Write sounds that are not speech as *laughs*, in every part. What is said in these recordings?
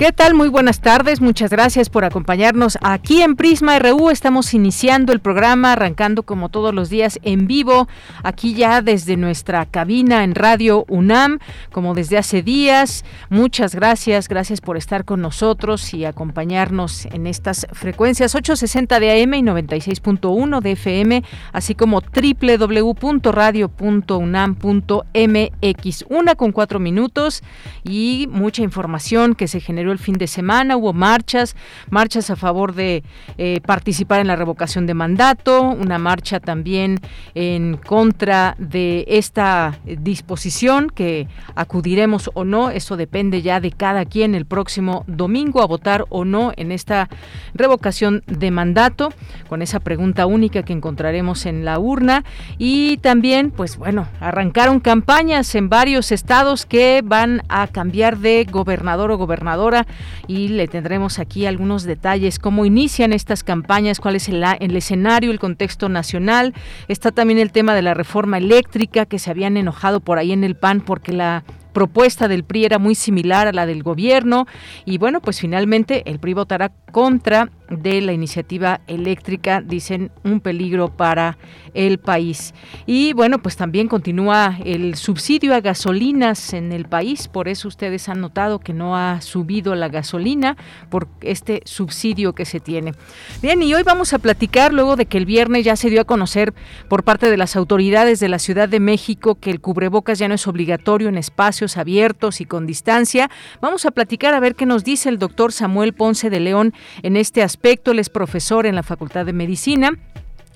¿Qué tal? Muy buenas tardes. Muchas gracias por acompañarnos aquí en Prisma RU. Estamos iniciando el programa, arrancando como todos los días en vivo, aquí ya desde nuestra cabina en Radio UNAM, como desde hace días. Muchas gracias, gracias por estar con nosotros y acompañarnos en estas frecuencias 860 de AM y 96.1 de FM, así como www.radio.unam.mx. Una con cuatro minutos y mucha información que se generó el fin de semana, hubo marchas, marchas a favor de eh, participar en la revocación de mandato, una marcha también en contra de esta disposición que acudiremos o no, eso depende ya de cada quien el próximo domingo a votar o no en esta revocación de mandato, con esa pregunta única que encontraremos en la urna. Y también, pues bueno, arrancaron campañas en varios estados que van a cambiar de gobernador o gobernadora y le tendremos aquí algunos detalles, cómo inician estas campañas, cuál es el, el escenario, el contexto nacional. Está también el tema de la reforma eléctrica que se habían enojado por ahí en el PAN porque la propuesta del PRI era muy similar a la del gobierno y bueno, pues finalmente el PRI votará contra de la iniciativa eléctrica, dicen un peligro para el país. Y bueno, pues también continúa el subsidio a gasolinas en el país, por eso ustedes han notado que no ha subido la gasolina por este subsidio que se tiene. Bien, y hoy vamos a platicar luego de que el viernes ya se dio a conocer por parte de las autoridades de la Ciudad de México que el cubrebocas ya no es obligatorio en espacios abiertos y con distancia. Vamos a platicar a ver qué nos dice el doctor Samuel Ponce de León en este aspecto. Él es profesor en la Facultad de Medicina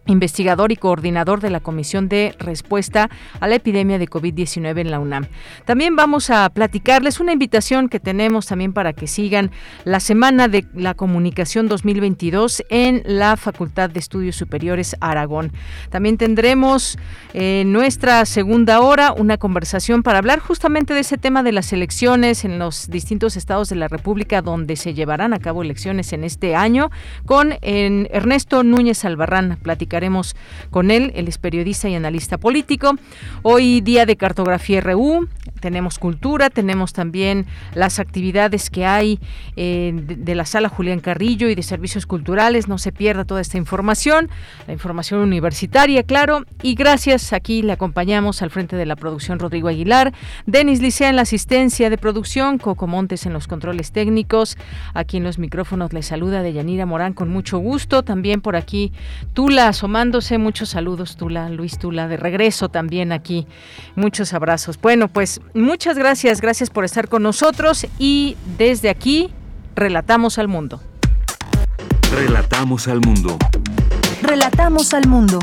investigador y coordinador de la Comisión de Respuesta a la Epidemia de COVID-19 en la UNAM. También vamos a platicarles una invitación que tenemos también para que sigan la Semana de la Comunicación 2022 en la Facultad de Estudios Superiores Aragón. También tendremos en nuestra segunda hora una conversación para hablar justamente de ese tema de las elecciones en los distintos estados de la República donde se llevarán a cabo elecciones en este año con Ernesto Núñez Albarrán. Platicar Haremos con él, él es periodista y analista político. Hoy día de cartografía RU, tenemos cultura, tenemos también las actividades que hay eh, de, la sala Julián Carrillo y de servicios culturales, no se pierda toda esta información, la información universitaria, claro, y gracias, aquí le acompañamos al frente de la producción Rodrigo Aguilar, Denis Licea en la asistencia de producción, Coco Montes en los controles técnicos, aquí en los micrófonos le saluda Deyanira Morán con mucho gusto, también por aquí Tula asomándose. Muchos saludos, Tula, Luis Tula, de regreso también aquí. Muchos abrazos. Bueno, pues muchas gracias, gracias por estar con nosotros y desde aquí relatamos al mundo. Relatamos al mundo. Relatamos al mundo.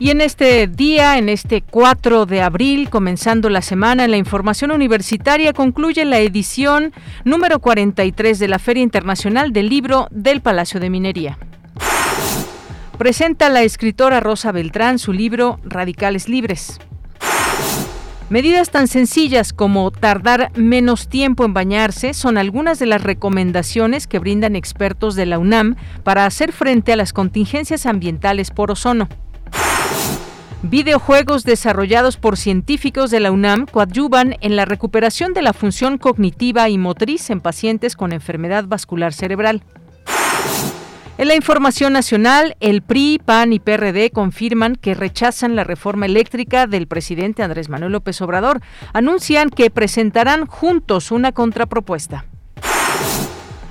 Y en este día, en este 4 de abril, comenzando la semana en la información universitaria, concluye la edición número 43 de la Feria Internacional del Libro del Palacio de Minería. Presenta la escritora Rosa Beltrán su libro Radicales Libres. Medidas tan sencillas como tardar menos tiempo en bañarse son algunas de las recomendaciones que brindan expertos de la UNAM para hacer frente a las contingencias ambientales por ozono. Videojuegos desarrollados por científicos de la UNAM coadyuvan en la recuperación de la función cognitiva y motriz en pacientes con enfermedad vascular cerebral. En la información nacional, el PRI, PAN y PRD confirman que rechazan la reforma eléctrica del presidente Andrés Manuel López Obrador. Anuncian que presentarán juntos una contrapropuesta.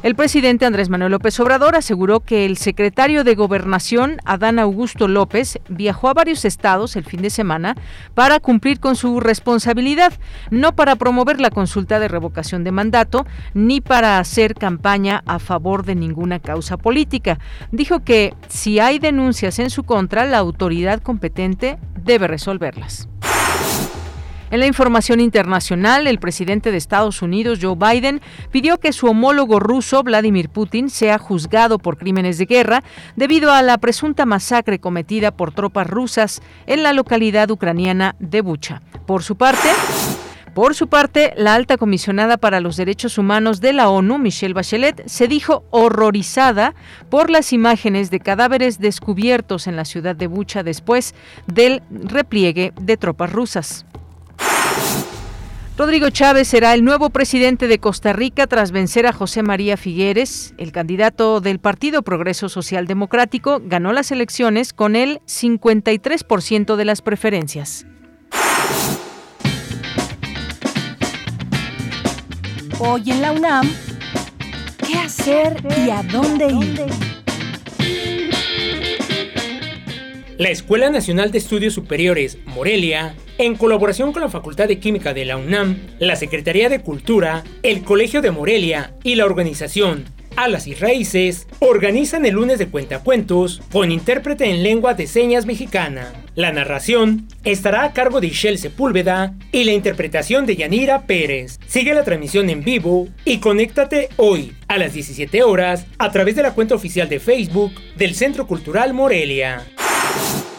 El presidente Andrés Manuel López Obrador aseguró que el secretario de Gobernación, Adán Augusto López, viajó a varios estados el fin de semana para cumplir con su responsabilidad, no para promover la consulta de revocación de mandato, ni para hacer campaña a favor de ninguna causa política. Dijo que si hay denuncias en su contra, la autoridad competente debe resolverlas. En la información internacional, el presidente de Estados Unidos, Joe Biden, pidió que su homólogo ruso, Vladimir Putin, sea juzgado por crímenes de guerra debido a la presunta masacre cometida por tropas rusas en la localidad ucraniana de Bucha. Por su parte, por su parte, la alta comisionada para los derechos humanos de la ONU, Michelle Bachelet, se dijo horrorizada por las imágenes de cadáveres descubiertos en la ciudad de Bucha después del repliegue de tropas rusas. Rodrigo Chávez será el nuevo presidente de Costa Rica tras vencer a José María Figueres. El candidato del Partido Progreso Social Democrático ganó las elecciones con el 53% de las preferencias. Hoy en la UNAM, ¿qué hacer y a dónde ir? La Escuela Nacional de Estudios Superiores Morelia, en colaboración con la Facultad de Química de la UNAM, la Secretaría de Cultura, el Colegio de Morelia y la organización Alas y Raíces, organizan el lunes de cuentacuentos con intérprete en lengua de señas mexicana. La narración estará a cargo de Ishel Sepúlveda y la interpretación de Yanira Pérez. Sigue la transmisión en vivo y conéctate hoy a las 17 horas a través de la cuenta oficial de Facebook del Centro Cultural Morelia.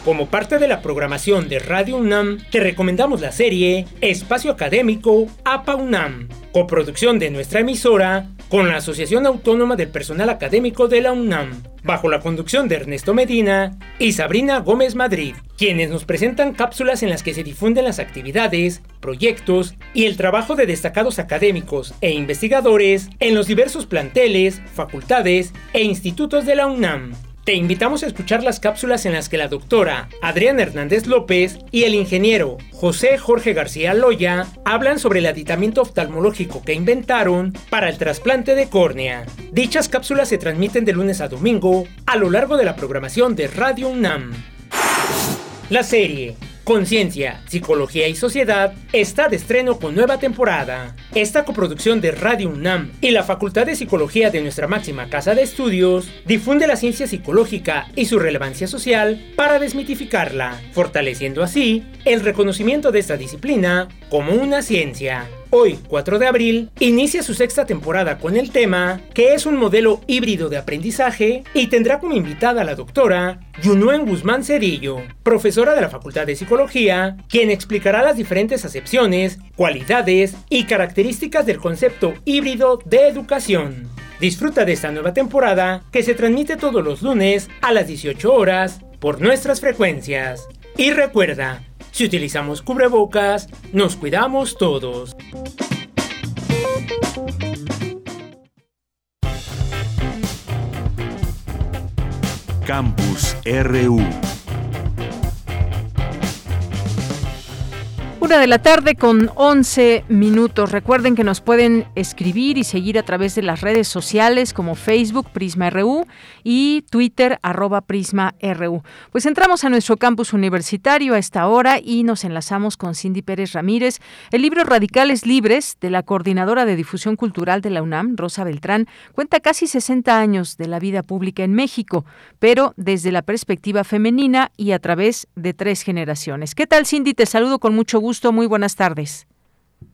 Como parte de la programación de Radio UNAM, te recomendamos la serie Espacio Académico APA UNAM, coproducción de nuestra emisora con la Asociación Autónoma del Personal Académico de la UNAM, bajo la conducción de Ernesto Medina y Sabrina Gómez Madrid, quienes nos presentan cápsulas en las que se difunden las actividades, proyectos y el trabajo de destacados académicos e investigadores en los diversos planteles, facultades e institutos de la UNAM. Te invitamos a escuchar las cápsulas en las que la doctora Adriana Hernández López y el ingeniero José Jorge García Loya hablan sobre el aditamiento oftalmológico que inventaron para el trasplante de córnea. Dichas cápsulas se transmiten de lunes a domingo a lo largo de la programación de Radio UNAM. La serie Conciencia, Psicología y Sociedad está de estreno con nueva temporada. Esta coproducción de Radio UNAM y la Facultad de Psicología de nuestra máxima casa de estudios difunde la ciencia psicológica y su relevancia social para desmitificarla, fortaleciendo así el reconocimiento de esta disciplina como una ciencia hoy 4 de abril, inicia su sexta temporada con el tema, que es un modelo híbrido de aprendizaje, y tendrá como invitada a la doctora Yunuen Guzmán Cedillo, profesora de la Facultad de Psicología, quien explicará las diferentes acepciones, cualidades y características del concepto híbrido de educación. Disfruta de esta nueva temporada que se transmite todos los lunes a las 18 horas por nuestras frecuencias. Y recuerda, si utilizamos cubrebocas, nos cuidamos todos. Campus RU Una de la tarde con 11 minutos. Recuerden que nos pueden escribir y seguir a través de las redes sociales como Facebook Prisma RU y Twitter arroba Prisma RU. Pues entramos a nuestro campus universitario a esta hora y nos enlazamos con Cindy Pérez Ramírez. El libro Radicales Libres de la coordinadora de difusión cultural de la UNAM, Rosa Beltrán, cuenta casi 60 años de la vida pública en México, pero desde la perspectiva femenina y a través de tres generaciones. ¿Qué tal Cindy? Te saludo con mucho gusto muy buenas tardes.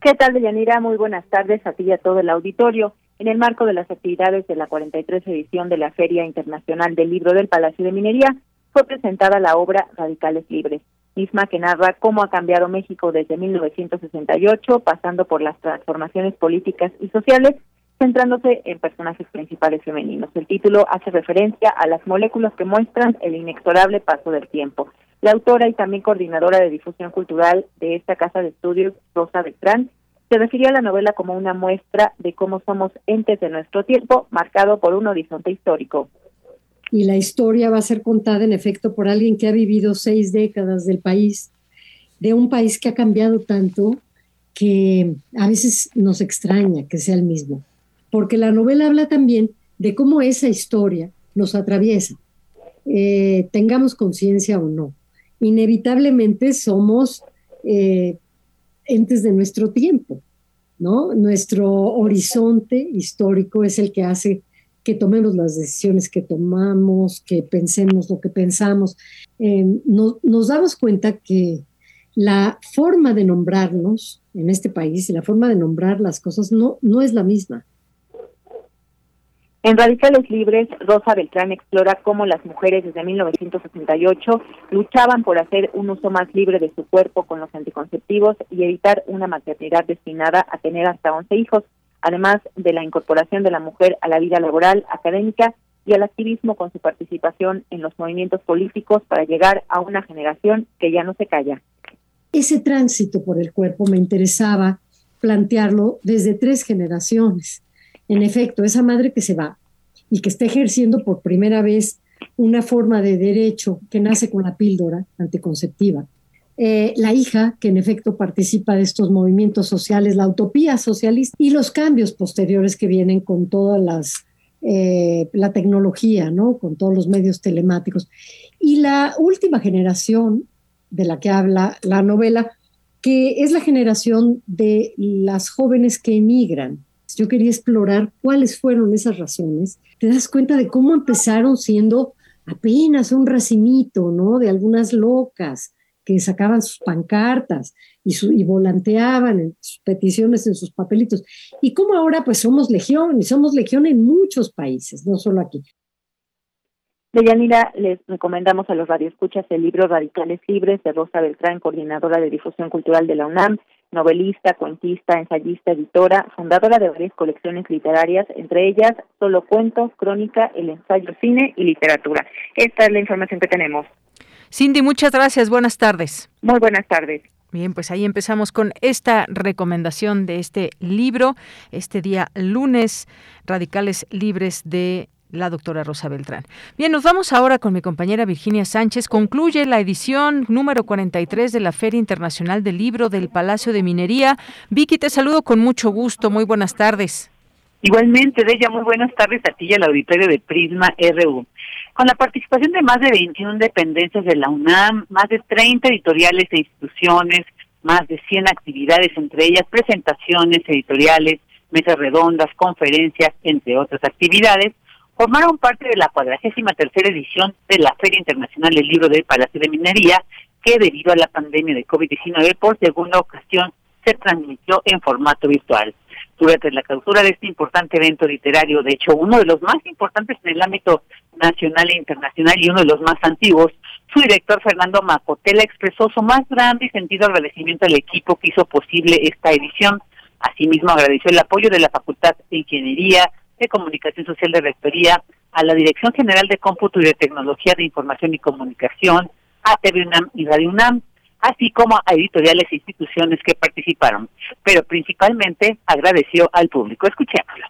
¿Qué tal, Deyanira? Muy buenas tardes a ti y a todo el auditorio. En el marco de las actividades de la 43 edición de la Feria Internacional del Libro del Palacio de Minería, fue presentada la obra Radicales Libres, misma que narra cómo ha cambiado México desde 1968, pasando por las transformaciones políticas y sociales, centrándose en personajes principales femeninos. El título hace referencia a las moléculas que muestran el inexorable paso del tiempo. La autora y también coordinadora de difusión cultural de esta casa de estudios, Rosa Beltrán, se refirió a la novela como una muestra de cómo somos entes de nuestro tiempo, marcado por un horizonte histórico. Y la historia va a ser contada, en efecto, por alguien que ha vivido seis décadas del país, de un país que ha cambiado tanto que a veces nos extraña que sea el mismo. porque la novela habla también de cómo esa historia nos atraviesa, eh, tengamos conciencia o no. Inevitablemente somos eh, entes de nuestro tiempo, ¿no? Nuestro horizonte histórico es el que hace que tomemos las decisiones que tomamos, que pensemos lo que pensamos. Eh, nos damos cuenta que la forma de nombrarnos en este país y la forma de nombrar las cosas no, no es la misma. En Radicales Libres, Rosa Beltrán explora cómo las mujeres desde 1968 luchaban por hacer un uso más libre de su cuerpo con los anticonceptivos y evitar una maternidad destinada a tener hasta 11 hijos, además de la incorporación de la mujer a la vida laboral, académica y al activismo con su participación en los movimientos políticos para llegar a una generación que ya no se calla. Ese tránsito por el cuerpo me interesaba plantearlo desde tres generaciones en efecto, esa madre que se va y que está ejerciendo por primera vez una forma de derecho que nace con la píldora anticonceptiva. Eh, la hija, que en efecto participa de estos movimientos sociales, la utopía socialista y los cambios posteriores que vienen con toda las, eh, la tecnología, ¿no? con todos los medios telemáticos. Y la última generación de la que habla la novela, que es la generación de las jóvenes que emigran, yo quería explorar cuáles fueron esas razones. Te das cuenta de cómo empezaron siendo apenas un racimito, ¿no? De algunas locas que sacaban sus pancartas y, y volanteaban sus peticiones en sus papelitos. Y cómo ahora pues somos legión, y somos legión en muchos países, no solo aquí. Deyanira, les recomendamos a los radioescuchas el libro Radicales Libres de Rosa Beltrán, coordinadora de difusión cultural de la UNAM, novelista, cuentista, ensayista, editora, fundadora de varias colecciones literarias, entre ellas Solo Cuentos, Crónica, El Ensayo Cine y Literatura. Esta es la información que tenemos. Cindy, muchas gracias. Buenas tardes. Muy buenas tardes. Bien, pues ahí empezamos con esta recomendación de este libro, este día lunes, Radicales Libres de la doctora Rosa Beltrán. Bien, nos vamos ahora con mi compañera Virginia Sánchez. Concluye la edición número 43 de la Feria Internacional del Libro del Palacio de Minería. Vicky, te saludo con mucho gusto. Muy buenas tardes. Igualmente, de ella, muy buenas tardes a ti y al auditorio de Prisma RU. Con la participación de más de 21 dependencias de la UNAM, más de 30 editoriales e instituciones, más de 100 actividades, entre ellas presentaciones editoriales, mesas redondas, conferencias, entre otras actividades, formaron parte de la cuadragésima tercera edición de la Feria Internacional del Libro del Palacio de Minería, que debido a la pandemia de COVID-19 por segunda ocasión se transmitió en formato virtual. Durante la clausura de este importante evento literario, de hecho uno de los más importantes en el ámbito nacional e internacional y uno de los más antiguos, su director Fernando Macotela expresó su más grande y sentido agradecimiento al equipo que hizo posible esta edición. Asimismo agradeció el apoyo de la Facultad de Ingeniería, de Comunicación Social de Rectoría, a la Dirección General de Cómputo y de Tecnología de Información y Comunicación, a TV UNAM y Radio UNAM, así como a editoriales e instituciones que participaron, pero principalmente agradeció al público. Escuchémoslo.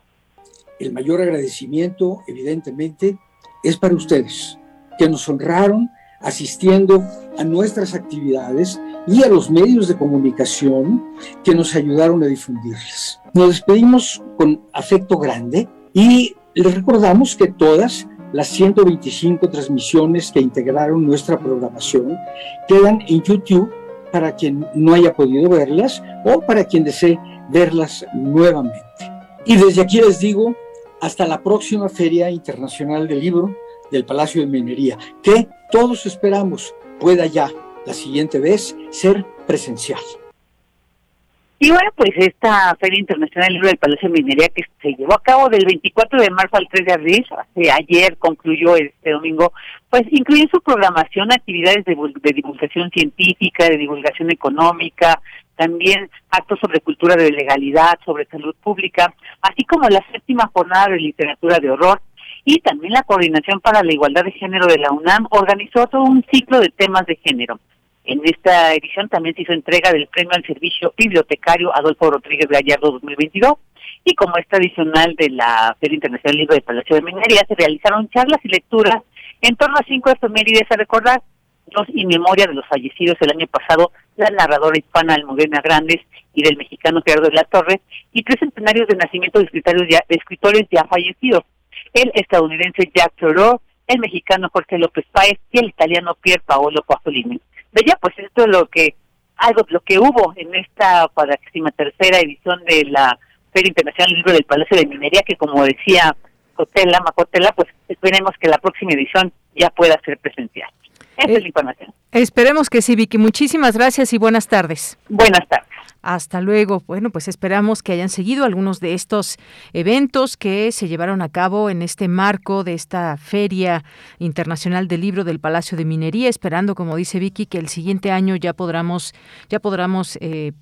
El mayor agradecimiento, evidentemente, es para ustedes, que nos honraron asistiendo a nuestras actividades y a los medios de comunicación que nos ayudaron a difundirlas. Nos despedimos con afecto grande y les recordamos que todas las 125 transmisiones que integraron nuestra programación quedan en YouTube para quien no haya podido verlas o para quien desee verlas nuevamente. Y desde aquí les digo, hasta la próxima Feria Internacional del Libro del Palacio de Minería, que todos esperamos pueda ya la siguiente vez ser presencial. Y bueno, pues esta Feria Internacional del Libro del Palacio de Minería que se llevó a cabo del 24 de marzo al 3 de abril, hace ayer concluyó este domingo, pues incluye en su programación actividades de, de, divulgación científica, de divulgación económica, también actos sobre cultura de legalidad, sobre salud pública, así como la séptima jornada de literatura de horror y también la Coordinación para la Igualdad de Género de la UNAM organizó todo un ciclo de temas de género. En esta edición también se hizo entrega del premio al servicio bibliotecario Adolfo Rodríguez Gallardo 2022 y como es tradicional de la Feria Internacional del Libro de Palacio de Minería, se realizaron charlas y lecturas en torno a cinco efemérides a recordar. dos in memoria de los fallecidos el año pasado, la narradora hispana Almudena Grandes y del mexicano Gerardo de la Torre, y tres centenarios de nacimiento de escritores ya, de escritores ya fallecidos, el estadounidense Jack Thoreau, el mexicano Jorge López Páez y el italiano Pier Paolo Pasolini. Ya, pues esto es lo que algo lo que hubo en esta cuadragésima tercera edición de la Feria Internacional del Libro del Palacio de Minería, que como decía Cotela, Macotela, pues esperemos que la próxima edición ya pueda ser presencial. Esa es la eh, información. Esperemos que sí, Vicky. Muchísimas gracias y buenas tardes. Buenas tardes. Hasta luego. Bueno, pues esperamos que hayan seguido algunos de estos eventos que se llevaron a cabo en este marco de esta Feria Internacional del Libro del Palacio de Minería, esperando, como dice Vicky, que el siguiente año ya podamos, ya podamos eh,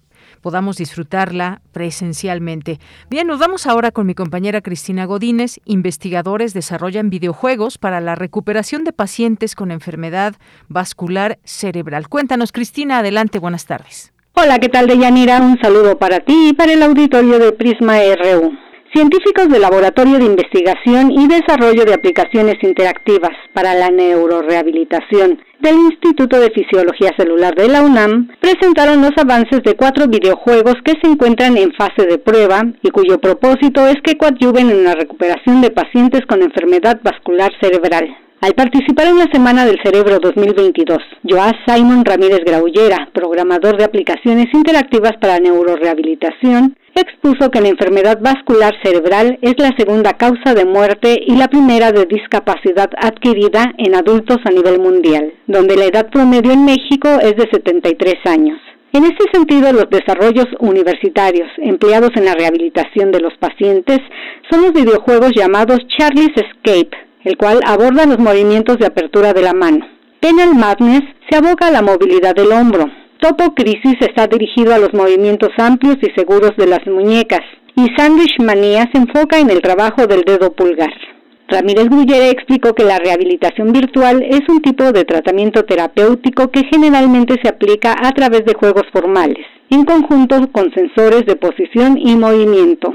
podamos disfrutarla presencialmente. Bien, nos vamos ahora con mi compañera Cristina Godínez. Investigadores desarrollan videojuegos para la recuperación de pacientes con enfermedad vascular cerebral. Cuéntanos, Cristina, adelante, buenas tardes. Hola, ¿qué tal, Deyanira? Un saludo para ti y para el auditorio de Prisma RU. Científicos del Laboratorio de Investigación y Desarrollo de Aplicaciones Interactivas para la Neurorehabilitación del Instituto de Fisiología Celular de la UNAM presentaron los avances de cuatro videojuegos que se encuentran en fase de prueba y cuyo propósito es que coadyuven en la recuperación de pacientes con enfermedad vascular cerebral. Al participar en la Semana del Cerebro 2022, Joás Simon Ramírez Graullera, programador de aplicaciones interactivas para neurorehabilitación, expuso que la enfermedad vascular cerebral es la segunda causa de muerte y la primera de discapacidad adquirida en adultos a nivel mundial, donde la edad promedio en México es de 73 años. En este sentido, los desarrollos universitarios empleados en la rehabilitación de los pacientes son los videojuegos llamados Charlie's Escape, el cual aborda los movimientos de apertura de la mano. Penal Madness se aboca a la movilidad del hombro, Topo Crisis está dirigido a los movimientos amplios y seguros de las muñecas y Sandwich Manía se enfoca en el trabajo del dedo pulgar. Ramírez Gullere explicó que la rehabilitación virtual es un tipo de tratamiento terapéutico que generalmente se aplica a través de juegos formales, en conjunto con sensores de posición y movimiento.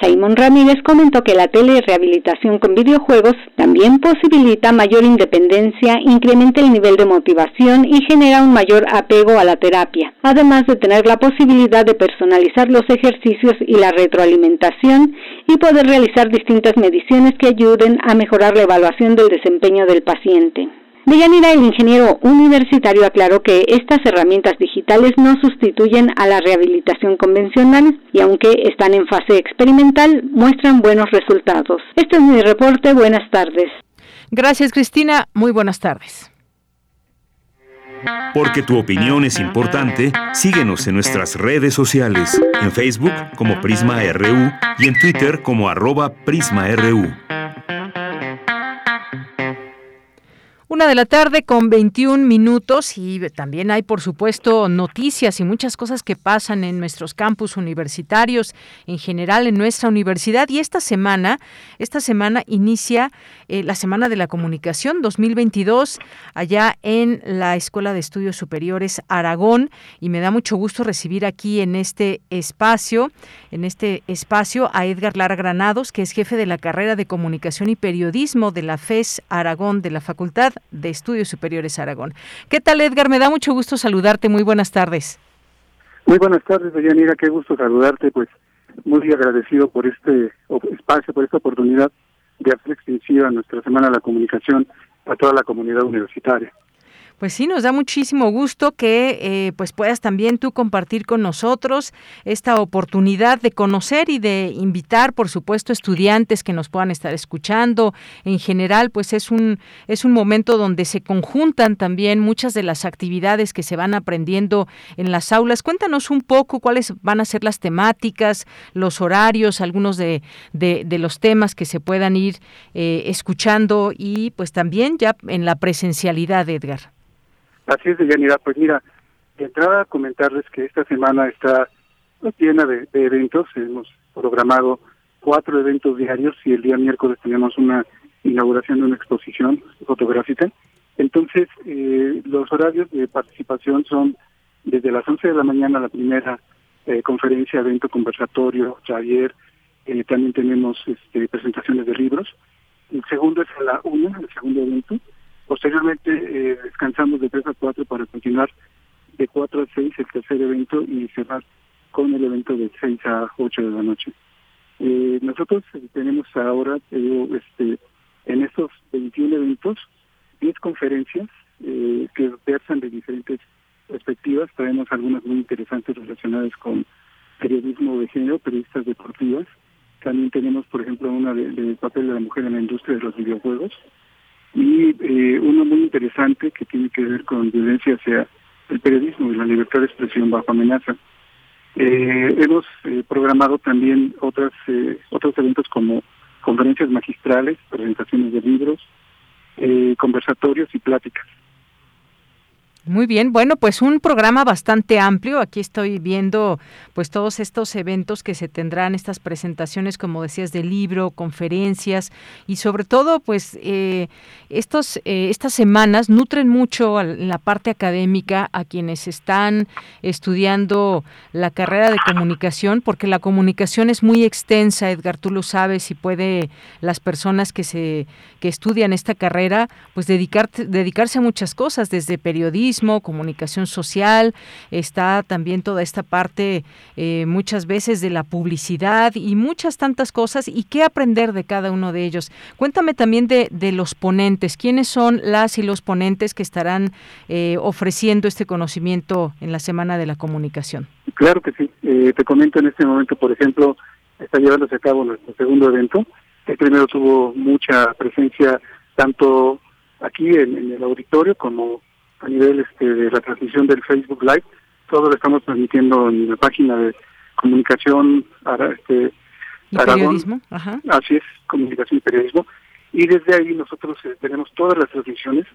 Simon Ramírez comentó que la telerehabilitación con videojuegos también posibilita mayor independencia, incrementa el nivel de motivación y genera un mayor apego a la terapia, además de tener la posibilidad de personalizar los ejercicios y la retroalimentación y poder realizar distintas mediciones que ayuden a mejorar la evaluación del desempeño del paciente. Deyanira, el ingeniero universitario, aclaró que estas herramientas digitales no sustituyen a la rehabilitación convencional y aunque están en fase experimental, muestran buenos resultados. Este es mi reporte. Buenas tardes. Gracias, Cristina. Muy buenas tardes. Porque tu opinión es importante, síguenos en nuestras redes sociales, en Facebook como Prisma RU y en Twitter como arroba PrismaRU. Una de la tarde con 21 minutos y también hay, por supuesto, noticias y muchas cosas que pasan en nuestros campus universitarios, en general en nuestra universidad. Y esta semana, esta semana inicia eh, la Semana de la Comunicación 2022 allá en la Escuela de Estudios Superiores Aragón y me da mucho gusto recibir aquí en este espacio, en este espacio a Edgar Lara Granados, que es jefe de la carrera de Comunicación y Periodismo de la FES Aragón de la Facultad de Estudios Superiores Aragón. ¿Qué tal, Edgar? Me da mucho gusto saludarte. Muy buenas tardes. Muy buenas tardes, Deyanira. Qué gusto saludarte. Pues muy agradecido por este espacio, por esta oportunidad de hacer extensiva nuestra Semana de la Comunicación a toda la comunidad universitaria. Pues sí, nos da muchísimo gusto que eh, pues puedas también tú compartir con nosotros esta oportunidad de conocer y de invitar, por supuesto, estudiantes que nos puedan estar escuchando. En general, pues es un es un momento donde se conjuntan también muchas de las actividades que se van aprendiendo en las aulas. Cuéntanos un poco cuáles van a ser las temáticas, los horarios, algunos de, de, los temas que se puedan ir eh, escuchando y pues también ya en la presencialidad, Edgar. Así es, Deyanira. Pues mira, de entrada comentarles que esta semana está llena de, eventos. Hemos programado cuatro eventos diarios y el día miércoles tenemos una inauguración de una exposición fotográfica. Entonces, eh, los horarios de participación son desde las 11 de la mañana la primera eh, conferencia, evento, conversatorio, Javier. Eh, también tenemos este, presentaciones de libros. El segundo es a la una, el segundo evento Posteriormente eh, descansamos de 3 a 4 para continuar de 4 a 6 el tercer evento y cerrar con el evento de 6 a 8 de la noche. Eh, nosotros tenemos ahora, este, en estos 21 eventos, 10 conferencias eh, que versan de diferentes perspectivas. Traemos algunas muy interesantes relacionadas con periodismo de género, periodistas deportivas. También tenemos, por ejemplo, una del papel de la mujer en la industria de los videojuegos. Y eh, una muy interesante que tiene que ver con violencia hacia el periodismo y la libertad de expresión bajo amenaza. Eh, hemos eh, programado también otras otros eventos como conferencias magistrales, presentaciones de libros, conversatorios y pláticas. Muy bien, bueno, pues un programa bastante amplio. Aquí estoy viendo pues todos estos eventos que se tendrán, estas presentaciones, como decías, de libro, conferencias y sobre todo, pues eh, estos, eh, estas semanas nutren mucho en la parte académica a quienes están estudiando la carrera de comunicación, porque la comunicación es muy extensa, Edgar, tú lo sabes, y puede las personas que se que estudian esta carrera, pues dedicar, dedicarse a muchas cosas, desde periodismo comunicación social, está también toda esta parte eh, muchas veces de la publicidad y muchas tantas cosas y qué aprender de cada uno de ellos. Cuéntame también de, los ponentes, quiénes son las y los ponentes que estarán eh, ofreciendo este conocimiento en la Semana de la Comunicación. Claro que sí, eh, te comento en este momento, por ejemplo, está llevándose a cabo nuestro segundo evento. El primero tuvo mucha presencia tanto aquí en el auditorio como a nivel este, de la transmisión del Facebook Live. Todo lo estamos transmitiendo en la página de comunicación este, periodismo? Así es, comunicación y periodismo. Y desde ahí nosotros eh, tenemos todas las transmisiones,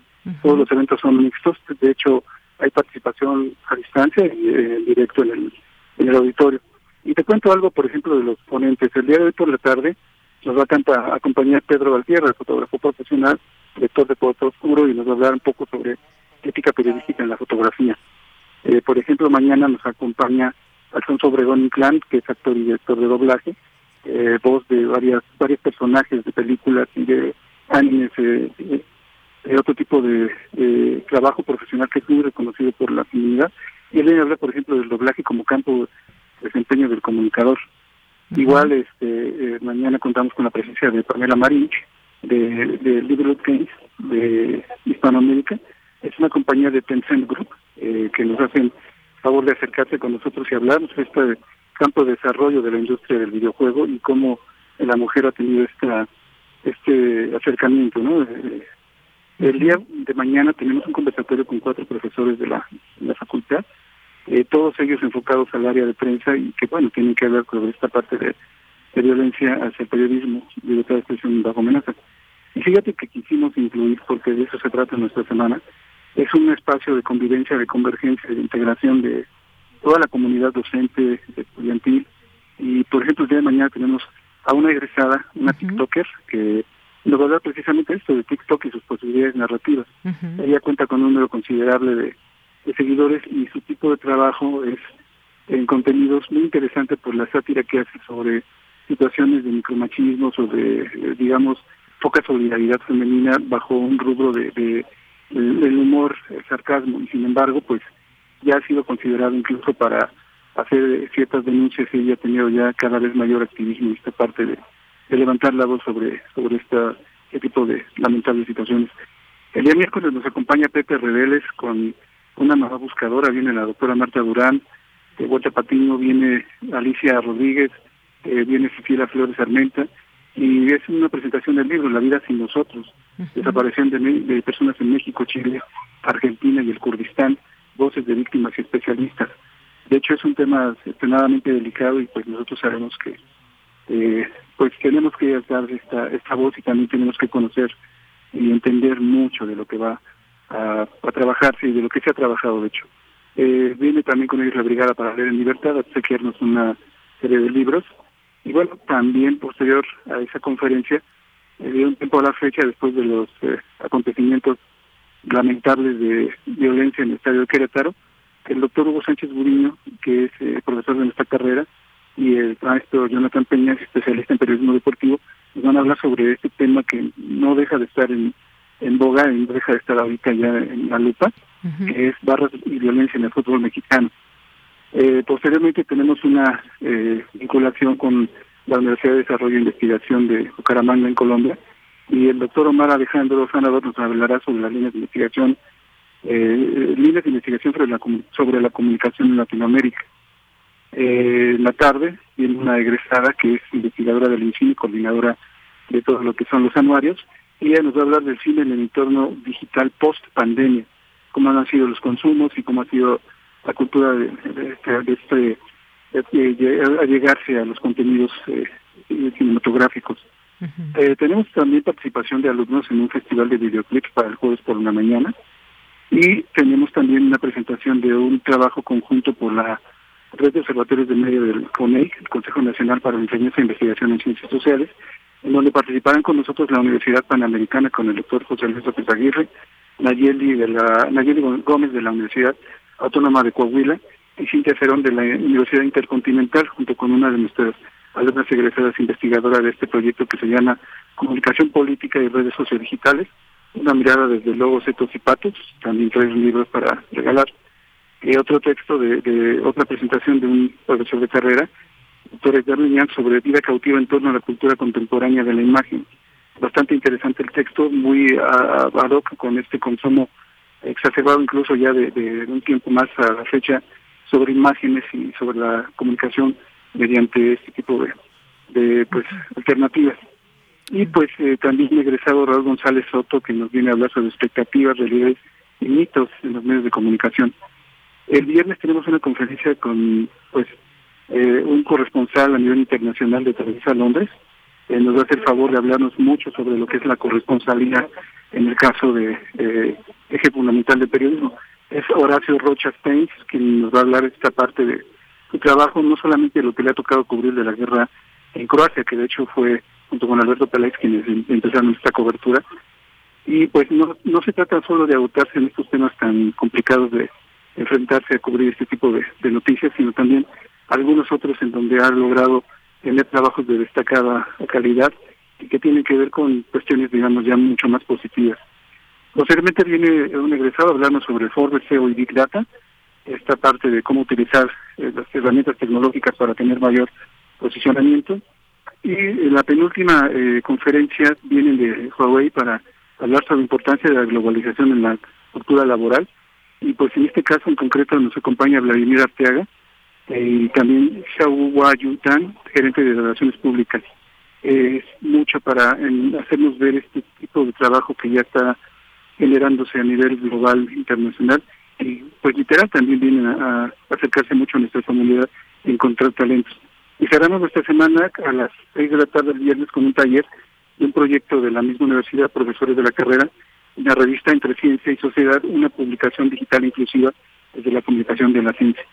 todos los eventos son mixtos, de hecho hay participación a distancia y eh, en directo en el, en el auditorio. Y te cuento algo, por ejemplo, de los ponentes. El día de hoy por la tarde nos va a acompañar Pedro Valtierra, el fotógrafo profesional, director de Puerto Oscuro, y nos va a hablar un poco sobre ética periodística en la fotografía. Eh, por ejemplo, mañana nos acompaña Alfonso Obregón Inclán, que es actor y director de doblaje, eh, voz de varias varios personajes de películas y de animes, eh, de otro tipo de trabajo profesional que es muy reconocido por la comunidad. Y él habla, por ejemplo, del doblaje como campo de desempeño del comunicador. Igual, este, mañana contamos con la presencia de Pamela Marín, de, de Libro de Hispanoamérica, es una compañía de Tencent Group eh, que nos hacen favor de acercarse con nosotros y hablarnos de este campo de desarrollo de la industria del videojuego y cómo la mujer ha tenido esta este acercamiento, ¿no? Eh, el día de mañana tenemos un conversatorio con cuatro profesores de la, facultad, eh, todos ellos enfocados al área de prensa y que, bueno, tienen que ver con esta parte de, violencia hacia el periodismo, libertad de expresión bajo amenaza. Y fíjate que quisimos incluir, porque de eso se trata nuestra semana, es un espacio de convivencia, de convergencia, de integración de toda la comunidad docente, estudiantil. Y, por ejemplo, el día de mañana tenemos a una egresada, una TikToker, que nos va a hablar precisamente esto de TikTok y sus posibilidades narrativas. Ella cuenta con un número considerable de, seguidores y su tipo de trabajo es en contenidos muy interesante por la sátira que hace sobre situaciones de micromachismo, sobre, eh, digamos, poca solidaridad femenina bajo un rubro de el, humor, el sarcasmo, y sin embargo, pues ya ha sido considerado incluso para hacer ciertas denuncias y ha tenido ya cada vez mayor activismo en esta parte de, levantar la voz sobre, sobre esta, este tipo de lamentables situaciones. El día miércoles nos acompaña Pepe Reveles con una nueva buscadora, viene la doctora Marta Durán, de Huerta viene Alicia Rodríguez, eh, viene Cecilia Flores Armenta, y es una presentación del libro La vida sin nosotros, desaparición de, personas en México, Chile, Argentina y el Kurdistán, voces de víctimas y especialistas. De hecho es un tema extremadamente delicado y pues nosotros sabemos que eh, pues tenemos que dar esta, esta voz y también tenemos que conocer y entender mucho de lo que va a, a trabajarse y de lo que se ha trabajado de hecho. Eh, viene también con ellos la Brigada para Leer en Libertad a obsequiarnos una serie de libros y bueno, también posterior a esa conferencia, dio un tiempo a la fecha después de los eh, acontecimientos lamentables de violencia en el estadio de Querétaro, el doctor Hugo Sánchez Buriño, que es eh, profesor de nuestra carrera, y el maestro Jonathan Peña, especialista en periodismo deportivo, nos van a hablar sobre este tema que no deja de estar en, en boga, en deja de estar ahorita ya en la lupa, que es barras y violencia en el fútbol mexicano. Eh, posteriormente tenemos una eh, vinculación con la Universidad de Desarrollo e Investigación de Bucaramanga en Colombia y el doctor Omar Alejandro Sanador nos hablará sobre las líneas de investigación, eh, líneas de investigación sobre la, sobre la comunicación en Latinoamérica. Eh, en la tarde viene una egresada que es investigadora del INCINE y coordinadora de todo lo que son los anuarios y ella nos va a hablar del cine en el entorno digital post pandemia, cómo han sido los consumos y cómo ha sido la cultura de, este, de, a llegarse a los contenidos eh, cinematográficos. eh, tenemos también participación de alumnos en un festival de videoclips para el jueves por una mañana y tenemos también una presentación de un trabajo conjunto por la Red de Observatorios de Medio del CONEI, el Consejo Nacional para la Enseñanza e Investigación en Ciencias Sociales, en donde participarán con nosotros la Universidad Panamericana con el doctor José Luis López Aguirre, Nayeli, de la, Nayeli Gómez de la Universidad Autónoma de Coahuila y Cintia Cerón de la Universidad Intercontinental, junto con una de nuestras alumnas egresadas investigadoras de este proyecto que se llama Comunicación Política y Redes Sociodigitales, una mirada desde logos, setos y patos, también trae un libro para regalar, y otro texto de, de otra presentación de un profesor de carrera, doctor Edgar Miñán, sobre vida cautiva en torno a la cultura contemporánea de la imagen. Bastante interesante el texto, muy ad hoc con este consumo exacerbado incluso ya de, de un tiempo más a la fecha sobre imágenes y sobre la comunicación mediante este tipo de, de pues alternativas. Y pues eh, también egresado Raúl González Soto que nos viene a hablar sobre expectativas, realidades y mitos en los medios de comunicación. El viernes tenemos una conferencia con pues eh, un corresponsal a nivel internacional de Televisa Londres. Eh, nos a hacer favor de hablarnos mucho sobre lo que es la corresponsalía en el caso de eh, eje fundamental de periodismo. Es Horacio Rocha Steins quien nos va a hablar esta parte de su trabajo, no solamente lo que le ha tocado cubrir de la guerra en Croacia, que de hecho fue junto con Alberto Peláez quienes em, empezaron esta cobertura. Y pues no, no se trata solo de agotarse en estos temas tan complicados de enfrentarse a cubrir este tipo de, de noticias, sino también algunos otros en donde ha logrado tener trabajos de destacada calidad y que tienen que ver con cuestiones, digamos, ya mucho más positivas. Posteriormente viene un egresado a hablarnos sobre Forbes, SEO y Big Data, esta parte de cómo utilizar eh, las herramientas tecnológicas para tener mayor posicionamiento. Y la penúltima eh, conferencia viene de Huawei para hablar sobre la importancia de la globalización en la cultura laboral. Y pues en este caso en concreto nos acompaña Vladimir Arteaga y también Xiao Yutan, gerente de relaciones públicas. Es mucho para hacernos ver este tipo de trabajo que ya está generándose a nivel global, internacional, y pues literal también vienen a, acercarse mucho a nuestra comunidad y encontrar talentos. Y cerramos nuestra semana a las seis de la tarde el viernes con un taller de un proyecto de la misma universidad, profesores de la carrera, la revista Entre Ciencia y Sociedad, una publicación digital inclusiva desde la comunicación de la ciencia.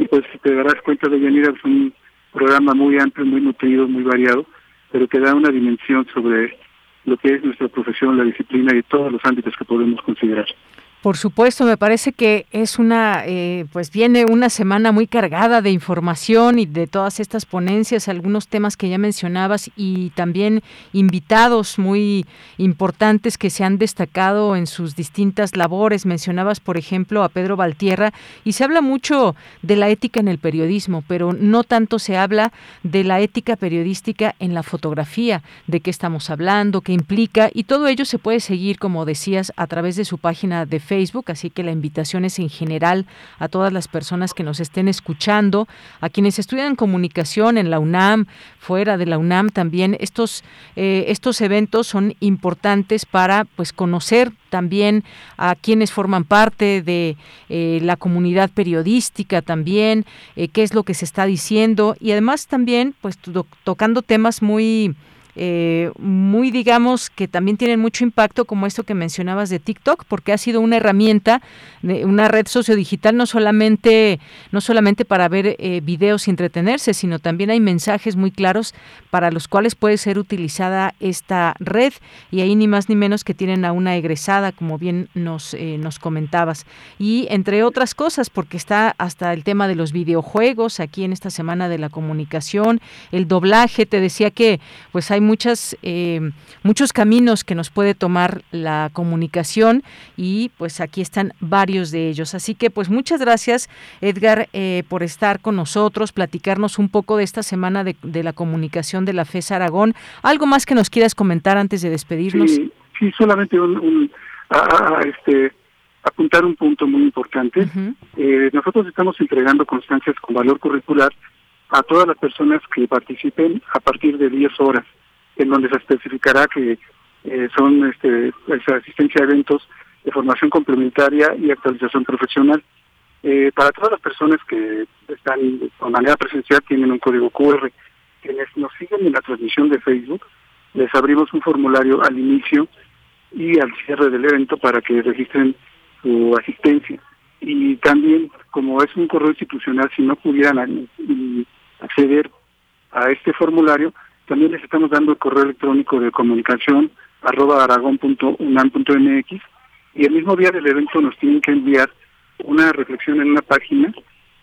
Y pues te darás cuenta de Yanira, es un programa muy amplio, muy nutrido, muy variado, pero que da una dimensión sobre lo que es nuestra profesión, la disciplina y todos los ámbitos que podemos considerar. Por supuesto, me parece que es una, eh, pues viene una semana muy cargada de información y de todas estas ponencias, algunos temas que ya mencionabas y también invitados muy importantes que se han destacado en sus distintas labores. Mencionabas, por ejemplo, a Pedro Valtierra y se habla mucho de la ética en el periodismo, pero no tanto se habla de la ética periodística en la fotografía, de qué estamos hablando, qué implica y todo ello se puede seguir, como decías, a través de su página de Facebook, así que la invitación es en general a todas las personas que nos estén escuchando, a quienes estudian comunicación en la UNAM, fuera de la UNAM también. Estos, eh, estos eventos son importantes para pues conocer también a quienes forman parte de eh, la comunidad periodística también, eh, qué es lo que se está diciendo y además también pues tocando temas muy eh, muy, digamos, que también tienen mucho impacto, como esto que mencionabas de TikTok, porque ha sido una herramienta, una red sociodigital, no solamente, no solamente para ver eh, videos y entretenerse, sino también hay mensajes muy claros para los cuales puede ser utilizada esta red, y ahí ni más ni menos que tienen a una egresada, como bien nos, eh, nos comentabas. Y entre otras cosas, porque está hasta el tema de los videojuegos, aquí en esta semana de la comunicación, el doblaje, te decía que pues hay hay muchas, eh, muchos caminos que nos puede tomar la comunicación y pues aquí están varios de ellos. Así que pues muchas gracias Edgar eh, por estar con nosotros, platicarnos un poco de esta semana de, la comunicación de la FES Aragón. ¿Algo más que nos quieras comentar antes de despedirnos? Sí, solamente un, este, apuntar un punto muy importante. Eh, nosotros estamos entregando constancias con valor curricular a todas las personas que participen a partir de 10 horas, en donde se especificará que eh, son este, pues, asistencia a eventos de formación complementaria y actualización profesional. Eh, para todas las personas que están de manera presencial tienen un código QR. Quienes nos siguen en la transmisión de Facebook, les abrimos un formulario al inicio y al cierre del evento para que registren su asistencia. Y también, como es un correo institucional, si no pudieran acceder a este formulario, también les estamos dando el correo electrónico de comunicación arroba aragon.unam.mx y el mismo día del evento nos tienen que enviar una reflexión en una página.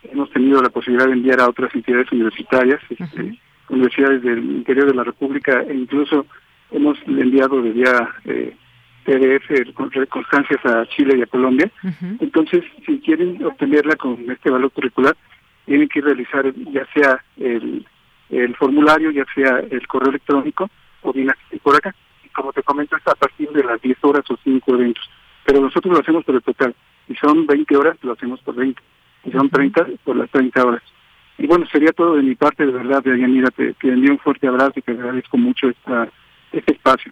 Hemos tenido la posibilidad de enviar a otras entidades universitarias, este, universidades del interior de la República e incluso hemos enviado de vía eh, PDF constancias a Chile y a Colombia. Entonces, si quieren obtenerla con este valor curricular, tienen que realizar ya sea el, el formulario, ya sea el correo electrónico o bien por acá. Y como te comento, es a partir de las 10 horas o 5 eventos. Pero nosotros lo hacemos por el total. Si son 20 horas, lo hacemos por 20. Si son 30, por las 30 horas. Y bueno, sería todo de mi parte, de verdad, de te, te envío un fuerte abrazo y te agradezco mucho esta, este espacio.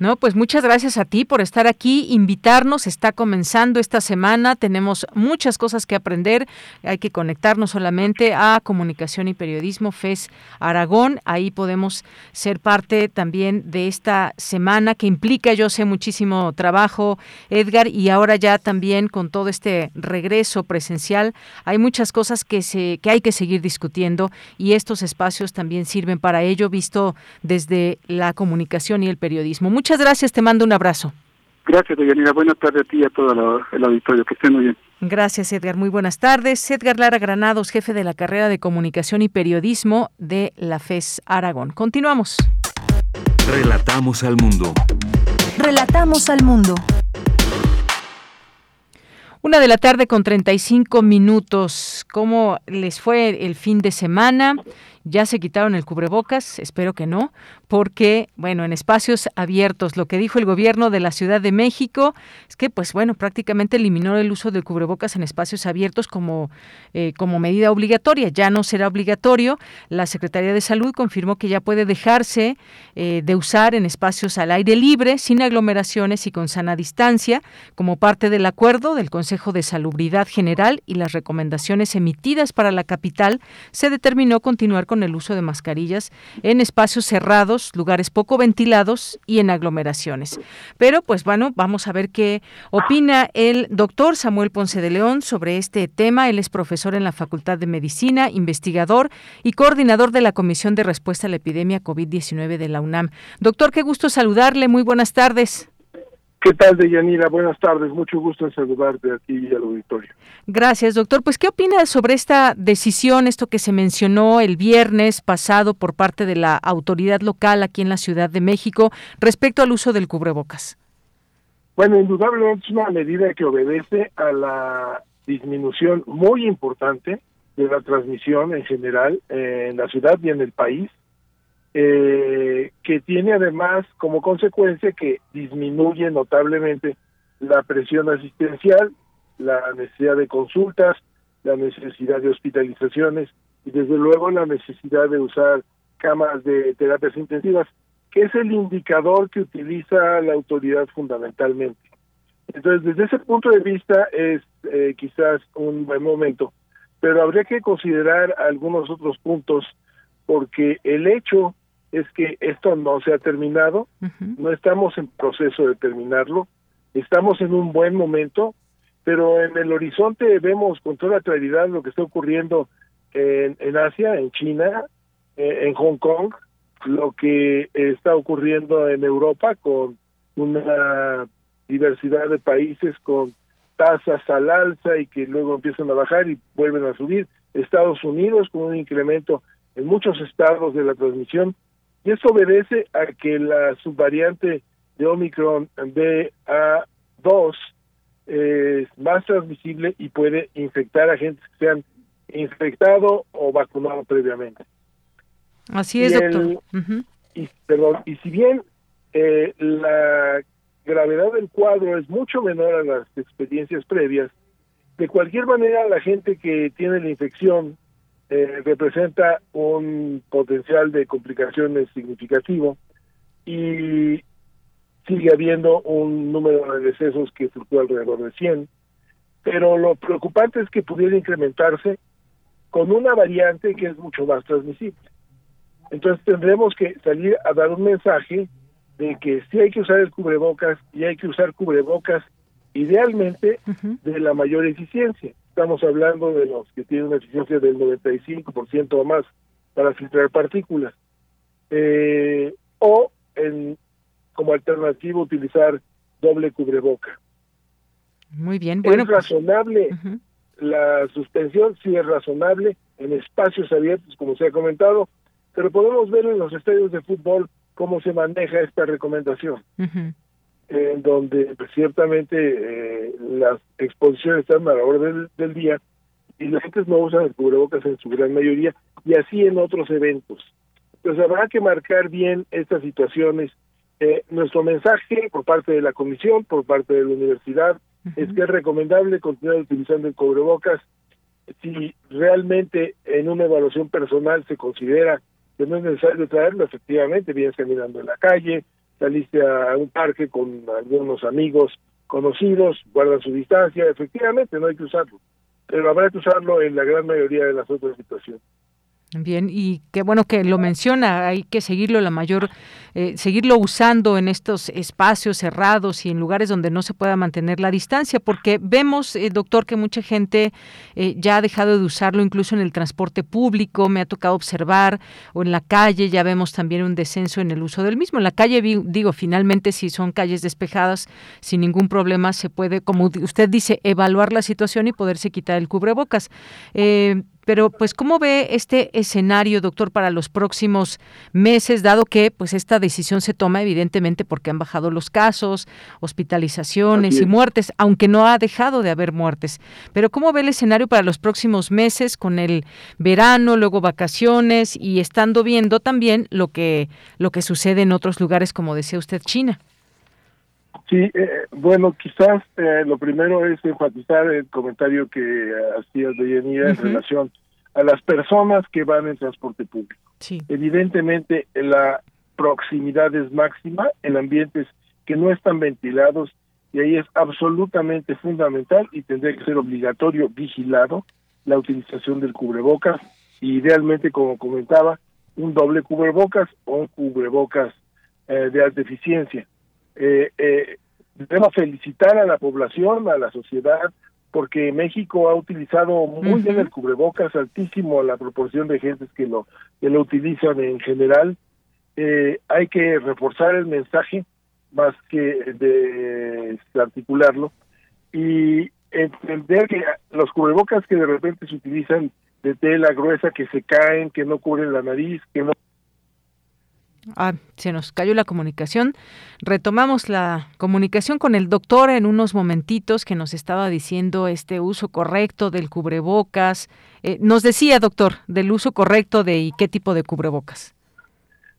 No, pues muchas gracias a ti por estar aquí, invitarnos. Está comenzando esta semana, tenemos muchas cosas que aprender. Hay que conectarnos solamente a Comunicación y Periodismo FES Aragón. Ahí podemos ser parte también de esta semana que implica, yo sé, muchísimo trabajo, Edgar, y ahora ya también con todo este regreso presencial, hay muchas cosas que se que hay que seguir discutiendo y estos espacios también sirven para ello, visto desde la comunicación y el periodismo. Gracias, te mando un abrazo. Gracias, Deyanira. Buenas tardes a ti y a todo el auditorio. Que estén muy bien. Gracias, Edgar. Muy buenas tardes. Edgar Lara Granados, jefe de la carrera de Comunicación y Periodismo de la FES Aragón. Continuamos. Relatamos al mundo. Relatamos al mundo. Una de la tarde con 35 minutos. ¿Cómo les fue el fin de semana? ¿Ya se quitaron el cubrebocas? Espero que no porque, bueno, en espacios abiertos, lo que dijo el gobierno de la Ciudad de México es que, pues bueno, prácticamente eliminó el uso del cubrebocas en espacios abiertos como, eh, como medida obligatoria. Ya no será obligatorio. La Secretaría de Salud confirmó que ya puede dejarse eh, de usar en espacios al aire libre, sin aglomeraciones y con sana distancia, como parte del acuerdo del Consejo de Salubridad General y las recomendaciones emitidas para la capital, se determinó continuar con el uso de mascarillas en espacios cerrados lugares poco ventilados y en aglomeraciones. Pero pues bueno, vamos a ver qué opina el doctor Samuel Ponce de León sobre este tema. Él es profesor en la Facultad de Medicina, investigador y coordinador de la Comisión de Respuesta a la Epidemia COVID-19 de la UNAM. Doctor, qué gusto saludarle. Muy buenas tardes. ¿Qué tal, Deyanira? Buenas tardes. Mucho gusto en saludarte a ti y al auditorio. Gracias, doctor. Pues, ¿qué opina sobre esta decisión, esto que se mencionó el viernes pasado por parte de la autoridad local aquí en la Ciudad de México respecto al uso del cubrebocas? Bueno, indudablemente es una medida que obedece a la disminución muy importante de la transmisión en general en la ciudad y en el país eh, que tiene además como consecuencia que disminuye notablemente la presión asistencial, la necesidad de consultas, la necesidad de hospitalizaciones y desde luego la necesidad de usar camas de terapias intensivas, que es el indicador que utiliza la autoridad fundamentalmente. Entonces, desde ese punto de vista es eh, quizás un buen momento, pero habría que considerar algunos otros puntos porque el hecho es que esto no se ha terminado, no estamos en proceso de terminarlo, estamos en un buen momento, pero en el horizonte vemos con toda claridad lo que está ocurriendo en, en Asia, en China, eh, en Hong Kong, lo que está ocurriendo en Europa con una diversidad de países con tasas al alza y que luego empiezan a bajar y vuelven a subir. Estados Unidos con un incremento en muchos estados de la transmisión Y eso obedece a que la subvariante de Omicron BA2 es más transmisible y puede infectar a gente que se han infectado o vacunado previamente. Así es, doctor. y, perdón, y si bien eh, la gravedad del cuadro es mucho menor a las experiencias previas, de cualquier manera la gente que tiene la infección eh, representa un potencial de complicaciones significativo y sigue habiendo un número de decesos que fluctúa alrededor de 100, pero lo preocupante es que pudiera incrementarse con una variante que es mucho más transmisible. Entonces tendremos que salir a dar un mensaje de que sí hay que usar el cubrebocas y hay que usar cubrebocas idealmente de la mayor eficiencia. Estamos hablando de los que tienen una eficiencia del 95% o más para filtrar partículas. Eh, o en, como alternativa utilizar doble cubreboca. Muy bien, bueno. Es pues, razonable la suspensión, sí es razonable en espacios abiertos, como se ha comentado, pero podemos ver en los estadios de fútbol cómo se maneja esta recomendación, en donde pues, ciertamente eh, las exposiciones están a la hora del, del, día y la gente no usa el cubrebocas en su gran mayoría, y así en otros eventos. Entonces habrá que marcar bien estas situaciones. Eh, nuestro mensaje por parte de la comisión, por parte de la universidad, es que es recomendable continuar utilizando el cubrebocas si realmente en una evaluación personal se considera que no es necesario traerlo, efectivamente, vienes caminando en la calle, saliste a un parque con algunos amigos conocidos, guardan su distancia, efectivamente no hay que usarlo, pero habrá que usarlo en la gran mayoría de las otras situaciones. Bien, y qué bueno que lo menciona, hay que seguirlo la mayor, eh, seguirlo usando en estos espacios cerrados y en lugares donde no se pueda mantener la distancia, porque vemos, eh, doctor, que mucha gente eh, ya ha dejado de usarlo incluso en el transporte público, me ha tocado observar, o en la calle ya vemos también un descenso en el uso del mismo. En la calle, digo, finalmente si son calles despejadas, sin ningún problema se puede, como usted dice, evaluar la situación y poderse quitar el cubrebocas. Pero, pues, ¿cómo ve este escenario, doctor, para los próximos meses, dado que, pues, esta decisión se toma evidentemente porque han bajado los casos, hospitalizaciones y muertes, aunque no ha dejado de haber muertes? Pero, ¿cómo ve el escenario para los próximos meses con el verano, luego vacaciones y estando viendo también lo que lo que sucede en otros lugares, como decía usted, China? Sí, eh, bueno, quizás eh, lo primero es enfatizar el comentario que hacías de Yanira en relación a las personas que van en transporte público. Sí. Evidentemente, la proximidad es máxima en ambientes que no están ventilados y ahí es absolutamente fundamental y tendría que ser obligatorio, vigilado, la utilización del cubrebocas y idealmente, como comentaba, un doble cubrebocas o un cubrebocas eh, de alta eficiencia. Eh, eh, debemos felicitar a la población, a la sociedad, porque México ha utilizado muy bien el cubrebocas, altísimo la proporción de gentes que lo, que lo utilizan en general. Eh, hay que reforzar el mensaje más que de articularlo y entender que los cubrebocas que de repente se utilizan de tela gruesa, que se caen, que no cubren la nariz, que no Ah, se nos cayó la comunicación. Retomamos la comunicación con el doctor en unos momentitos que nos estaba diciendo este uso correcto del cubrebocas. Eh, nos decía, doctor, del uso correcto de y qué tipo de cubrebocas.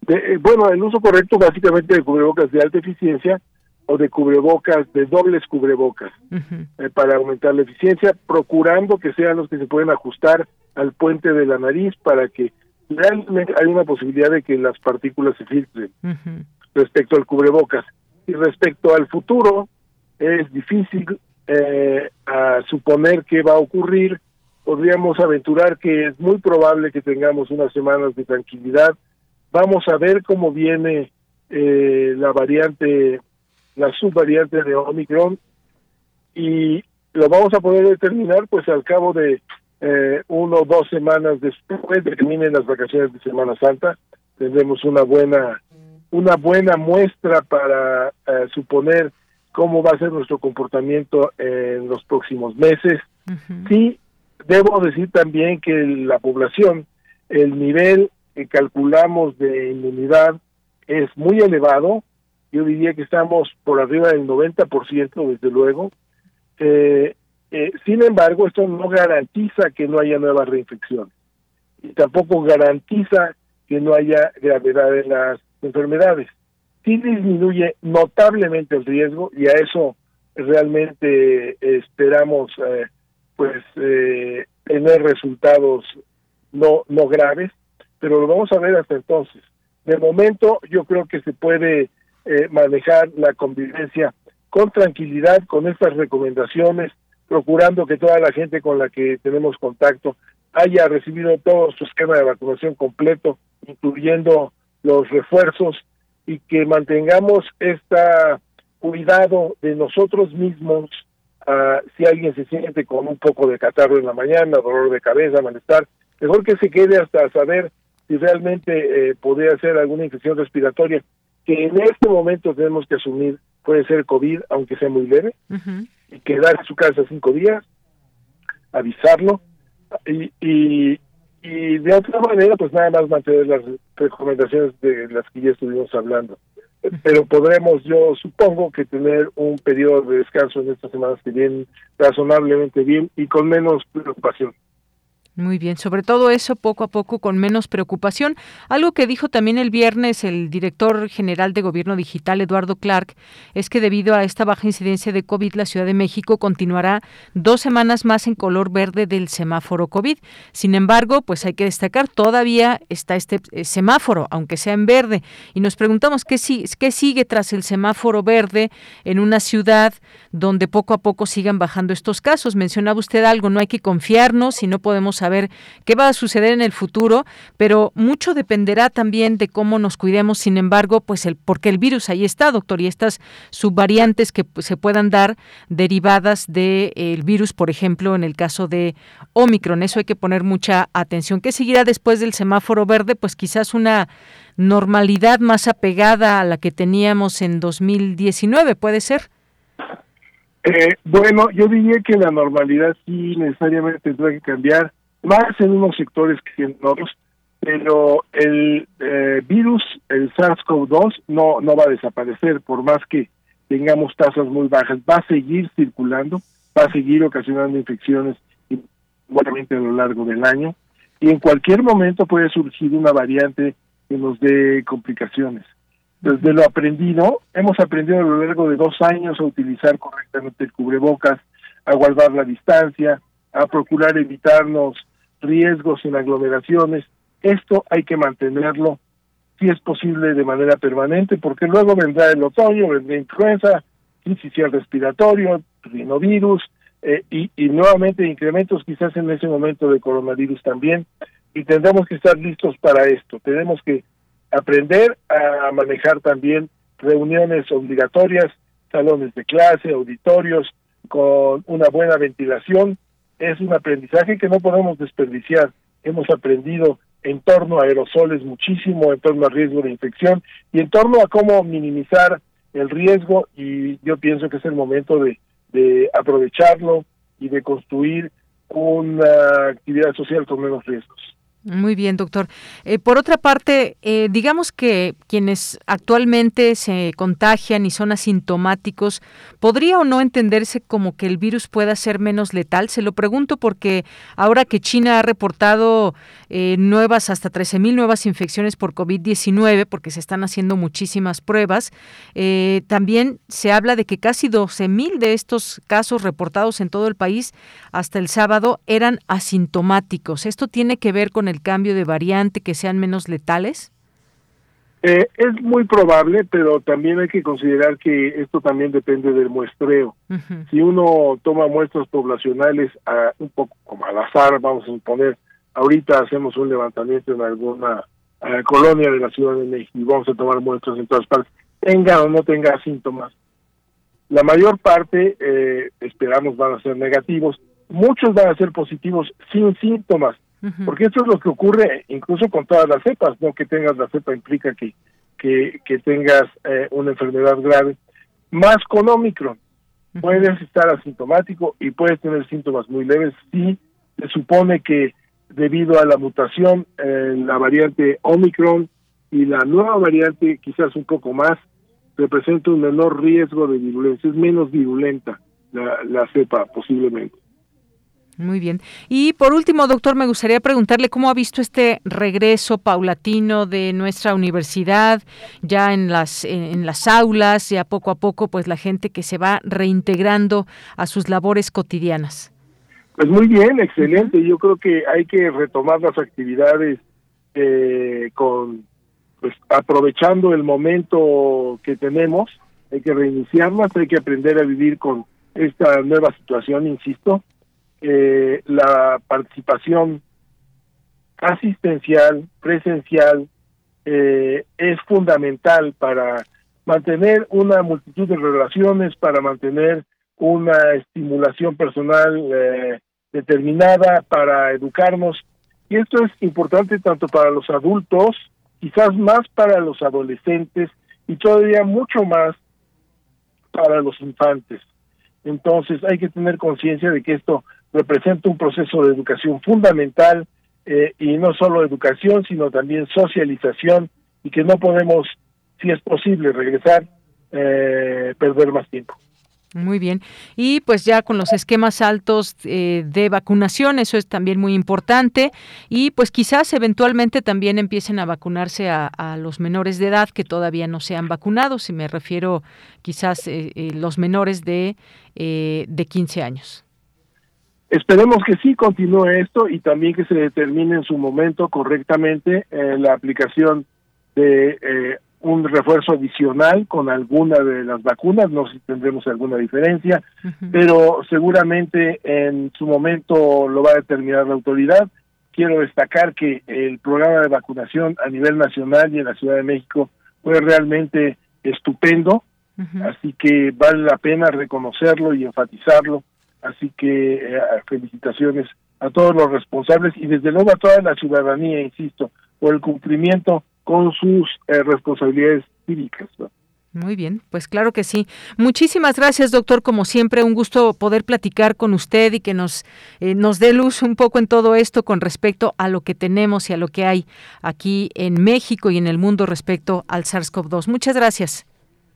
Eh, bueno, el uso correcto básicamente de cubrebocas de alta eficiencia o de cubrebocas, de dobles cubrebocas, eh, para aumentar la eficiencia, procurando que sean los que se pueden ajustar al puente de la nariz para que realmente hay una posibilidad de que las partículas se filtren respecto al cubrebocas. Y respecto al futuro, es difícil eh, a suponer qué va a ocurrir. Podríamos aventurar que es muy probable que tengamos unas semanas de tranquilidad. Vamos a ver cómo viene eh, la variante, la subvariante de Omicron. Y lo vamos a poder determinar pues al cabo de eh, uno o dos semanas después de que terminen las vacaciones de Semana Santa, tendremos una buena una buena muestra para eh, suponer cómo va a ser nuestro comportamiento en los próximos meses. Sí, debo decir también que la población, el nivel que calculamos de inmunidad es muy elevado, yo diría que estamos por arriba del 90%, desde luego. Eh, eh, sin embargo, esto no garantiza que no haya nuevas reinfecciones y tampoco garantiza que no haya gravedad en las enfermedades. Sí disminuye notablemente el riesgo y a eso realmente esperamos eh, pues eh, tener resultados no no graves, pero lo vamos a ver hasta entonces. De momento yo creo que se puede eh, manejar la convivencia con tranquilidad, con estas recomendaciones, procurando que toda la gente con la que tenemos contacto haya recibido todo su esquema de vacunación completo, incluyendo los refuerzos, y que mantengamos este cuidado de nosotros mismos, uh, si alguien se siente con un poco de catarro en la mañana, dolor de cabeza, malestar, mejor que se quede hasta saber si realmente eh, podría ser alguna infección respiratoria que en este momento tenemos que asumir puede ser COVID, aunque sea muy leve, y quedar en su casa cinco días, avisarlo, y, y, y de otra manera, pues nada más mantener las recomendaciones de las que ya estuvimos hablando. Pero podremos, yo supongo, que tener un periodo de descanso en estas semanas que vienen razonablemente bien y con menos preocupación. Muy bien, sobre todo eso poco a poco con menos preocupación. Algo que dijo también el viernes el director general de Gobierno Digital, Eduardo Clark, es que debido a esta baja incidencia de COVID, la Ciudad de México continuará dos semanas más en color verde del semáforo COVID. Sin embargo, pues hay que destacar, todavía está este eh, semáforo, aunque sea en verde. Y nos preguntamos qué, qué sigue tras el semáforo verde en una ciudad donde poco a poco sigan bajando estos casos. Mencionaba usted algo, no hay que confiarnos y no podemos saber qué va a suceder en el futuro, pero mucho dependerá también de cómo nos cuidemos. Sin embargo, pues el porque el virus ahí está, doctor, y estas subvariantes que se puedan dar derivadas del el virus, por ejemplo, en el caso de Omicron, eso hay que poner mucha atención. ¿Qué seguirá después del semáforo verde? Pues quizás una normalidad más apegada a la que teníamos en 2019, ¿puede ser? Eh, bueno, yo diría que la normalidad sí necesariamente tendrá que cambiar más en unos sectores que en otros, pero el eh, virus, el SARS-CoV-2, no, no va a desaparecer, por más que tengamos tasas muy bajas, va a seguir circulando, va a seguir ocasionando infecciones igualmente a lo largo del año, y en cualquier momento puede surgir una variante que nos dé complicaciones. Desde lo aprendido, hemos aprendido a lo largo de dos años a utilizar correctamente el cubrebocas, a guardar la distancia, a procurar evitarnos riesgos en aglomeraciones. Esto hay que mantenerlo, si es posible, de manera permanente, porque luego vendrá el otoño, vendrá influenza, crisis respiratorio, rinovirus, eh, y nuevamente incrementos quizás en ese momento de coronavirus también, y tendremos que estar listos para esto. Tenemos que aprender a manejar también reuniones obligatorias, salones de clase, auditorios, con una buena ventilación, es un aprendizaje que no podemos desperdiciar. Hemos aprendido en torno a aerosoles muchísimo, en torno al riesgo de infección y en torno a cómo minimizar el riesgo y yo pienso que es el momento de, de aprovecharlo y de construir una actividad social con menos riesgos. Muy bien, doctor. Eh, por otra parte, eh, digamos que quienes actualmente se contagian y son asintomáticos, ¿podría o no entenderse como que el virus pueda ser menos letal? Se lo pregunto porque ahora que China ha reportado eh, nuevas, hasta 13.000 nuevas infecciones por COVID-19, porque se están haciendo muchísimas pruebas, también se habla de que casi 12.000 de estos casos reportados en todo el país hasta el sábado eran asintomáticos. ¿Esto tiene que ver con el cambio de variante que sean menos letales? Eh, es muy probable, pero también hay que considerar que esto también depende del muestreo. Si uno toma muestras poblacionales a, un poco como al azar, vamos a suponer, ahorita hacemos un levantamiento en alguna eh, colonia de la Ciudad de México y vamos a tomar muestras en todas partes, tenga o no tenga síntomas. La mayor parte, eh, esperamos, van a ser negativos. Muchos van a ser positivos sin síntomas porque esto es lo que ocurre incluso con todas las cepas, no que tengas la cepa implica que, que, tengas eh, una enfermedad grave, más con Omicron. Puedes estar asintomático y puedes tener síntomas muy leves. Si se supone que debido a la mutación en la variante Omicron y la nueva variante, quizás un poco más, representa un menor riesgo de virulencia, es menos virulenta la, la cepa posiblemente. Muy bien. Y por último, doctor, me gustaría preguntarle cómo ha visto este regreso paulatino de nuestra universidad, ya en las, en las aulas, ya poco a poco, pues la gente que se va reintegrando a sus labores cotidianas. Pues muy bien, excelente. Yo creo que hay que retomar las actividades eh, con, pues aprovechando el momento que tenemos, hay que reiniciarlas, hay que aprender a vivir con esta nueva situación, insisto, eh, la participación asistencial, presencial, eh, es fundamental para mantener una multitud de relaciones, para mantener una estimulación personal eh, determinada, para educarnos. Y esto es importante tanto para los adultos, quizás más para los adolescentes y todavía mucho más para los infantes. Entonces hay que tener conciencia de que esto representa un proceso de educación fundamental eh, y no solo educación, sino también socialización y que no podemos, si es posible, regresar, eh, perder más tiempo. Muy bien. Y pues ya con los esquemas altos eh, de vacunación, eso es también muy importante. Y pues quizás eventualmente también empiecen a vacunarse a, los menores de edad que todavía no se han vacunado, si me refiero quizás los menores de, de 15 años. Esperemos que sí continúe esto y también que se determine en su momento correctamente eh, la aplicación de eh, un refuerzo adicional con alguna de las vacunas, no sé si tendremos alguna diferencia, pero seguramente en su momento lo va a determinar la autoridad. Quiero destacar que el programa de vacunación a nivel nacional y en la Ciudad de México fue realmente estupendo, así que vale la pena reconocerlo y enfatizarlo Así que eh, felicitaciones a todos los responsables y desde luego a toda la ciudadanía, insisto, por el cumplimiento con sus eh, responsabilidades cívicas. Muy bien, pues claro que sí. Muchísimas gracias, doctor. Como siempre, un gusto poder platicar con usted y que nos, eh, nos dé luz un poco en todo esto con respecto a lo que tenemos y a lo que hay aquí en México y en el mundo respecto al SARS-CoV-2. Muchas gracias.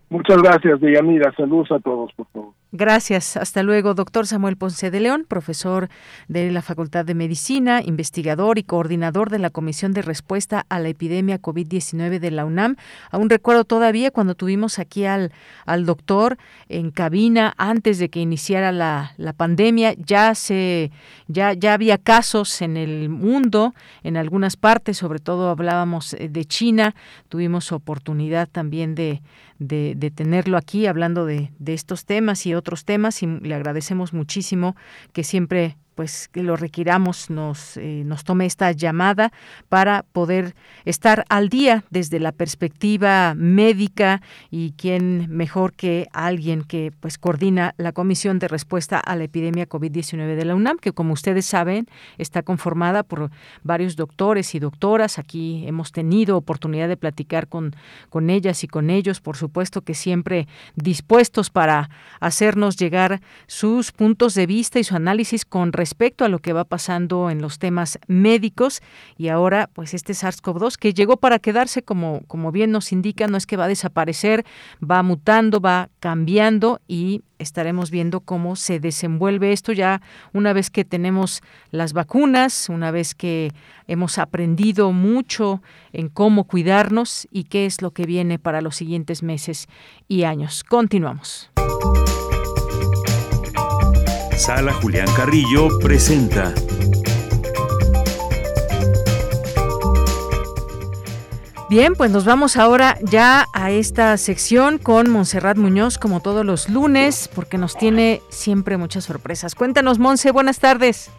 Muchas gracias, Deyanira. Saludos a todos, por favor. Gracias. Hasta luego, doctor Samuel Ponce de León, profesor de la Facultad de Medicina, investigador y coordinador de la Comisión de Respuesta a la Epidemia COVID-19 de la UNAM. Aún recuerdo todavía cuando tuvimos aquí al, al doctor en cabina antes de que iniciara la, la pandemia, ya se ya, ya había casos en el mundo, en algunas partes, sobre todo hablábamos eh, de China, tuvimos oportunidad también de, de, de tenerlo aquí hablando de, de estos temas y otros temas y le agradecemos muchísimo que siempre pues que lo requiramos nos eh, nos tome esta llamada para poder estar al día desde la perspectiva médica y quién mejor que alguien que pues coordina la Comisión de Respuesta a la Epidemia COVID-19 de la UNAM que como ustedes saben está conformada por varios doctores y doctoras. Aquí hemos tenido oportunidad de platicar con con ellas y con ellos por supuesto que siempre dispuestos para hacernos llegar sus puntos de vista y su análisis con respecto a lo que va pasando en los temas médicos y ahora pues este SARS-CoV-2 que llegó para quedarse como como bien nos indica no es que va a desaparecer, va mutando, va cambiando y estaremos viendo cómo se desenvuelve esto ya una vez que tenemos las vacunas, una vez que hemos aprendido mucho en cómo cuidarnos y qué es lo que viene para los siguientes meses y años. Continuamos. Sala Julián Carrillo presenta. Bien, pues nos vamos ahora ya a esta sección con Montserrat Muñoz, como todos los lunes, porque nos tiene siempre muchas sorpresas. Cuéntanos, Monse, buenas tardes.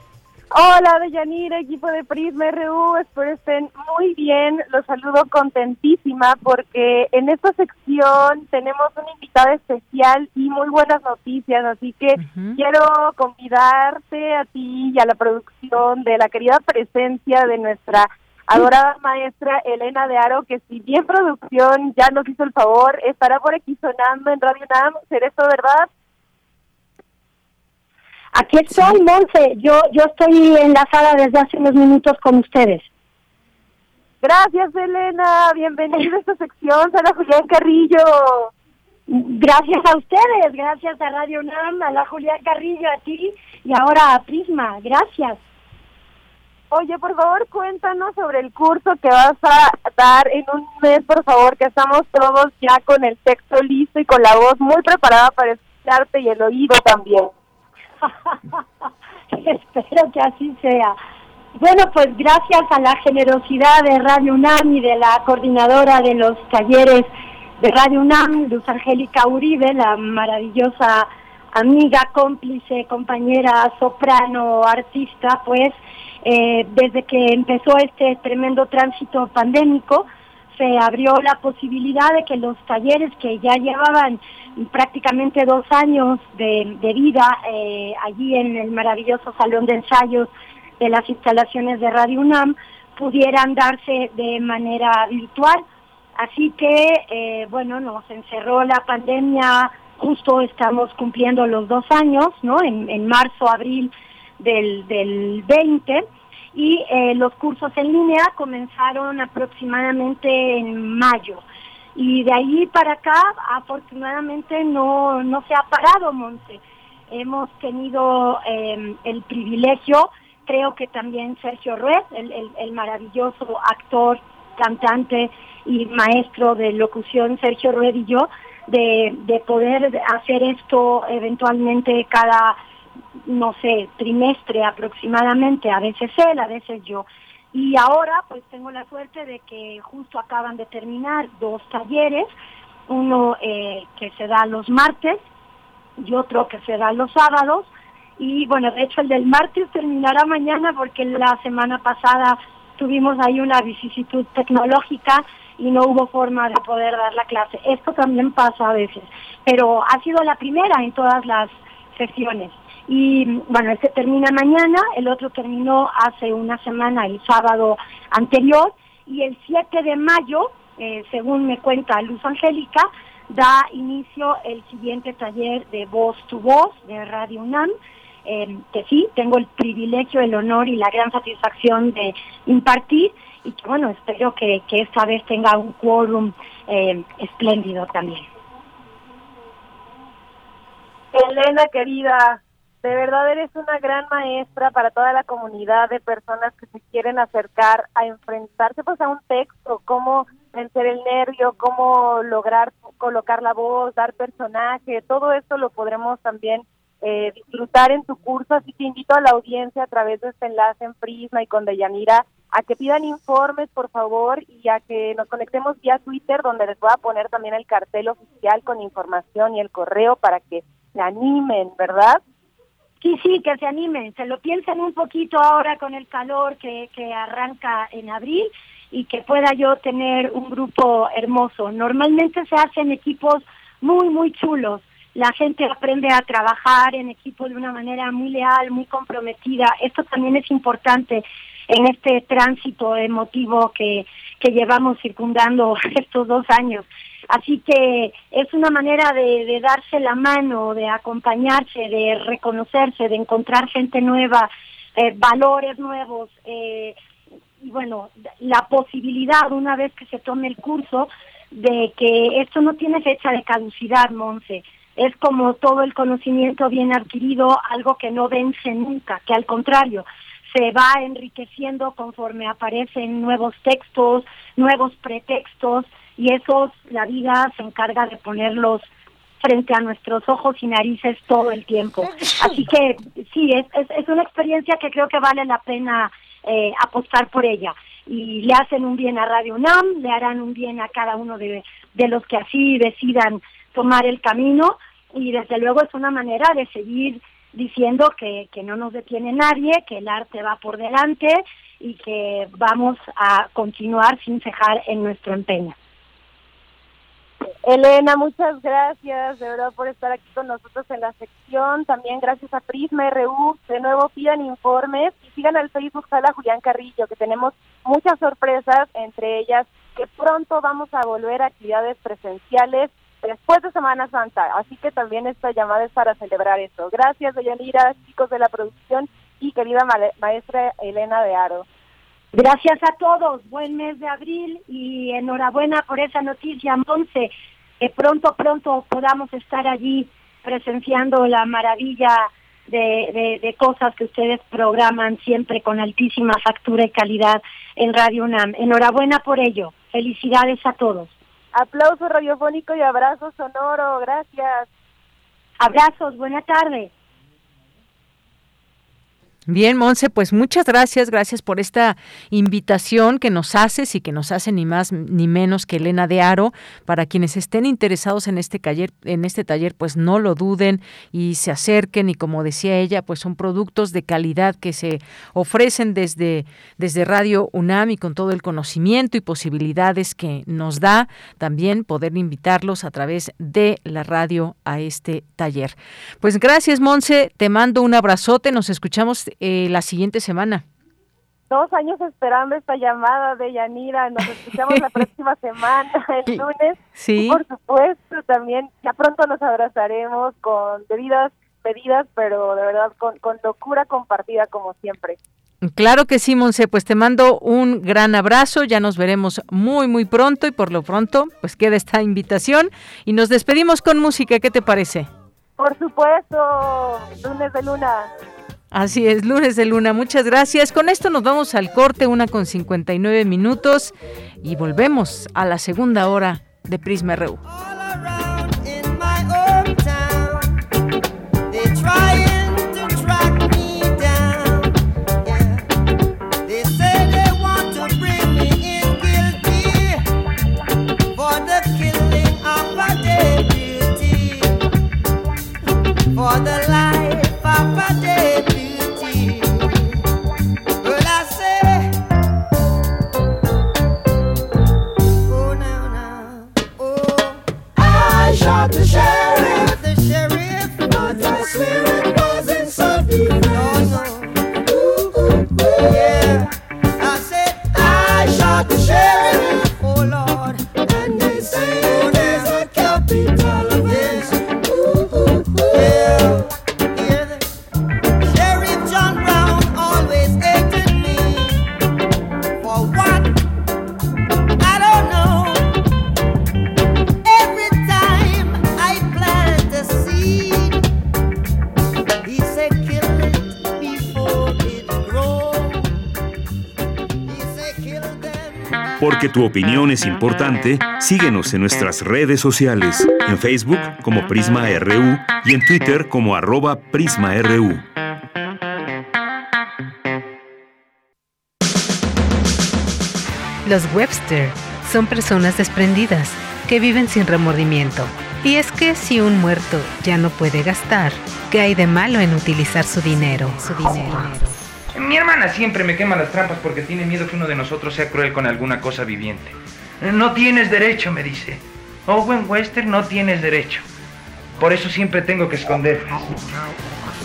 Hola, Deyanira, equipo de Prisma RU, espero estén muy bien. Los saludo contentísima porque en esta sección tenemos una invitada especial y muy buenas noticias, así que quiero convidarte a ti y a la producción de la querida presencia de nuestra adorada maestra Elena de Aro, que si bien producción ya nos hizo el favor, estará por aquí sonando en Radio NAM, ¿será esto verdad? Aquí estoy, Monse. Yo, yo estoy enlazada desde hace unos minutos con ustedes. Gracias, Elena. Bienvenida a esta sección, Sara Julián Carrillo. Gracias a ustedes, gracias a Radio NAM, a la Julián Carrillo, a ti y ahora a Prisma. Gracias. Oye, por favor, cuéntanos sobre el curso que vas a dar en un mes, por favor, que estamos todos ya con el texto listo y con la voz muy preparada para escucharte y el oído también. *laughs* Espero que así sea. Bueno, pues gracias a la generosidad de Radio UNAM y de la coordinadora de los talleres de Radio UNAM, Luz Angélica Uribe, la maravillosa amiga, cómplice, compañera, soprano, artista, pues eh, desde que empezó este tremendo tránsito pandémico, se abrió la posibilidad de que los talleres que ya llevaban prácticamente dos años de, vida eh, allí en el maravilloso salón de ensayos de las instalaciones de Radio UNAM pudieran darse de manera virtual. Así que, eh, bueno, nos encerró la pandemia, justo estamos cumpliendo los dos años, ¿no? En, marzo, abril del, del 20 y eh, los cursos en línea comenzaron aproximadamente en mayo. Y de ahí para acá, afortunadamente, no, no se ha parado, Monte. Hemos tenido em, el privilegio, creo que también Sergio Ruiz, el, el, maravilloso actor, cantante y maestro de locución, Sergio Ruiz y yo, de, de poder hacer esto eventualmente cada no sé, trimestre aproximadamente, a veces él, a veces yo. Y ahora pues tengo la suerte de que justo acaban de terminar dos talleres, uno eh, que se da los martes y otro que se da los sábados. Y bueno, de hecho el del martes terminará mañana porque la semana pasada tuvimos ahí una vicisitud tecnológica y no hubo forma de poder dar la clase. Esto también pasa a veces, pero ha sido la primera en todas las sesiones. Y bueno, este termina mañana, el otro terminó hace una semana, el sábado anterior, y el 7 de mayo, eh, según me cuenta Luz Angélica, da inicio el siguiente taller de voz tu voz de Radio UNAM, eh, que sí, tengo el privilegio, el honor y la gran satisfacción de impartir y que bueno, espero que, que esta vez tenga un quórum eh, espléndido también. Elena querida, de verdad eres una gran maestra para toda la comunidad de personas que se quieren acercar a enfrentarse pues a un texto, cómo vencer el nervio, cómo lograr colocar la voz, dar personaje, todo esto lo podremos también eh, disfrutar en tu curso, así que invito a la audiencia a través de este enlace en Prisma y con Deyanira a que pidan informes, por favor, y a que nos conectemos vía Twitter, donde les voy a poner también el cartel oficial con información y el correo para que se animen, ¿verdad? Sí, sí, que se animen, se lo piensen un poquito ahora con el calor que, que arranca en abril y que pueda yo tener un grupo hermoso. Normalmente se hacen equipos muy, muy chulos. La gente aprende a trabajar en equipo de una manera muy leal, muy comprometida. Esto también es importante en este tránsito emotivo que, que llevamos circundando *laughs* estos dos años. Así que es una manera de, darse la mano, de acompañarse, de reconocerse, de encontrar gente nueva, eh, valores nuevos. Eh, y bueno, la posibilidad, una vez que se tome el curso, de que esto no tiene fecha de caducidad, Monse. Es como todo el conocimiento bien adquirido, algo que no vence nunca, que al contrario, se va enriqueciendo conforme aparecen nuevos textos, nuevos pretextos, y esos la vida se encarga de ponerlos frente a nuestros ojos y narices todo el tiempo. Así que sí, es, es, una experiencia que creo que vale la pena eh, apostar por ella. Y le hacen un bien a Radio UNAM, le harán un bien a cada uno de, de los que así decidan tomar el camino y desde luego es una manera de seguir diciendo que, que no nos detiene nadie, que el arte va por delante y que vamos a continuar sin cejar en nuestro empeño. Elena, muchas gracias de verdad por estar aquí con nosotros en la sección. También gracias a Prisma RU. De nuevo pidan informes y sigan al Facebook Sala Julián Carrillo, que tenemos muchas sorpresas, entre ellas que pronto vamos a volver a actividades presenciales después de Semana Santa. Así que también esta llamada es para celebrar eso. Gracias, Deyanira, chicos de la producción y querida maestra Elena de Aro. Gracias a todos, buen mes de abril y enhorabuena por esa noticia, Monse, que pronto, pronto podamos estar allí presenciando la maravilla de, de, cosas que ustedes programan siempre con altísima factura y calidad en Radio UNAM. Enhorabuena por ello. Felicidades a todos. Aplauso radiofónico y abrazo sonoro. Gracias. Abrazos. Buena tarde. Bien, Monse, pues muchas gracias, gracias por esta invitación que nos haces y que nos hace ni más ni menos que Elena de Aro. Para quienes estén interesados en este taller, en este taller, pues no lo duden y se acerquen. Y como decía ella, pues son productos de calidad que se ofrecen desde, desde Radio UNAM y con todo el conocimiento y posibilidades que nos da también poder invitarlos a través de la radio a este taller. Pues gracias, Monse, te mando un abrazote, nos escuchamos eh, la siguiente semana. Dos años esperando esta llamada de Yanira. Nos escuchamos la *laughs* próxima semana, el lunes. Sí. por supuesto, también ya pronto nos abrazaremos con debidas medidas, pero de verdad con, con locura compartida como siempre. Claro que sí, Monse, pues te mando un gran abrazo, ya nos veremos muy muy pronto y por lo pronto pues queda esta invitación y nos despedimos con música, ¿qué te parece? Por supuesto, lunes de luna. Así es, lunes de luna. Muchas gracias. Con esto nos vamos al corte, una con 59 minutos, y volvemos a la segunda hora de Prisma RU. yeah. Porque tu opinión es importante, síguenos en nuestras redes sociales, en Facebook como Prisma RU y en Twitter como arroba PrismaRU. Los Webster son personas desprendidas que viven sin remordimiento. Y es que si un muerto ya no puede gastar, ¿qué hay de malo en utilizar su dinero? Su dinero. Mi hermana siempre me quema las trampas porque tiene miedo que uno de nosotros sea cruel con alguna cosa viviente. No tienes derecho, me dice. Owen Wester, no tienes derecho. Por eso siempre tengo que esconderme.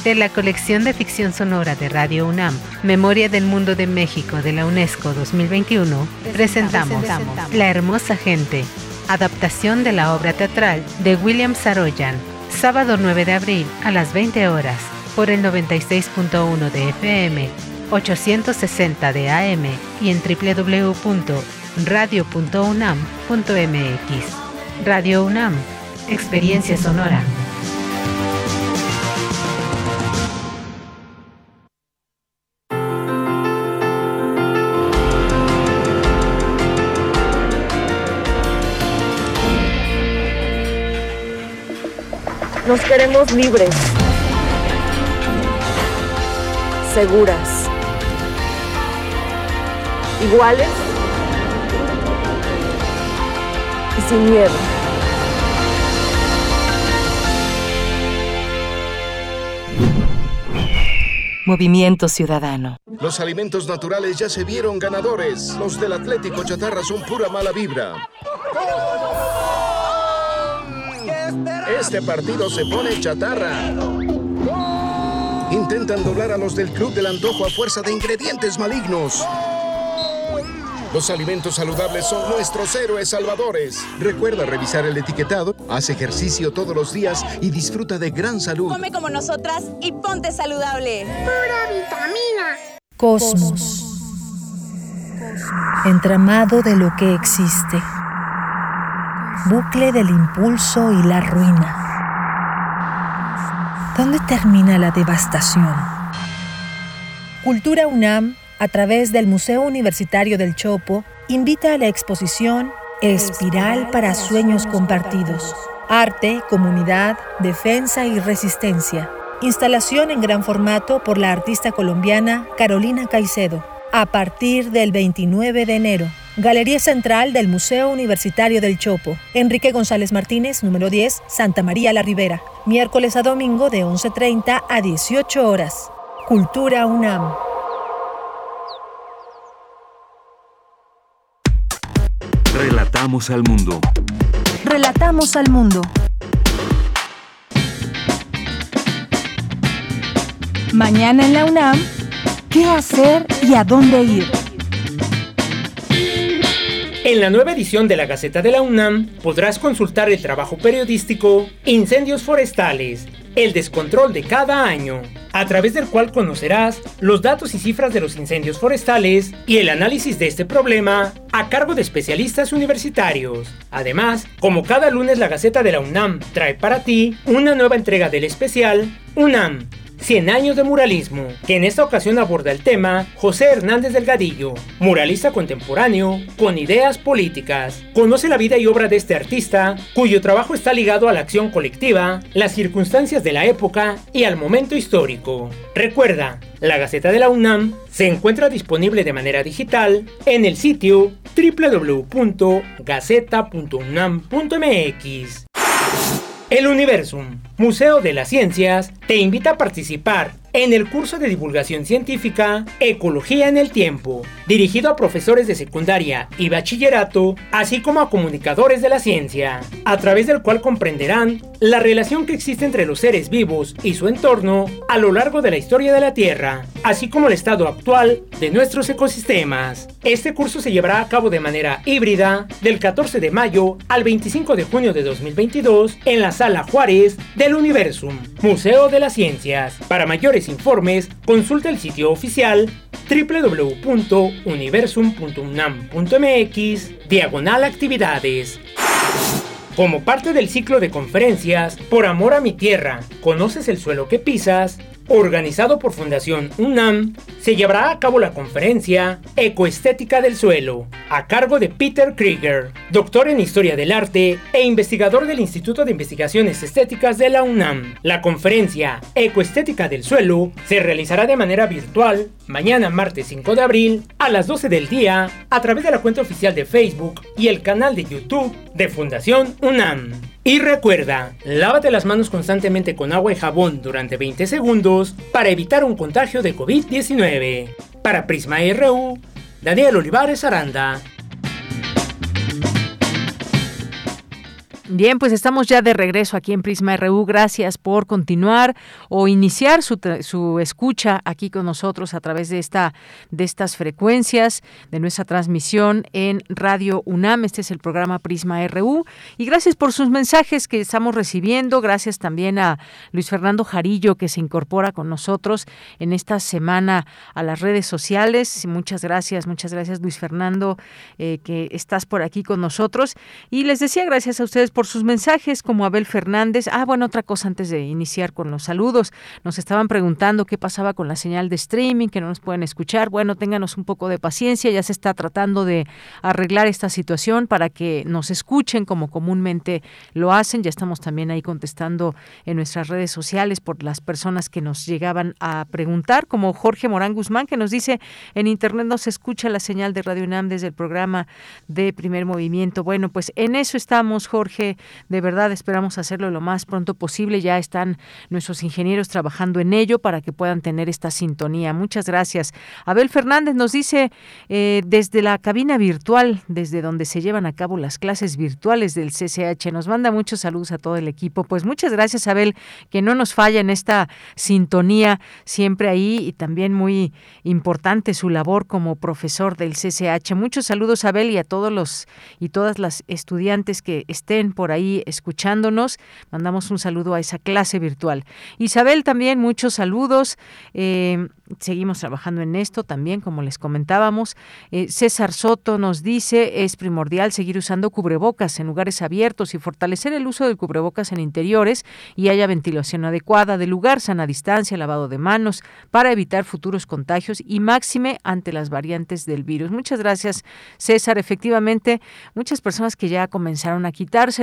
De la colección de ficción sonora de Radio UNAM, Memoria del Mundo de México de la UNESCO 2021, presentamos La Hermosa Gente, adaptación de la obra teatral de William Saroyan, sábado 9 de abril a las 20 horas por el 96.1 de FM, 860 de AM y en www.radio.unam.mx. Radio UNAM, experiencia sonora. Nos queremos libres seguras, iguales y sin miedo. Movimiento Ciudadano. Los alimentos naturales ya se vieron ganadores. Los del Atlético Chatarra son pura mala vibra. Este partido se pone chatarra. Intentan doblar a los del Club del Antojo a fuerza de ingredientes malignos. Los alimentos saludables son nuestros héroes salvadores. Recuerda revisar el etiquetado, haz ejercicio todos los días y disfruta de gran salud. Come como nosotras y ponte saludable. Pura vitamina. Cosmos. Entramado de lo que existe. Bucle del impulso y la ruina. ¿Dónde termina la devastación? Cultura UNAM, a través del Museo Universitario del Chopo, invita a la exposición Espiral para Sueños Compartidos. Arte, comunidad, defensa y resistencia. Instalación en gran formato por la artista colombiana Carolina Caicedo. A partir del 29 de enero. Galería Central del Museo Universitario del Chopo. Enrique González Martínez, número 10, Santa María la Ribera. Miércoles a domingo de 11.30 a 18 horas. Cultura UNAM. Relatamos al mundo. Relatamos al mundo. Mañana en la UNAM, ¿qué hacer y a dónde ir? En la nueva edición de la Gaceta de la UNAM podrás consultar el trabajo periodístico Incendios Forestales, el descontrol de cada año, a través del cual conocerás los datos y cifras de los incendios forestales y el análisis de este problema a cargo de especialistas universitarios. Además, como cada lunes la Gaceta de la UNAM trae para ti una nueva entrega del especial UNAM 100 años de muralismo, que en esta ocasión aborda el tema José Hernández Delgadillo, muralista contemporáneo con ideas políticas. Conoce la vida y obra de este artista, cuyo trabajo está ligado a la acción colectiva, las circunstancias de la época y al momento histórico. Recuerda, la Gaceta de la UNAM se encuentra disponible de manera digital en el sitio www.gaceta.unam.mx. El Universum, Museo de las Ciencias, te invita a participar en el curso de divulgación científica Ecología en el Tiempo, dirigido a profesores de secundaria y bachillerato, así como a comunicadores de la ciencia, a través del cual comprenderán la relación que existe entre los seres vivos y su entorno a lo largo de la historia de la Tierra, así como el estado actual de nuestros ecosistemas. Este curso se llevará a cabo de manera híbrida del 14 de mayo al 25 de junio de 2022 en la Sala Juárez del Universum, Museo de las Ciencias. Para mayores informes, consulta el sitio oficial www.universum.unam.mx diagonal actividades. Como parte del ciclo de conferencias Por Amor a mi Tierra, ¿conoces el suelo que pisas? Organizado por Fundación UNAM, se llevará a cabo la conferencia Ecoestética del Suelo, a cargo de Peter Krieger, doctor en Historia del Arte e investigador del Instituto de Investigaciones Estéticas de la UNAM. La conferencia Ecoestética del Suelo se realizará de manera virtual mañana martes 5 de abril a las 12 del día a través de la cuenta oficial de Facebook y el canal de YouTube de Fundación UNAM. Y recuerda, lávate las manos constantemente con agua y jabón durante 20 segundos para evitar un contagio de COVID-19. Para Prisma RU, Daniel Olivares Aranda. Bien, pues estamos ya de regreso aquí en Prisma RU. Gracias por continuar o iniciar su, su, escucha aquí con nosotros a través de esta de estas frecuencias de nuestra transmisión en Radio UNAM. Este es el programa Prisma RU y gracias por sus mensajes que estamos recibiendo. Gracias también a Luis Fernando Jarillo que se incorpora con nosotros en esta semana a las redes sociales. Muchas gracias, muchas gracias Luis Fernando eh, que estás por aquí con nosotros y les decía gracias a ustedes por sus mensajes, como Abel Fernández. Ah, bueno, otra cosa antes de iniciar con los saludos. Nos estaban preguntando qué pasaba con la señal de streaming, que no nos pueden escuchar. Bueno, ténganos un poco de paciencia, ya se está tratando de arreglar esta situación para que nos escuchen como comúnmente lo hacen. Ya estamos también ahí contestando en nuestras redes sociales por las personas que nos llegaban a preguntar, como Jorge Morán Guzmán, que nos dice, en internet no se escucha la señal de Radio UNAM desde el programa de primer movimiento. Bueno, pues en eso estamos, Jorge de verdad esperamos hacerlo lo más pronto posible. Ya están nuestros ingenieros trabajando en ello para que puedan tener esta sintonía. Muchas gracias. Abel Fernández nos dice eh, desde la cabina virtual, desde donde se llevan a cabo las clases virtuales del CCH, nos manda muchos saludos a todo el equipo. Pues muchas gracias, Abel, que no nos falla en esta sintonía siempre ahí y también muy importante su labor como profesor del CCH. Muchos saludos, Abel, y a todos los y todas las estudiantes que estén por ahí escuchándonos. Mandamos un saludo a esa clase virtual. Isabel también, muchos saludos. Eh, seguimos trabajando en esto también, como les comentábamos. Eh, César Soto nos dice, es primordial seguir usando cubrebocas en lugares abiertos y fortalecer el uso del cubrebocas en interiores y haya ventilación adecuada del lugar, sana distancia, lavado de manos, para evitar futuros contagios y máxime ante las variantes del virus. Muchas gracias, César. Efectivamente, muchas personas que ya comenzaron a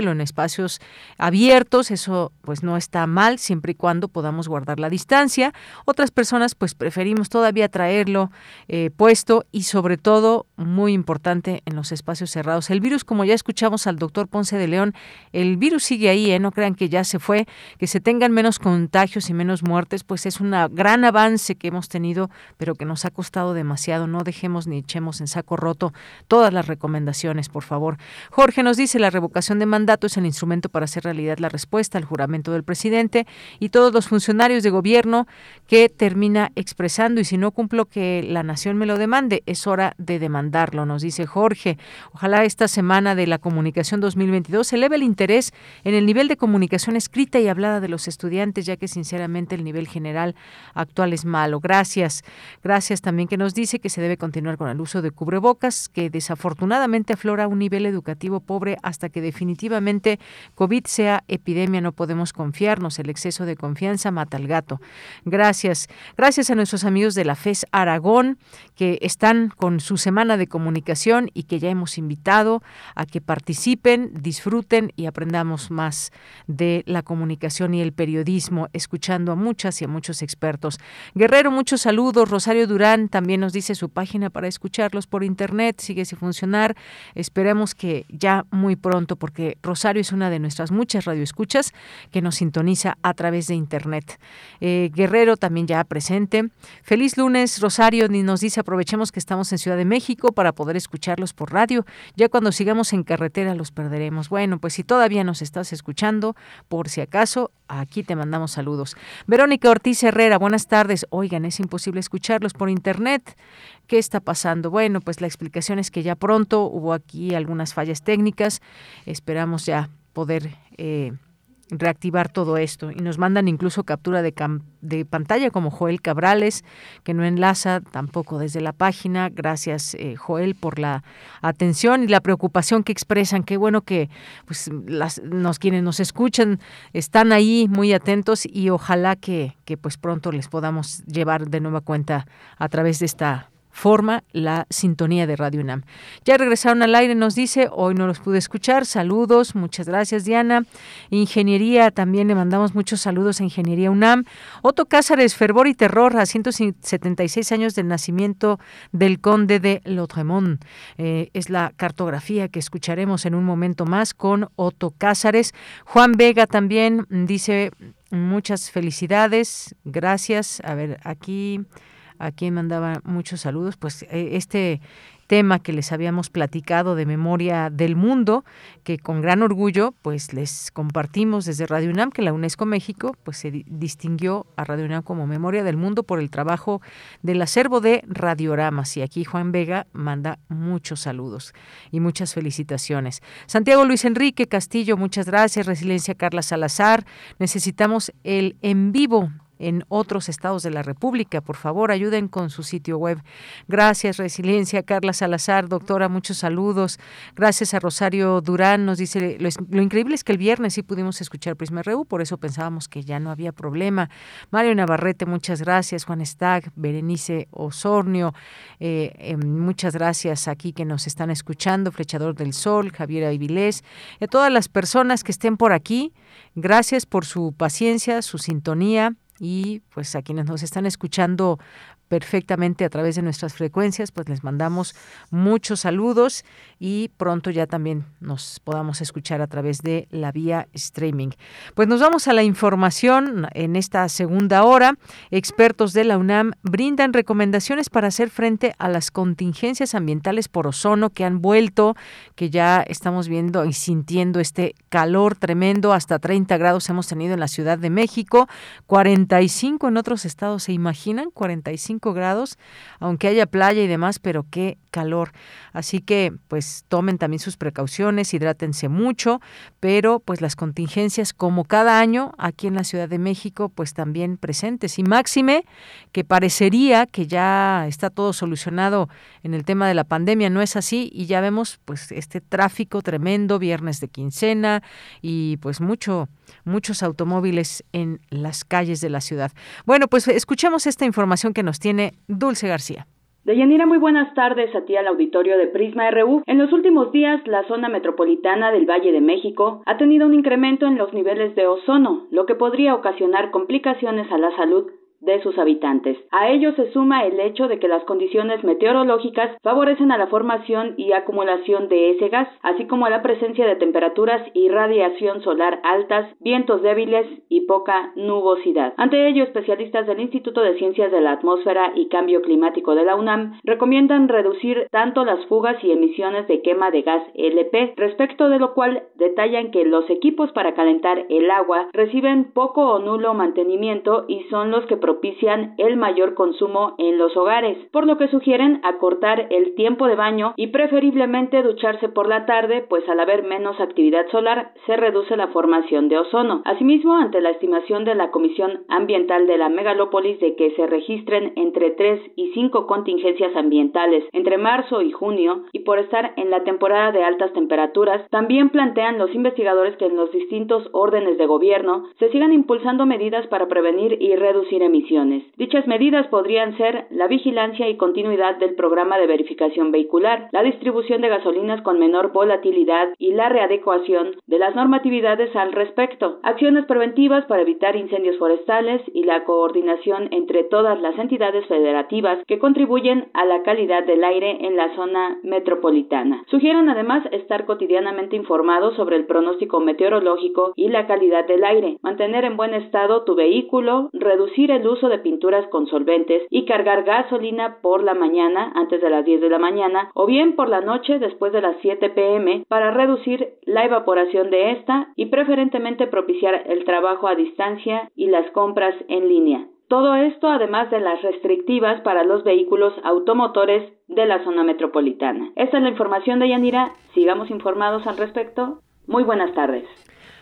en espacios abiertos, eso pues no está mal, siempre y cuando podamos guardar la distancia. Otras personas pues preferimos todavía traerlo eh, puesto y sobre todo, muy importante, en los espacios cerrados. El virus, como ya escuchamos al doctor Ponce de León, el virus sigue ahí, ¿eh? no crean que ya se fue, que se tengan menos contagios y menos muertes, pues es un gran avance que hemos tenido, pero que nos ha costado demasiado. No dejemos ni echemos en saco roto todas las recomendaciones, por favor. Jorge nos dice, la revocación de mandato es el instrumento para hacer realidad la respuesta al juramento del presidente y todos los funcionarios de gobierno que termina expresando y si no cumplo que la nación me lo demande, es hora de demandarlo, nos dice Jorge. Ojalá esta semana de la comunicación 2022 eleve el interés en el nivel de comunicación escrita y hablada de los estudiantes, ya que sinceramente el nivel general actual es malo. Gracias. Gracias también que nos dice que se debe continuar con el uso de cubrebocas, que desafortunadamente aflora un nivel educativo pobre hasta que definitivamente COVID sea epidemia. No podemos confiarnos. El exceso de confianza mata al gato. Gracias. Gracias a nuestros amigos de la FES Aragón que están con su semana de comunicación y que ya hemos invitado a que participen, disfruten y aprendamos más de la comunicación y el periodismo, escuchando a muchas y a muchos expertos. Guerrero, muchos saludos. Rosario Durán también nos dice su página para escucharlos por internet, sigue sin funcionar. Esperemos que ya muy pronto, porque Rosario es una de nuestras muchas radioescuchas que nos sintoniza a través de internet. Eh, Guerrero también ya presente. Feliz lunes, Rosario, nos dice aprovechemos que estamos en Ciudad de México para poder escucharlos por radio. Ya cuando sigamos en carretera los perderemos. Bueno, pues si todavía nos estás escuchando, por si acaso, aquí te mandamos saludos. Verónica Ortiz Herrera, buenas tardes. Oigan, es imposible escucharlos por internet. ¿Qué está pasando? Bueno, pues la explicación es que ya pronto hubo aquí algunas fallas técnicas. Esperamos ya poder eh, reactivar todo esto. Y nos mandan incluso captura de, de, pantalla como Joel Cabrales que no enlaza tampoco desde la página. Gracias eh, Joel por la atención y la preocupación que expresan. Qué bueno que pues las nos quienes nos escuchan están ahí muy atentos y ojalá que, que pues pronto les podamos llevar de nueva cuenta a través de esta forma la sintonía de Radio UNAM. Ya regresaron al aire, nos dice, hoy no los pude escuchar, saludos, muchas gracias Diana. Ingeniería, también le mandamos muchos saludos a Ingeniería UNAM. Otto Cázares, Fervor y Terror, a 176 años del nacimiento del conde de Lotremont. Eh, es la cartografía que escucharemos en un momento más con Otto Cázares. Juan Vega también dice, muchas felicidades, gracias. A ver, aquí a quien mandaba muchos saludos, pues eh, este tema que les habíamos platicado de memoria del mundo, que con gran orgullo pues les compartimos desde Radio UNAM, que la UNESCO México pues se distinguió a Radio UNAM como memoria del mundo por el trabajo del acervo de radioramas. Y aquí Juan Vega manda muchos saludos y muchas felicitaciones. Santiago Luis Enrique Castillo, muchas gracias. Resiliencia Carla Salazar. Necesitamos el en vivo en otros estados de la República. Por favor, ayuden con su sitio web. Gracias, Resiliencia. Carla Salazar, doctora, muchos saludos. Gracias a Rosario Durán. Nos dice, lo, increíble es que el viernes sí pudimos escuchar Prisma RU, por eso pensábamos que ya no había problema. Mario Navarrete, muchas gracias. Juan Stag, Berenice Osornio, eh, em, muchas gracias aquí que nos están escuchando. Flechador del Sol, Javier Avilés, y a todas las personas que estén por aquí. Gracias por su paciencia, su sintonía y pues a quienes nos están escuchando perfectamente a través de nuestras frecuencias, pues les mandamos muchos saludos y pronto ya también nos podamos escuchar a través de la vía streaming. Pues nos vamos a la información en esta segunda hora. Expertos de la UNAM brindan recomendaciones para hacer frente a las contingencias ambientales por ozono que han vuelto, que ya estamos viendo y sintiendo este calor tremendo, hasta 30 grados hemos tenido en la Ciudad de México, 45 en otros estados, ¿se imaginan? 45 grados, aunque haya playa y demás, pero qué calor. Así que pues tomen también sus precauciones, hidrátense mucho, pero pues las contingencias como cada año aquí en la Ciudad de México pues también presentes y máxime que parecería que ya está todo solucionado en el tema de la pandemia, no es así y ya vemos pues este tráfico tremendo viernes de quincena y pues mucho muchos automóviles en las calles de la ciudad. Bueno, pues escuchemos esta información que nos tiene Dulce García. Deyanira, muy buenas tardes a ti al auditorio de Prisma RU. En los últimos días, la zona metropolitana del Valle de México ha tenido un incremento en los niveles de ozono, lo que podría ocasionar complicaciones a la salud de sus habitantes. A ello se suma el hecho de que las condiciones meteorológicas favorecen a la formación y acumulación de ese gas, así como a la presencia de temperaturas y radiación solar altas, vientos débiles y poca nubosidad. Ante ello, especialistas del Instituto de Ciencias de la Atmósfera y Cambio Climático de la UNAM recomiendan reducir tanto las fugas y emisiones de quema de gas LP, respecto de lo cual detallan que los equipos para calentar el agua reciben poco o nulo mantenimiento y son los que propician el mayor consumo en los hogares, por lo que sugieren acortar el tiempo de baño y preferiblemente ducharse por la tarde, pues al haber menos actividad solar se reduce la formación de ozono. Asimismo, ante la estimación de la Comisión Ambiental de la megalópolis de que se registren entre 3 y 5 contingencias ambientales entre marzo y junio y por estar en la temporada de altas temperaturas, también plantean los investigadores que en los distintos órdenes de gobierno se sigan impulsando medidas para prevenir y reducir emisiones Dichas medidas podrían ser la vigilancia y continuidad del programa de verificación vehicular, la distribución de gasolinas con menor volatilidad y la readecuación de las normatividades al respecto, acciones preventivas para evitar incendios forestales y la coordinación entre todas las entidades federativas que contribuyen a la calidad del aire en la zona metropolitana. Sugieren además estar cotidianamente informados sobre el pronóstico meteorológico y la calidad del aire, mantener en buen estado tu vehículo, reducir el uso de pinturas con solventes y cargar gasolina por la mañana antes de las 10 de la mañana o bien por la noche después de las 7 pm para reducir la evaporación de esta y preferentemente propiciar el trabajo a distancia y las compras en línea. Todo esto además de las restrictivas para los vehículos automotores de la zona metropolitana. Esta es la información de Yanira. Sigamos informados al respecto. Muy buenas tardes.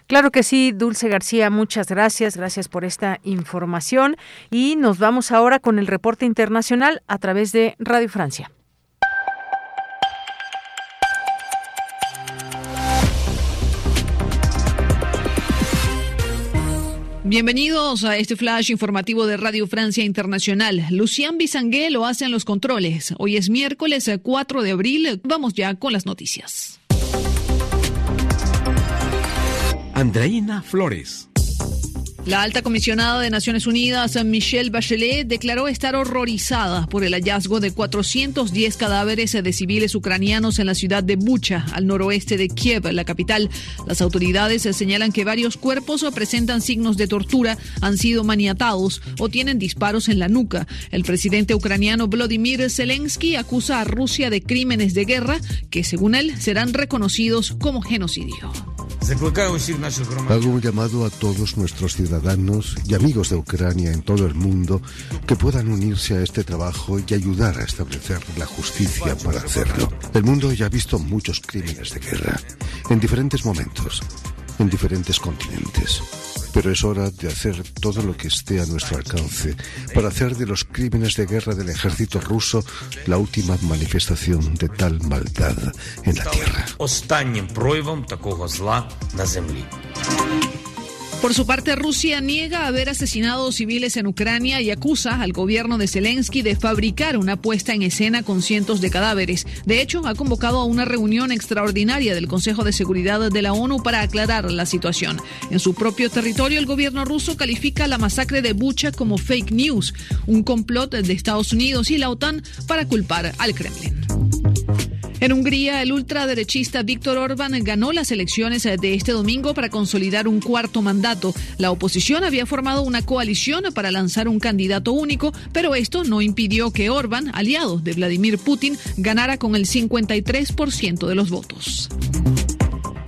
Claro que sí, Dulce García, muchas gracias, gracias por esta información y nos vamos ahora con el reporte internacional a través de Radio Francia. Bienvenidos a este flash informativo de Radio Francia Internacional. Lucian Bisangué lo hace en los controles. Hoy es miércoles 4 de abril. Vamos ya con las noticias. Andreina Flores. La alta comisionada de Naciones Unidas, Michelle Bachelet, declaró estar horrorizada por el hallazgo de 410 cadáveres de civiles ucranianos en la ciudad de Bucha, al noroeste de Kiev, la capital. Las autoridades señalan que varios cuerpos presentan signos de tortura, han sido maniatados o tienen disparos en la nuca. El presidente ucraniano Vladimir Zelensky acusa a Rusia de crímenes de guerra que, según él, serán reconocidos como genocidio. Hago un llamado a todos nuestros ciudadanos y amigos de Ucrania en todo el mundo que puedan unirse a este trabajo y ayudar a establecer la justicia para hacerlo. El mundo ya ha visto muchos crímenes de guerra en diferentes momentos, en diferentes continentes pero es hora de hacer todo lo que esté a nuestro alcance para hacer de los crímenes de guerra del ejército ruso la última manifestación de tal maldad en la tierra. Por su parte, Rusia niega haber asesinado civiles en Ucrania y acusa al gobierno de Zelensky de fabricar una puesta en escena con cientos de cadáveres. De hecho, ha convocado a una reunión extraordinaria del Consejo de Seguridad de la ONU para aclarar la situación. En su propio territorio, el gobierno ruso califica la masacre de Bucha como fake news, un complot de Estados Unidos y la OTAN para culpar al Kremlin. En Hungría, el ultraderechista Víctor Orbán ganó las elecciones de este domingo para consolidar un cuarto mandato. La oposición había formado una coalición para lanzar un candidato único, pero esto no impidió que Orbán, aliado de Vladimir Putin, ganara con el 53% de los votos.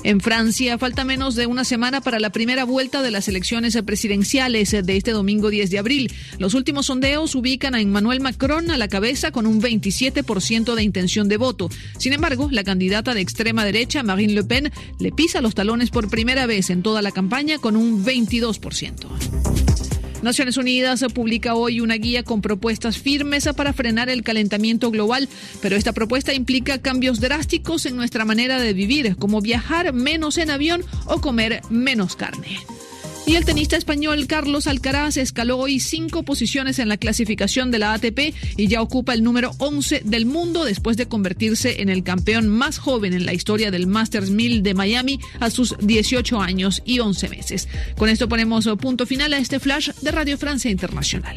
En Francia, falta menos de una semana para la primera vuelta de las elecciones presidenciales de este domingo 10 de abril. Los últimos sondeos ubican a Emmanuel Macron a la cabeza con un 27% de intención de voto. Sin embargo, la candidata de extrema derecha, Marine Le Pen, le pisa los talones por primera vez en toda la campaña con un 22%. Naciones Unidas publica hoy una guía con propuestas firmes para frenar el calentamiento global, pero esta propuesta implica cambios drásticos en nuestra manera de vivir, como viajar menos en avión o comer menos carne. Y el tenista español Carlos Alcaraz escaló hoy cinco posiciones en la clasificación de la ATP y ya ocupa el número 11 del mundo después de convertirse en el campeón más joven en la historia del Masters 1000 de Miami a sus 18 años y 11 meses. Con esto ponemos punto final a este flash de Radio Francia Internacional.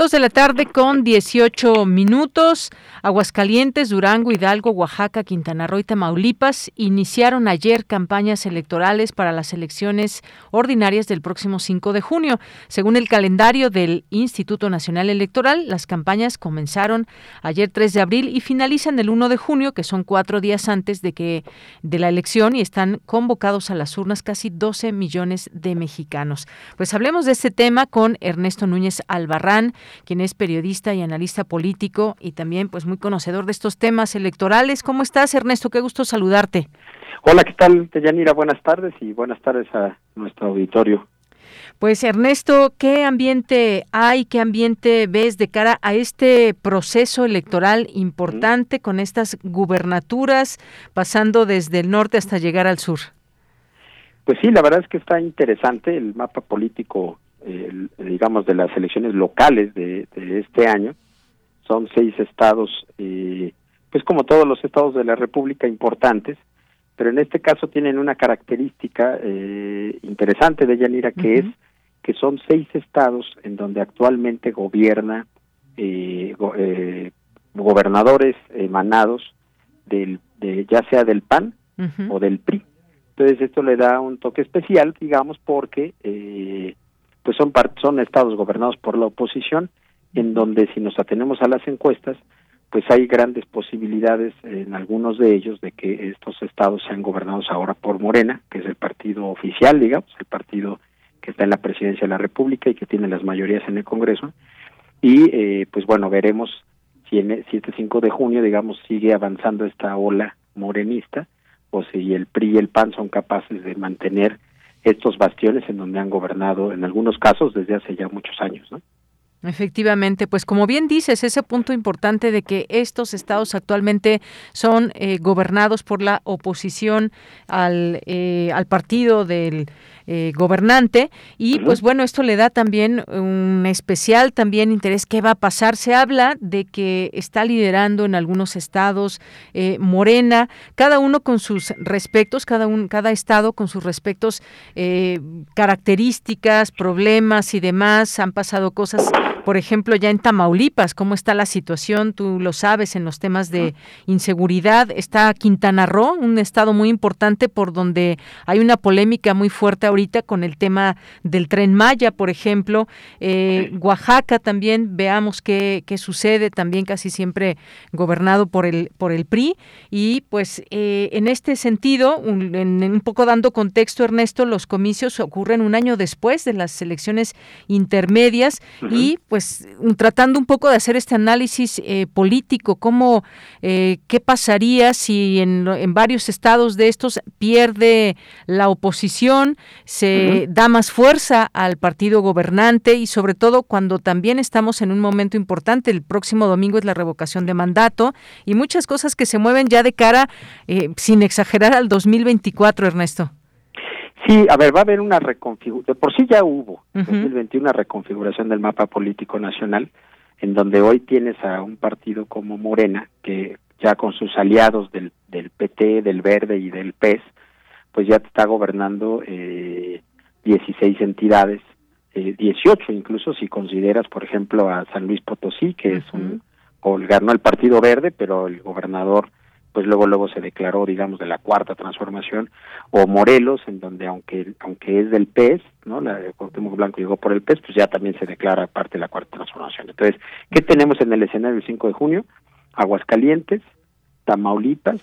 Dos de la tarde con 18 minutos. Aguascalientes, Durango, Hidalgo, Oaxaca, Quintana Roo y Tamaulipas iniciaron ayer campañas electorales para las elecciones ordinarias del próximo 5 de junio. Según el calendario del Instituto Nacional Electoral, las campañas comenzaron ayer 3 de abril y finalizan el 1 de junio, que son cuatro días antes de que de la elección y están convocados a las urnas casi 12 millones de mexicanos. Pues hablemos de este tema con Ernesto Núñez Albarrán quien es periodista y analista político y también pues muy conocedor de estos temas electorales. ¿Cómo estás, Ernesto? Qué gusto saludarte. Hola, ¿qué tal, Deyanira? Buenas tardes y buenas tardes a nuestro auditorio. Pues Ernesto, ¿qué ambiente hay, qué ambiente ves de cara a este proceso electoral importante con estas gubernaturas pasando desde el norte hasta llegar al sur? Pues sí, la verdad es que está interesante el mapa político digamos, de las elecciones locales de, este año. Son seis estados, eh, pues como todos los estados de la República, importantes, pero en este caso tienen una característica eh, interesante de Yanira, que es que son seis estados en donde actualmente gobierna eh, gobernadores emanados del, de, ya sea del PAN o del PRI. Entonces esto le da un toque especial, digamos, porque eh, pues son, son estados gobernados por la oposición, en donde si nos atenemos a las encuestas, pues hay grandes posibilidades en algunos de ellos de que estos estados sean gobernados ahora por Morena, que es el partido oficial, digamos, el partido que está en la presidencia de la República y que tiene las mayorías en el Congreso. Y eh, pues bueno, veremos si, en, si este 5 de junio, digamos, sigue avanzando esta ola morenista o si el PRI y el PAN son capaces de mantener estos bastiones en donde han gobernado en algunos casos desde hace ya muchos años, ¿no? Efectivamente, pues como bien dices, ese punto importante de que estos estados actualmente son eh, gobernados por la oposición al, eh, al partido del eh, gobernante y pues bueno esto le da también un especial también interés qué va a pasar se habla de que está liderando en algunos estados eh, Morena cada uno con sus respectos cada un cada estado con sus respectos eh, características problemas y demás han pasado cosas por ejemplo, ya en Tamaulipas, ¿cómo está la situación? Tú lo sabes en los temas de inseguridad. Está Quintana Roo, un estado muy importante por donde hay una polémica muy fuerte ahorita con el tema del tren Maya, por ejemplo. Eh, Oaxaca también, veamos qué, qué, sucede, también casi siempre gobernado por el, por el PRI. Y pues eh, en este sentido, un, en, un poco dando contexto, Ernesto, los comicios ocurren un año después de las elecciones intermedias y pues tratando un poco de hacer este análisis eh, político, cómo, eh, qué pasaría si en, en, varios estados de estos pierde la oposición, se da más fuerza al partido gobernante y sobre todo cuando también estamos en un momento importante, el próximo domingo es la revocación de mandato y muchas cosas que se mueven ya de cara, eh, sin exagerar, al 2024, Ernesto. Sí, a ver, va a haber una reconfiguración, de por sí ya hubo, en 2021, una reconfiguración del mapa político nacional, en donde hoy tienes a un partido como Morena, que ya con sus aliados del, del PT, del Verde y del PES, pues ya te está gobernando eh, 16 entidades, eh, 18 incluso si consideras, por ejemplo, a San Luis Potosí, que es un, ganó el Partido Verde, pero el gobernador pues luego luego se declaró digamos de la cuarta transformación o Morelos en donde aunque aunque es del PES no la de Cuauhtémoc Blanco llegó por el PES pues ya también se declara parte de la cuarta transformación. Entonces qué tenemos en el escenario el 5 de junio Aguascalientes Tamaulipas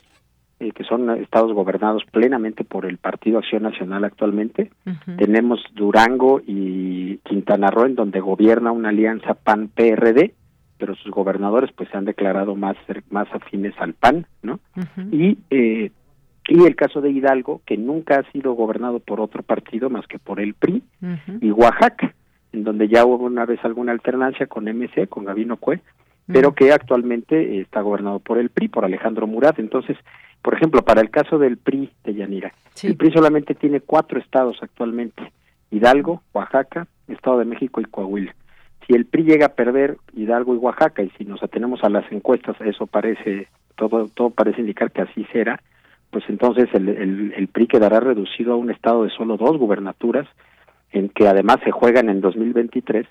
eh, que son estados gobernados plenamente por el Partido Acción Nacional actualmente. Tenemos Durango y Quintana Roo en donde gobierna una alianza PAN PRD pero sus gobernadores pues se han declarado más más afines al PAN, ¿no? Y eh, y el caso de Hidalgo que nunca ha sido gobernado por otro partido más que por el PRI y Oaxaca, en donde ya hubo una vez alguna alternancia con MC, con Gabino Cue, pero que actualmente está gobernado por el PRI, por Alejandro Murat. Entonces, por ejemplo, para el caso del PRI de Yanira, el PRI solamente tiene cuatro estados actualmente: Hidalgo, Oaxaca, Estado de México y Coahuila si el PRI llega a perder Hidalgo y Oaxaca y si nos atenemos a las encuestas eso parece todo todo parece indicar que así será pues entonces el, el, el PRI quedará reducido a un estado de solo dos gubernaturas en que además se juegan en 2023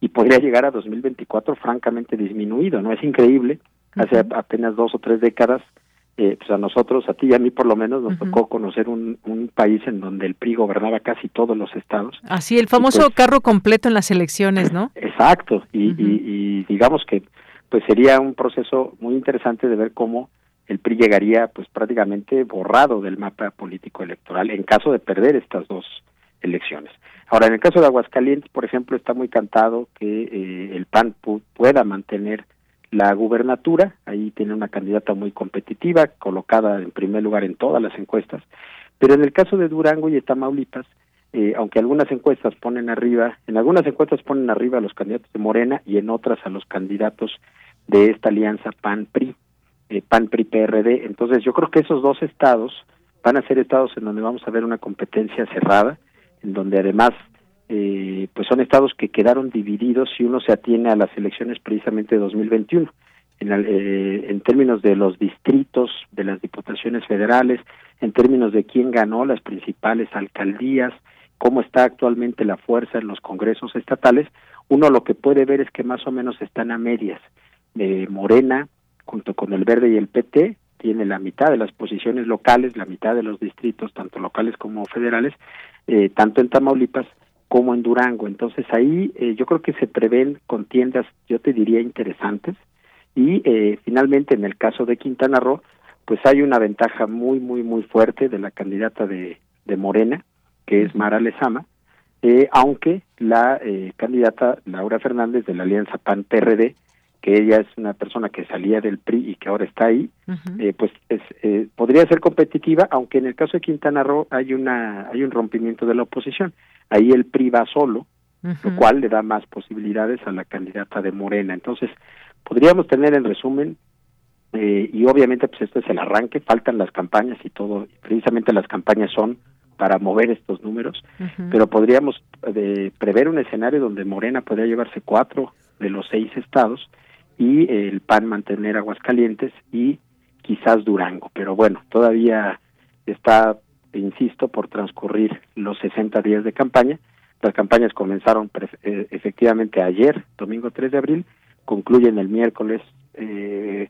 y podría llegar a 2024 francamente disminuido no es increíble. Hace apenas dos o tres décadas eh, pues a nosotros, a ti y a mí por lo menos, nos tocó conocer un, un, país en donde el PRI gobernaba casi todos los estados. Así, el famoso pues carro completo en las elecciones, ¿no? Exacto, y, y, y, digamos que pues sería un proceso muy interesante de ver cómo el PRI llegaría pues prácticamente borrado del mapa político electoral en caso de perder estas dos elecciones. Ahora, en el caso de Aguascalientes, por ejemplo, está muy cantado que eh, el PAN pueda mantener la gubernatura, ahí tiene una candidata muy competitiva, colocada en primer lugar en todas las encuestas, pero en el caso de Durango y de Tamaulipas, eh, aunque algunas encuestas ponen arriba, en algunas encuestas ponen arriba a los candidatos de Morena y en otras a los candidatos de esta alianza PAN-PRI, eh, PAN-PRI-PRD, entonces yo creo que esos dos estados van a ser estados en donde vamos a ver una competencia cerrada, en donde además eh, pues son estados que quedaron divididos si uno se atiene a las elecciones precisamente de 2021. En, eh, en términos de los distritos, de las diputaciones federales, en términos de quién ganó las principales alcaldías, cómo está actualmente la fuerza en los congresos estatales, uno lo que puede ver es que más o menos están a medias. de Morena, junto con el Verde y el PT, tiene la mitad de las posiciones locales, la mitad de los distritos, tanto locales como federales, eh, tanto en Tamaulipas como en Durango. Entonces ahí eh, yo creo que se prevén contiendas, yo te diría, interesantes. Y eh, finalmente en el caso de Quintana Roo, pues hay una ventaja muy, muy, muy fuerte de la candidata de, de Morena, que es Mara Lezama, eh, aunque la eh, candidata Laura Fernández de la Alianza PAN-PRD, que ella es una persona que salía del PRI y que ahora está ahí, eh, pues es, eh, podría ser competitiva, aunque en el caso de Quintana Roo hay una hay un rompimiento de la oposición. Ahí el PRI va solo, lo cual le da más posibilidades a la candidata de Morena. Entonces, podríamos tener en resumen eh, y obviamente pues esto es el arranque, faltan las campañas y todo, precisamente las campañas son para mover estos números, pero podríamos eh, prever un escenario donde Morena podría llevarse cuatro de los seis estados y el PAN mantener Aguascalientes y quizás Durango. Pero bueno, todavía está, insisto, por transcurrir los 60 días de campaña. Las campañas comenzaron eh, efectivamente ayer, domingo 3 de abril, concluyen el miércoles eh,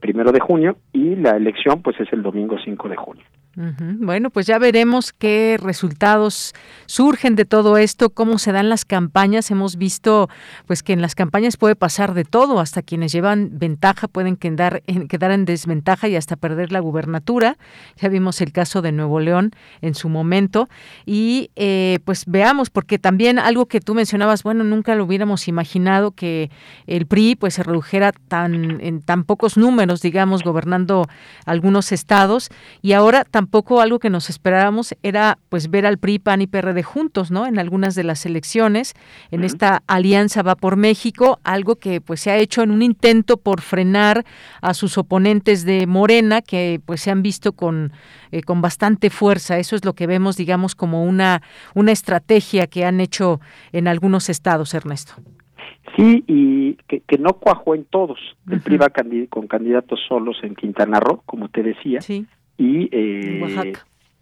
primero de junio y la elección pues es el domingo 5 de junio. Bueno, pues ya veremos qué resultados surgen de todo esto, cómo se dan las campañas. Hemos visto pues que en las campañas puede pasar de todo, hasta quienes llevan ventaja pueden quedar en, quedar en desventaja y hasta perder la gubernatura. Ya vimos el caso de Nuevo León en su momento y eh, pues veamos, porque también algo que tú mencionabas, bueno, nunca lo hubiéramos imaginado que el PRI pues se redujera tan en tan pocos números, digamos, gobernando algunos estados y ahora también tampoco algo que nos esperábamos era pues ver al PRI, PAN y PRD juntos, ¿no? En algunas de las elecciones, en esta alianza va por México, algo que pues se ha hecho en un intento por frenar a sus oponentes de Morena que pues se han visto con eh, con bastante fuerza. Eso es lo que vemos, digamos, como una una estrategia que han hecho en algunos estados, Ernesto. Sí, y que, no cuajó en todos. El PRI va con candidatos solos en Quintana Roo, como te decía. Sí y eh,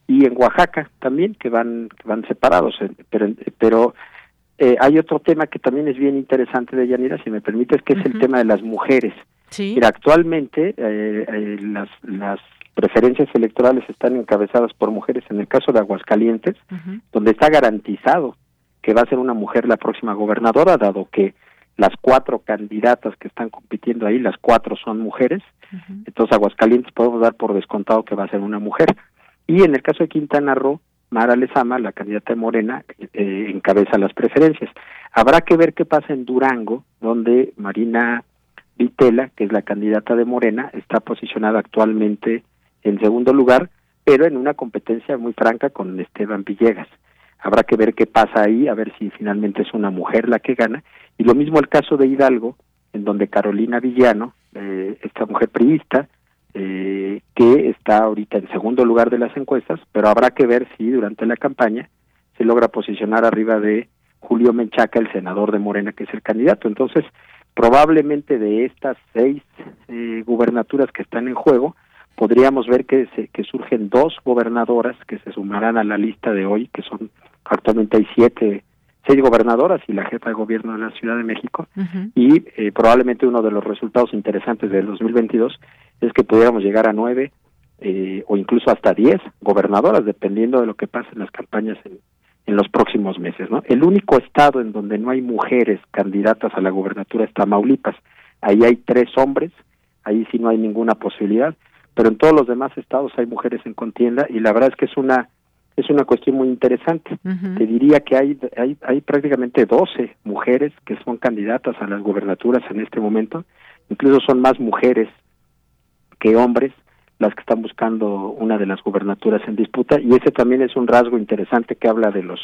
y en Oaxaca también que van que van separados eh, pero pero eh, hay otro tema que también es bien interesante de Yanira si me permites que es el tema de las mujeres. Sí. Mira, actualmente las las preferencias electorales están encabezadas por mujeres. En el caso de Aguascalientes donde está garantizado que va a ser una mujer la próxima gobernadora dado que las cuatro candidatas que están compitiendo ahí, las cuatro son mujeres, entonces Aguascalientes podemos dar por descontado que va a ser una mujer. Y en el caso de Quintana Roo, Mara Lezama, la candidata de Morena, eh, encabeza las preferencias. Habrá que ver qué pasa en Durango, donde Marina Vitela, que es la candidata de Morena, está posicionada actualmente en segundo lugar, pero en una competencia muy franca con Esteban Villegas. Habrá que ver qué pasa ahí, a ver si finalmente es una mujer la que gana. Y lo mismo el caso de Hidalgo, en donde Carolina Villano, eh, esta mujer priista, eh, que está ahorita en segundo lugar de las encuestas, pero habrá que ver si durante la campaña se logra posicionar arriba de Julio Menchaca, el senador de Morena, que es el candidato. Entonces, probablemente de estas seis eh, gubernaturas que están en juego, podríamos ver que, se, que surgen dos gobernadoras que se sumarán a la lista de hoy, que son actualmente hay siete, seis gobernadoras y la jefa de gobierno de la Ciudad de México. Y eh, probablemente uno de los resultados interesantes del 2022 es que pudiéramos llegar a nueve eh, o incluso hasta diez gobernadoras, dependiendo de lo que pase en las campañas en, en los próximos meses. ¿no? El único estado en donde no hay mujeres candidatas a la gobernatura es Tamaulipas. Ahí hay tres hombres, ahí sí no hay ninguna posibilidad, pero en todos los demás estados hay mujeres en contienda y la verdad es que es una es una cuestión muy interesante. Te diría que hay, hay, hay prácticamente 12 mujeres que son candidatas a las gubernaturas en este momento, incluso son más mujeres que hombres las que están buscando una de las gubernaturas en disputa y ese también es un rasgo interesante que habla de los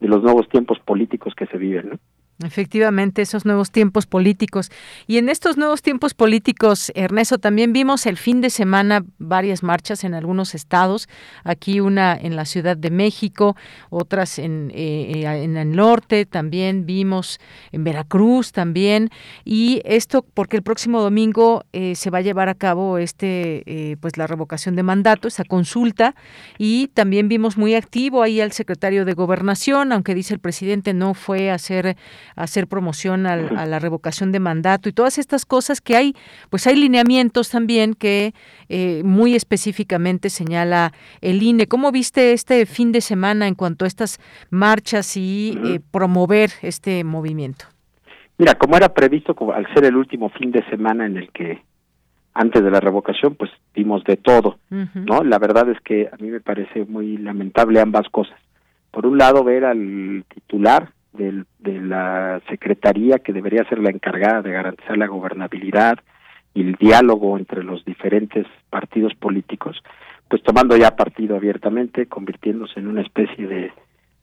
de los nuevos tiempos políticos que se viven, ¿no? Efectivamente, esos nuevos tiempos políticos. Y en estos nuevos tiempos políticos, Ernesto, también vimos el fin de semana varias marchas en algunos estados, aquí una en la Ciudad de México, otras en, eh, en el norte, también vimos en Veracruz también. Y esto porque el próximo domingo eh, se va a llevar a cabo este, eh, pues la revocación de mandato, esa consulta. Y también vimos muy activo ahí al secretario de Gobernación, aunque dice el presidente no fue a hacer hacer promoción a la revocación de mandato y todas estas cosas que hay, pues hay lineamientos también que eh, muy específicamente señala el INE. ¿Cómo viste este fin de semana en cuanto a estas marchas y eh, promover este movimiento? Mira, como era previsto, al ser el último fin de semana en el que antes de la revocación, pues vimos de todo, ¿no? La verdad es que a mí me parece muy lamentable ambas cosas. Por un lado, ver al titular del, de la Secretaría, que debería ser la encargada de garantizar la gobernabilidad y el diálogo entre los diferentes partidos políticos, pues tomando ya partido abiertamente, convirtiéndose en una especie de,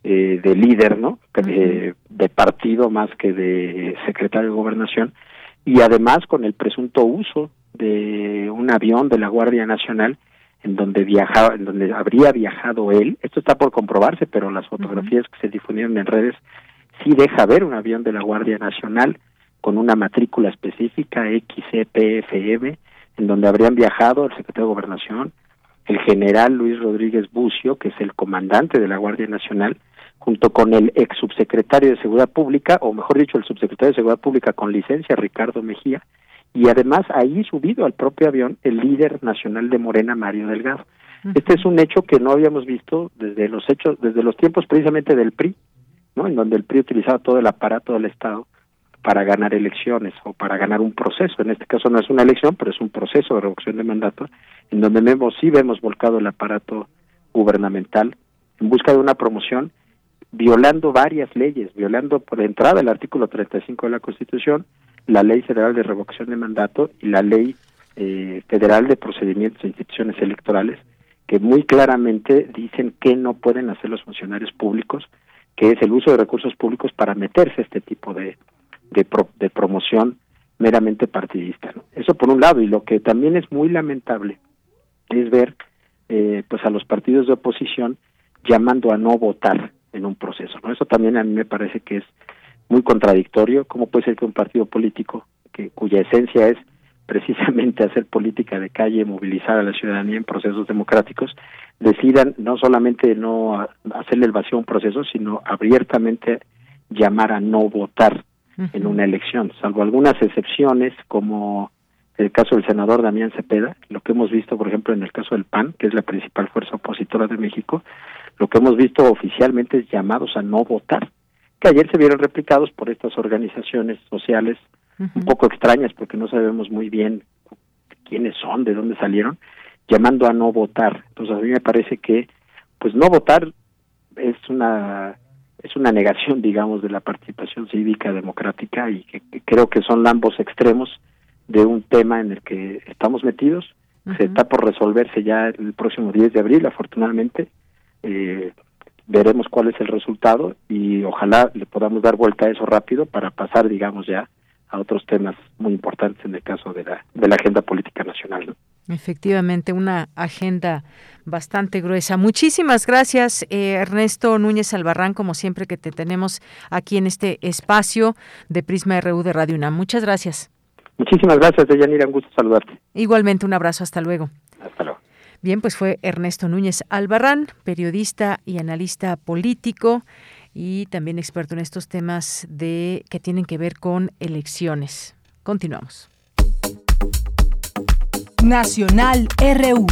eh, de líder, ¿no? de, de partido más que de secretario de gobernación, y además con el presunto uso de un avión de la Guardia Nacional en donde viajaba, en donde habría viajado él. Esto está por comprobarse, pero las fotografías que se difundieron en redes sí deja ver un avión de la Guardia Nacional con una matrícula específica XCPFM, en donde habrían viajado el secretario de Gobernación, el general Luis Rodríguez Bucio, que es el comandante de la Guardia Nacional, junto con el ex subsecretario de Seguridad Pública, o mejor dicho, el subsecretario de Seguridad Pública con licencia, Ricardo Mejía, y además ahí subido al propio avión el líder nacional de Morena, Mario Delgado. Este es un hecho que no habíamos visto desde los hechos, desde los tiempos precisamente del PRI, ¿no? En donde el PRI utilizaba todo el aparato del Estado para ganar elecciones o para ganar un proceso. En este caso no es una elección, pero es un proceso de revocación de mandato, en donde vemos, sí vemos volcado el aparato gubernamental en busca de una promoción, violando varias leyes, violando por entrada el artículo 35 de la Constitución, la Ley Federal de Revocación de Mandato y la Ley eh, Federal de Procedimientos e Instituciones Electorales, que muy claramente dicen que no pueden hacer los funcionarios públicos, que es el uso de recursos públicos para meterse a este tipo de, de, promoción meramente partidista. Eso por un lado, y lo que también es muy lamentable es ver eh, pues a los partidos de oposición llamando a no votar en un proceso. ¿no? Eso también a mí me parece que es muy contradictorio. ¿Cómo puede ser que un partido político que cuya esencia es precisamente *laughs* hacer política de calle, movilizar a la ciudadanía en procesos democráticos, decidan no solamente no hacerle el vacío a un proceso, sino abiertamente llamar a no votar en una elección, salvo algunas excepciones como el caso del senador Damián Cepeda, lo que hemos visto, por ejemplo, en el caso del PAN, que es la principal fuerza opositora de México, lo que hemos visto oficialmente es llamados a no votar, que ayer se vieron replicados por estas organizaciones sociales un poco extrañas porque no sabemos muy bien quiénes son, de dónde salieron, llamando a no votar. Entonces a mí me parece que pues no votar es una es una negación, *laughs* digamos, de la participación cívica democrática y que, creo que son ambos extremos de un tema en el que estamos metidos. Se está por resolverse ya el próximo 10 de abril, afortunadamente. Eh, veremos cuál es el resultado y ojalá le podamos dar vuelta a eso rápido para pasar, digamos, ya a otros temas muy importantes en el caso de la, de la agenda política nacional. Efectivamente, una agenda bastante gruesa. Muchísimas gracias, eh, Ernesto Núñez Albarrán, como siempre que te tenemos aquí en este espacio de Prisma RU de Radio UNAM. Muchas gracias. Muchísimas gracias, Deyanira. Un gusto saludarte. Igualmente, un abrazo. Hasta luego. Hasta luego. Bien, pues fue Ernesto Núñez Albarrán, periodista y analista político y también experto en estos temas de que tienen que ver con elecciones. Continuamos. Nacional RU.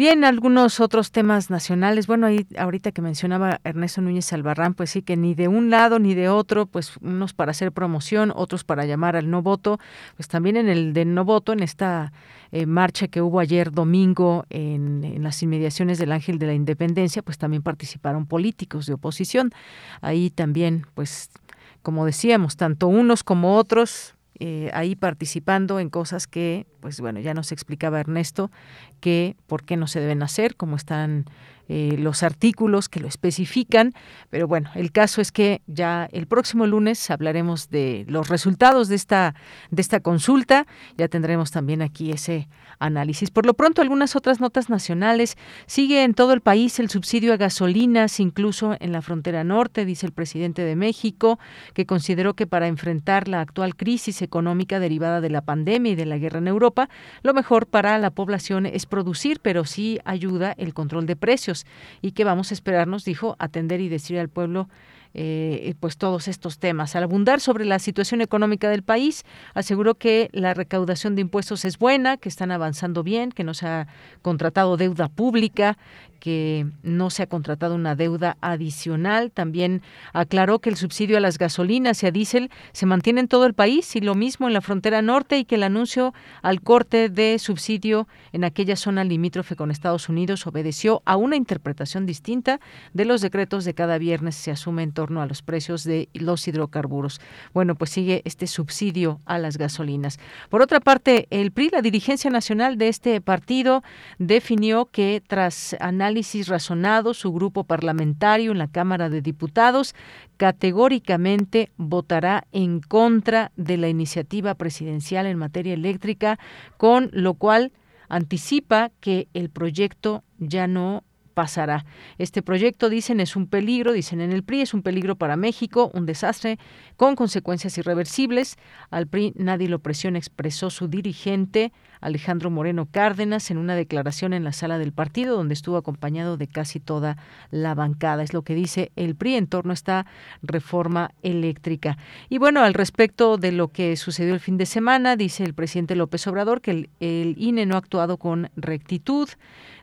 Bien, algunos otros temas nacionales. Bueno, ahí ahorita que mencionaba Ernesto Núñez Albarrán, pues sí que ni de un lado ni de otro, pues unos para hacer promoción, otros para llamar al no voto, pues también en el de no voto, en esta eh, marcha que hubo ayer domingo en, en, las inmediaciones del Ángel de la Independencia, pues también participaron políticos de oposición. Ahí también, pues, como decíamos, tanto unos como otros eh, ahí participando en cosas que, pues bueno, ya nos explicaba Ernesto, que por qué no se deben hacer, cómo están eh, los artículos que lo especifican, pero bueno, el caso es que ya el próximo lunes hablaremos de los resultados de esta, de esta consulta, ya tendremos también aquí ese análisis. Por lo pronto, algunas otras notas nacionales. Sigue en todo el país el subsidio a gasolinas, incluso en la frontera norte, dice el presidente de México, que consideró que para enfrentar la actual crisis económica derivada de la pandemia y de la guerra en Europa, lo mejor para la población es producir, pero sí ayuda el control de precios y que vamos a esperarnos, dijo, atender y decir al pueblo eh, pues todos estos temas. Al abundar sobre la situación económica del país, aseguró que la recaudación de impuestos es buena, que están avanzando bien, que no se ha contratado deuda pública, que no se ha contratado una deuda adicional. También aclaró que el subsidio a las gasolinas y a diésel se mantiene en todo el país y lo mismo en la frontera norte y que el anuncio al corte de subsidio en aquella zona limítrofe con Estados Unidos obedeció a una interpretación distinta de los decretos de cada viernes se asume en torno a los precios de los hidrocarburos. Bueno, pues sigue este subsidio a las gasolinas. Por otra parte, el PRI, la dirigencia nacional de este partido, definió que tras análisis análisis razonado, su grupo parlamentario en la Cámara de Diputados categóricamente votará en contra de la iniciativa presidencial en materia eléctrica, con lo cual anticipa que el proyecto ya no pasará. Este proyecto, dicen, es un peligro, dicen en el PRI, es un peligro para México, un desastre con consecuencias irreversibles. Al PRI nadie lo presiona, expresó su dirigente Alejandro Moreno Cárdenas en una declaración en la sala del partido, donde estuvo acompañado de casi toda la bancada. Es lo que dice el PRI en torno a esta reforma eléctrica. Y bueno, al respecto de lo que sucedió el fin de semana, dice el presidente López Obrador que el, INE no ha actuado con rectitud.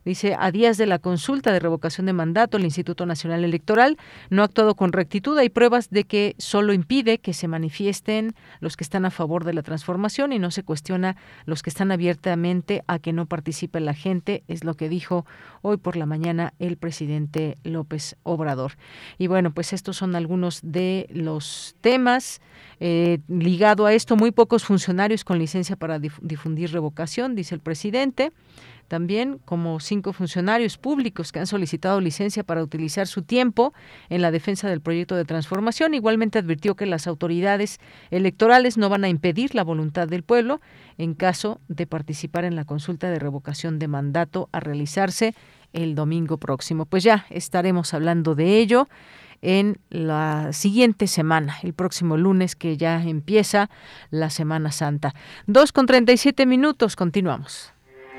Dice, a días de la consulta de revocación de mandato, el Instituto Nacional Electoral no ha actuado con rectitud. Hay pruebas de que solo impide que se manifiesten los que están a favor de la transformación y no se cuestiona los que están abiertamente a que no participe la gente, es lo que dijo hoy por la mañana el presidente López Obrador. Y bueno, pues estos son algunos de los temas eh, ligado a esto. Muy pocos funcionarios con licencia para difundir revocación, dice el presidente también como cinco funcionarios públicos que han solicitado licencia para utilizar su tiempo en la defensa del proyecto de transformación. Igualmente advirtió que las autoridades electorales no van a impedir la voluntad del pueblo en caso de participar en la consulta de revocación de mandato a realizarse el domingo próximo. Pues ya estaremos hablando de ello en la siguiente semana, el próximo lunes que ya empieza la Semana Santa. Dos con treinta y siete minutos, continuamos.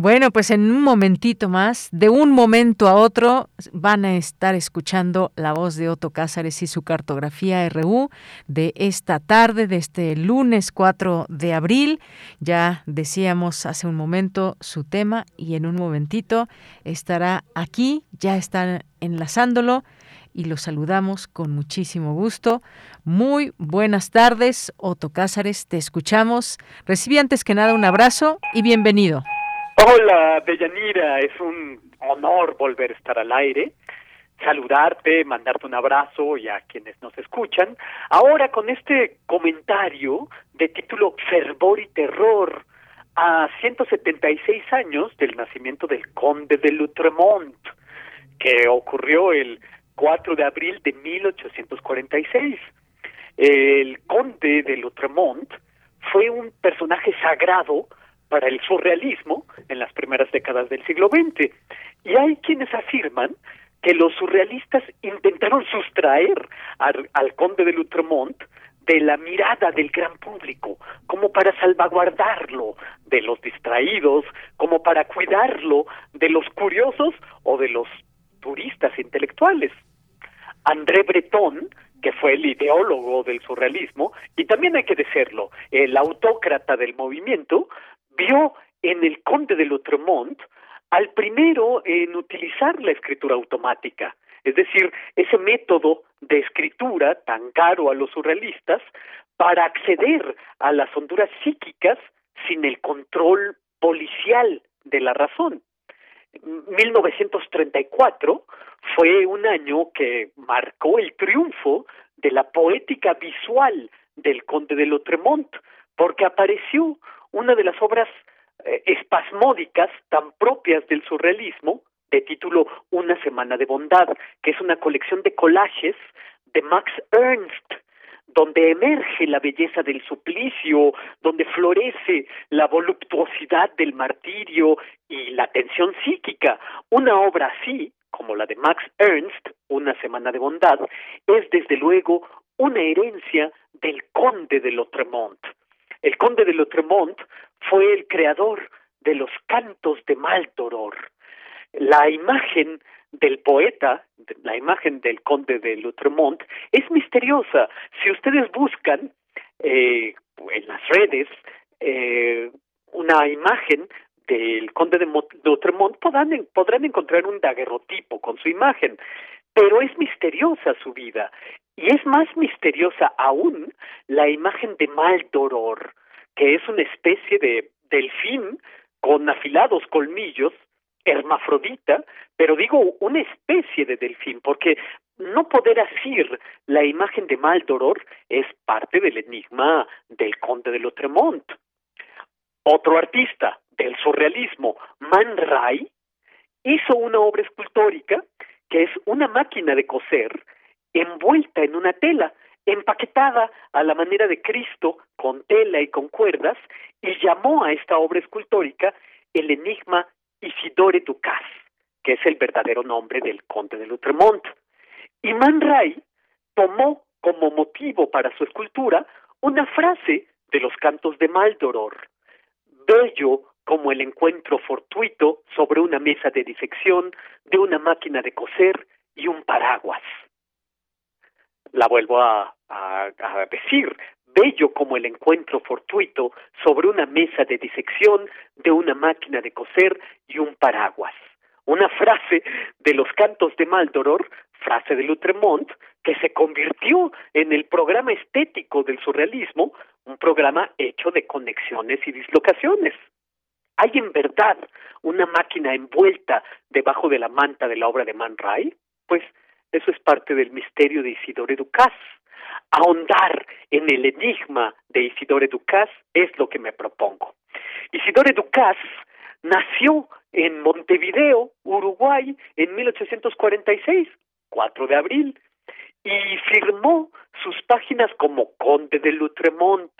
Bueno, pues en un momentito más, de un momento a otro, van a estar escuchando la voz de Otto Cázares y su cartografía RU de esta tarde, de este lunes 4 de abril. Ya decíamos hace un momento su tema y en un momentito estará aquí, ya están enlazándolo y lo saludamos con muchísimo gusto. Muy buenas tardes, Otto Cázares, te escuchamos. Recibe antes que nada un abrazo y bienvenido. Hola, Deyanira, es un honor volver a estar al aire, saludarte, mandarte un abrazo y a quienes nos escuchan. Ahora con este comentario de título Fervor y Terror a 176 años del nacimiento del conde de Lutremont, que ocurrió el 4 de abril de 1846. El conde de Lutremont fue un personaje sagrado para el surrealismo en las primeras décadas del siglo XX. Y hay quienes afirman que los surrealistas intentaron sustraer al, conde de Lutremont de la mirada del gran público, como para salvaguardarlo de los distraídos, como para cuidarlo de los curiosos o de los turistas intelectuales. André Breton, que fue el ideólogo del surrealismo, y también hay que decirlo, el autócrata del movimiento, vio en el conde de Lutremont al primero en utilizar la escritura automática, es decir, ese método de escritura tan caro a los surrealistas para acceder a las honduras psíquicas sin el control policial de la razón. 1934 fue un año que marcó el triunfo de la poética visual del conde de Lutremont, porque apareció una de las obras eh, espasmódicas tan propias del surrealismo, de título Una semana de bondad, que es una colección de collages de Max Ernst, donde emerge la belleza del suplicio, donde florece la voluptuosidad del martirio y la tensión psíquica. Una obra así, como la de Max Ernst, Una semana de bondad, es desde luego una herencia del conde de Lotremont. El conde de Lutremont fue el creador de los cantos de Maldoror. La imagen del poeta, la imagen del conde de Lutremont, es misteriosa. Si ustedes buscan eh, en las redes eh, una imagen del conde de Lutremont, podrán, podrán encontrar un daguerrotipo con su imagen, pero es misteriosa su vida y es más misteriosa aún la imagen de Maldoror, que es una especie de delfín con afilados colmillos, hermafrodita, pero digo una especie de delfín, porque no poder asir la imagen de Maldoror es parte del enigma del conde de Lotremont. Otro artista del surrealismo, Man Ray, hizo una obra escultórica que es una máquina de coser envuelta en una tela, empaquetada a la manera de Cristo con tela y con cuerdas, y llamó a esta obra escultórica el enigma Isidore Ducas, que es el verdadero nombre del conde de Lutremont. Y Man Ray tomó como motivo para su escultura una frase de los cantos de Maldoror, bello como el encuentro fortuito sobre una mesa de disección de una máquina de coser y un paraguas. La vuelvo a, decir, bello como el encuentro fortuito sobre una mesa de disección de una máquina de coser y un paraguas. Una frase de los cantos de Maldoror, frase de Lutremont, que se convirtió en el programa estético del surrealismo, un programa hecho de conexiones y dislocaciones. ¿Hay en verdad una máquina envuelta debajo de la manta de la obra de Man Ray? Pues eso es parte del misterio de Isidore Ducas. Ahondar en el enigma de Isidore Ducas es lo que me propongo. Isidore Ducas nació en Montevideo, Uruguay, en 1846, 4 de abril, y firmó sus páginas como Conde de Lutremont,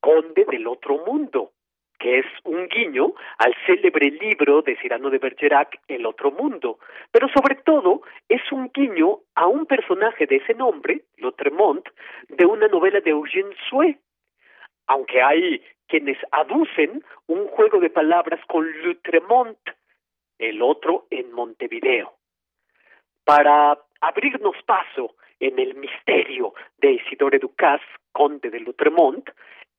Conde del Otro Mundo, que es un guiño al célebre libro de Cyrano de Bergerac, El Otro Mundo, pero sobre todo es un guiño a un personaje de ese nombre, Lutremont, de una novela de Eugène Sue, aunque hay quienes aducen un juego de palabras con Lutremont, el otro en Montevideo. Para abrirnos paso en el misterio de Isidore Ducas, conde de Lutremont,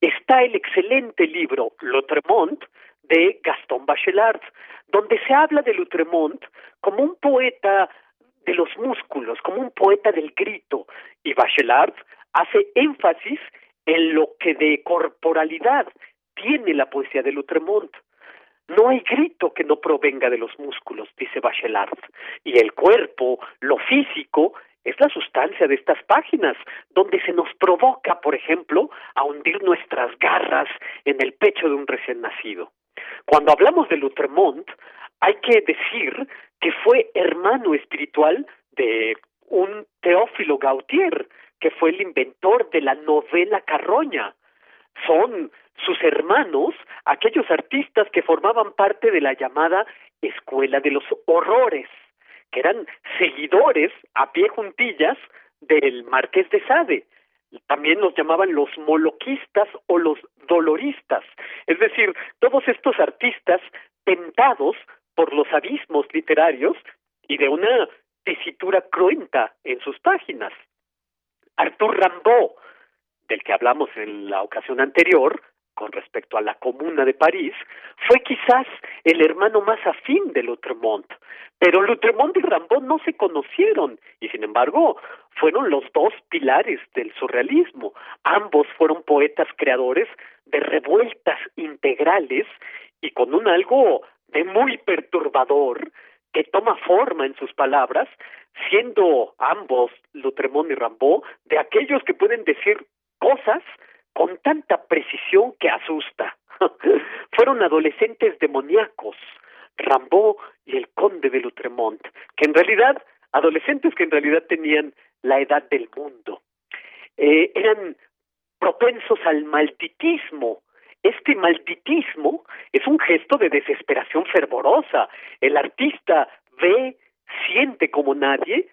está el excelente libro Lutremont de Gaston Bachelard, donde se habla de Lutremont como un poeta de los músculos, como un poeta del grito, y Bachelard hace énfasis en lo que de corporalidad tiene la poesía de Lutremont. No hay grito que no provenga de los músculos, dice Bachelard, y el cuerpo, lo físico, es la sustancia de estas páginas, donde se nos provoca, por ejemplo, a hundir nuestras garras en el pecho de un recién nacido. Cuando hablamos de Lutremont, hay que decir que fue hermano espiritual de un Teófilo Gautier, que fue el inventor de la novela Carroña. Son sus hermanos aquellos artistas que formaban parte de la llamada Escuela de los Horrores que eran seguidores a pie juntillas del Marqués de Sade. También los llamaban los moloquistas o los doloristas, es decir, todos estos artistas tentados por los abismos literarios y de una tesitura cruenta en sus páginas. Arthur Rimbaud, del que hablamos en la ocasión anterior, con respecto a la Comuna de París, fue quizás el hermano más afín de Lutremont, pero Lutremont y Rimbaud no se conocieron y sin embargo fueron los dos pilares del surrealismo. Ambos fueron poetas creadores de revueltas integrales y con un algo de muy perturbador que toma forma en sus palabras, siendo ambos, Lutremont y Rimbaud, de aquellos que pueden decir cosas con tanta precisión que asusta. *laughs* Fueron adolescentes demoníacos, Rambaud y el conde de Lutremont, que en realidad, adolescentes que en realidad tenían la edad del mundo. Eh, eran propensos al malditismo. Este malditismo es un gesto de desesperación fervorosa. El artista ve, siente como nadie,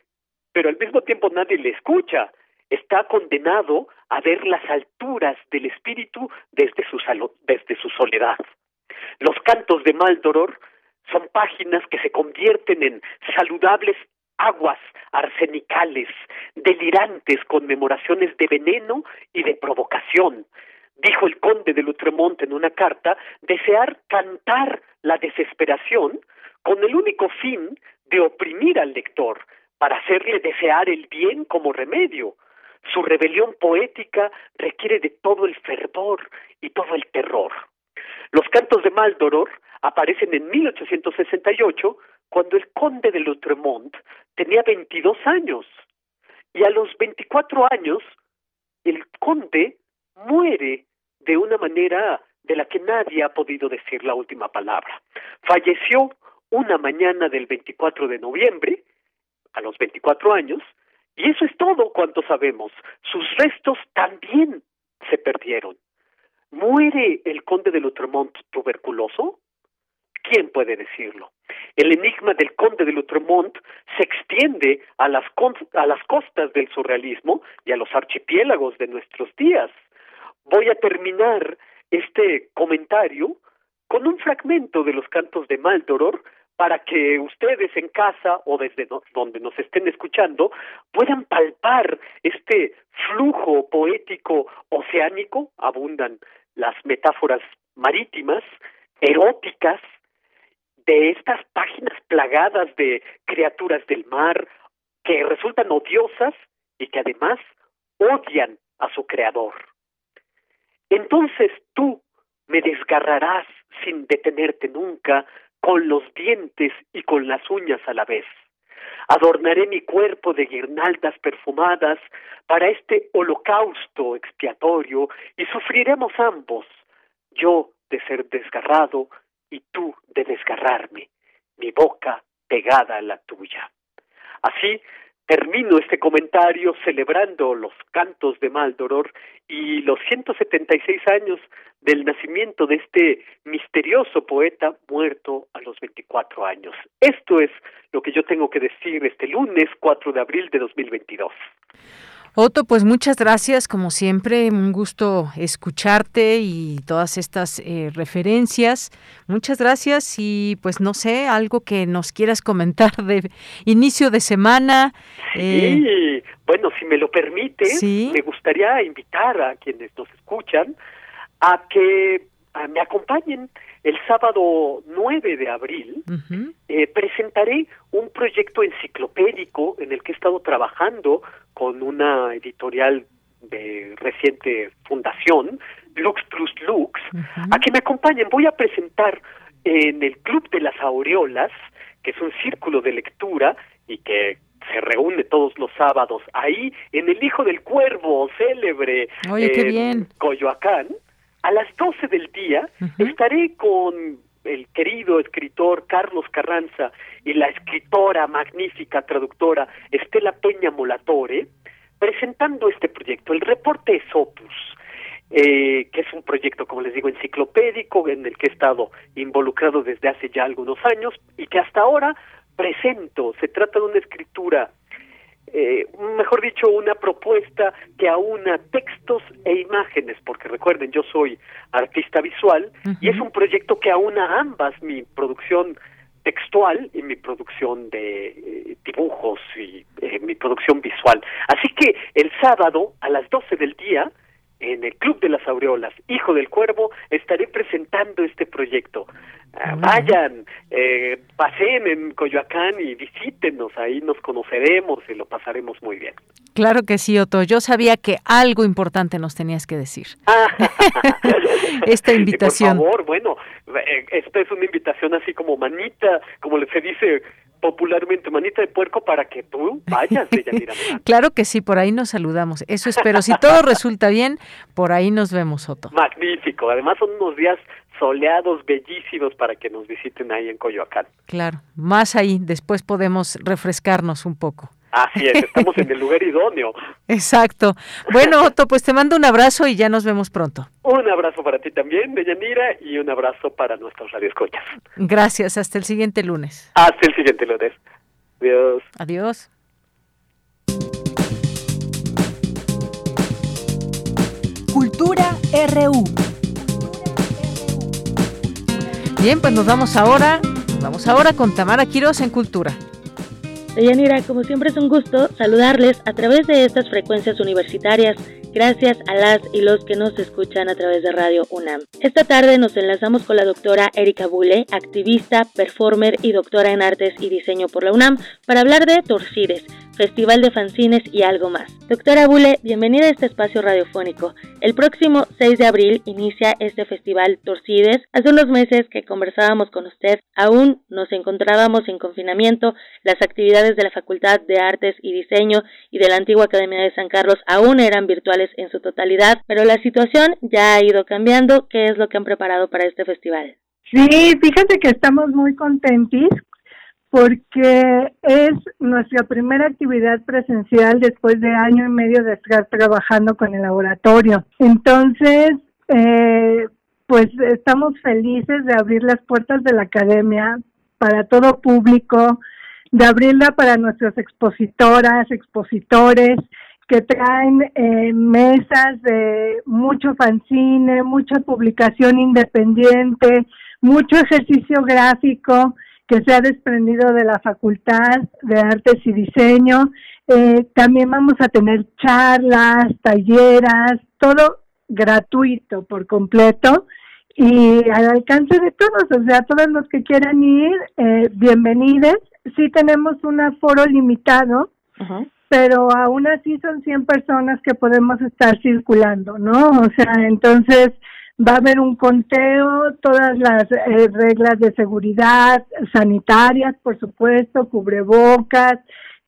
pero al mismo tiempo nadie le escucha está condenado a ver las alturas del espíritu desde su, desde su soledad. Los cantos de Maldoror son páginas que se convierten en saludables aguas arsenicales, delirantes conmemoraciones de veneno y de provocación. Dijo el conde de Lutremont en una carta, desear cantar la desesperación con el único fin de oprimir al lector, para hacerle desear el bien como remedio, su rebelión poética requiere de todo el fervor y todo el terror. Los cantos de Maldoror aparecen en 1868 cuando el conde de Lutremont tenía 22 años. Y a los 24 años, el conde muere de una manera de la que nadie ha podido decir la última palabra. Falleció una mañana del 24 de noviembre, a los 24 años, y eso es todo cuanto sabemos. Sus restos también se perdieron. ¿Muere el conde de Lutremont tuberculoso? ¿Quién puede decirlo? El enigma del conde de Lutremont se extiende a las, a las costas del surrealismo y a los archipiélagos de nuestros días. Voy a terminar este comentario con un fragmento de los cantos de Maldoror para que ustedes en casa o desde donde nos estén escuchando puedan palpar este flujo poético oceánico, abundan las metáforas marítimas, eróticas, de estas páginas plagadas de criaturas del mar que resultan odiosas y que además odian a su creador. Entonces tú me desgarrarás sin detenerte nunca con los dientes y con las uñas a la vez. Adornaré mi cuerpo de guirnaldas perfumadas para este holocausto expiatorio y sufriremos ambos, yo de ser desgarrado y tú de desgarrarme, mi boca pegada a la tuya. Así termino este comentario celebrando los cantos de Maldoror y los 176 años del nacimiento de este misterioso poeta muerto a los 24 años. Esto es lo que yo tengo que decir este lunes 4 de abril de 2022. Otto, pues muchas gracias, como siempre, un gusto escucharte y todas estas eh, referencias. Muchas gracias y pues no sé, algo que nos quieras comentar *laughs* de inicio de semana. Sí, eh, bueno, si me lo permite, me gustaría invitar a quienes nos escuchan a que me acompañen el sábado 9 de abril eh, presentaré un proyecto enciclopédico en el que he estado trabajando con una editorial de reciente fundación, Lux Plus Lux, a que me acompañen. Voy a presentar en el Club de las Aureolas, que es un círculo de lectura y que se reúne todos los sábados ahí en el Hijo del Cuervo, célebre Coyoacán a las 12 del día estaré con el querido escritor Carlos Carranza y la escritora magnífica traductora Estela Peña Molatore presentando este proyecto, el reporte Esopus, eh, que es un proyecto, como les digo, enciclopédico en el que he estado involucrado desde hace ya algunos años y que hasta ahora presento. Se trata de una escritura eh, mejor dicho, una propuesta que aúna textos e imágenes, porque recuerden, yo soy artista visual y es un proyecto que aúna ambas, mi producción textual y mi producción de eh, dibujos y eh, mi producción visual. Así que el sábado a las 12 del día, en el Club de las Aureolas, Hijo del Cuervo, estaré presentando este proyecto. Ah, vayan, eh, pasen en Coyoacán y visítenos, ahí nos conoceremos y lo pasaremos muy bien. Claro que sí, Otto. Yo sabía que algo importante nos tenías que decir. *laughs* Esta invitación. por favor, bueno, eh, esta es una invitación así como manita, como se dice popularmente, manita de puerco para que tú vayas, *laughs* Claro que sí, por ahí nos saludamos. Eso espero. Si todo resulta bien, por ahí nos vemos, Otto. Magnífico. Además son unos días soleados, bellísimos para que nos visiten ahí en Coyoacán. Claro, más ahí, después podemos refrescarnos un poco. Así es, estamos en el lugar idóneo. *laughs* Exacto. Bueno, Otto, pues te mando un abrazo y ya nos vemos pronto. Un abrazo para ti también, Deyanira, y un abrazo para nuestros radioescuchas. Gracias, hasta el siguiente lunes. Hasta el siguiente lunes. Adiós. Adiós. Cultura RU. Bien, pues nos vamos ahora, vamos ahora con Tamara Quiroz en Cultura. Deyanira, como siempre es un gusto saludarles a través de estas frecuencias universitarias. Gracias a las y los que nos escuchan a través de Radio UNAM. Esta tarde nos enlazamos con la doctora Erika Bule, activista, performer y doctora en artes y diseño por la UNAM, para hablar de Torcides, Festival de Fanzines y algo más. Doctora Bule, bienvenida a este espacio radiofónico. El próximo 6 de abril inicia este festival Torcides. Hace unos meses que conversábamos con usted, aún nos encontrábamos en confinamiento, las actividades de la Facultad de Artes y Diseño y de la antigua Academia de San Carlos aún eran virtuales en su totalidad, pero la situación ya ha ido cambiando. ¿Qué es lo que han preparado para este festival? Sí, fíjate que estamos muy contentos porque es nuestra primera actividad presencial después de año y medio de estar trabajando con el laboratorio. Entonces, eh, pues estamos felices de abrir las puertas de la academia para todo público, de abrirla para nuestras expositoras, expositores, que traen eh, mesas de mucho fanzine, mucha publicación independiente, mucho ejercicio gráfico que se ha desprendido de la Facultad de Artes y Diseño. Eh, también vamos a tener charlas, talleras, todo gratuito por completo y al alcance de todos, o sea, todos los que quieran ir, eh, bienvenidos. Sí tenemos un aforo limitado, pero aún así son 100 personas que podemos estar circulando, ¿no? O sea, entonces va a haber un conteo, todas las eh, reglas de seguridad sanitarias, por supuesto, cubrebocas,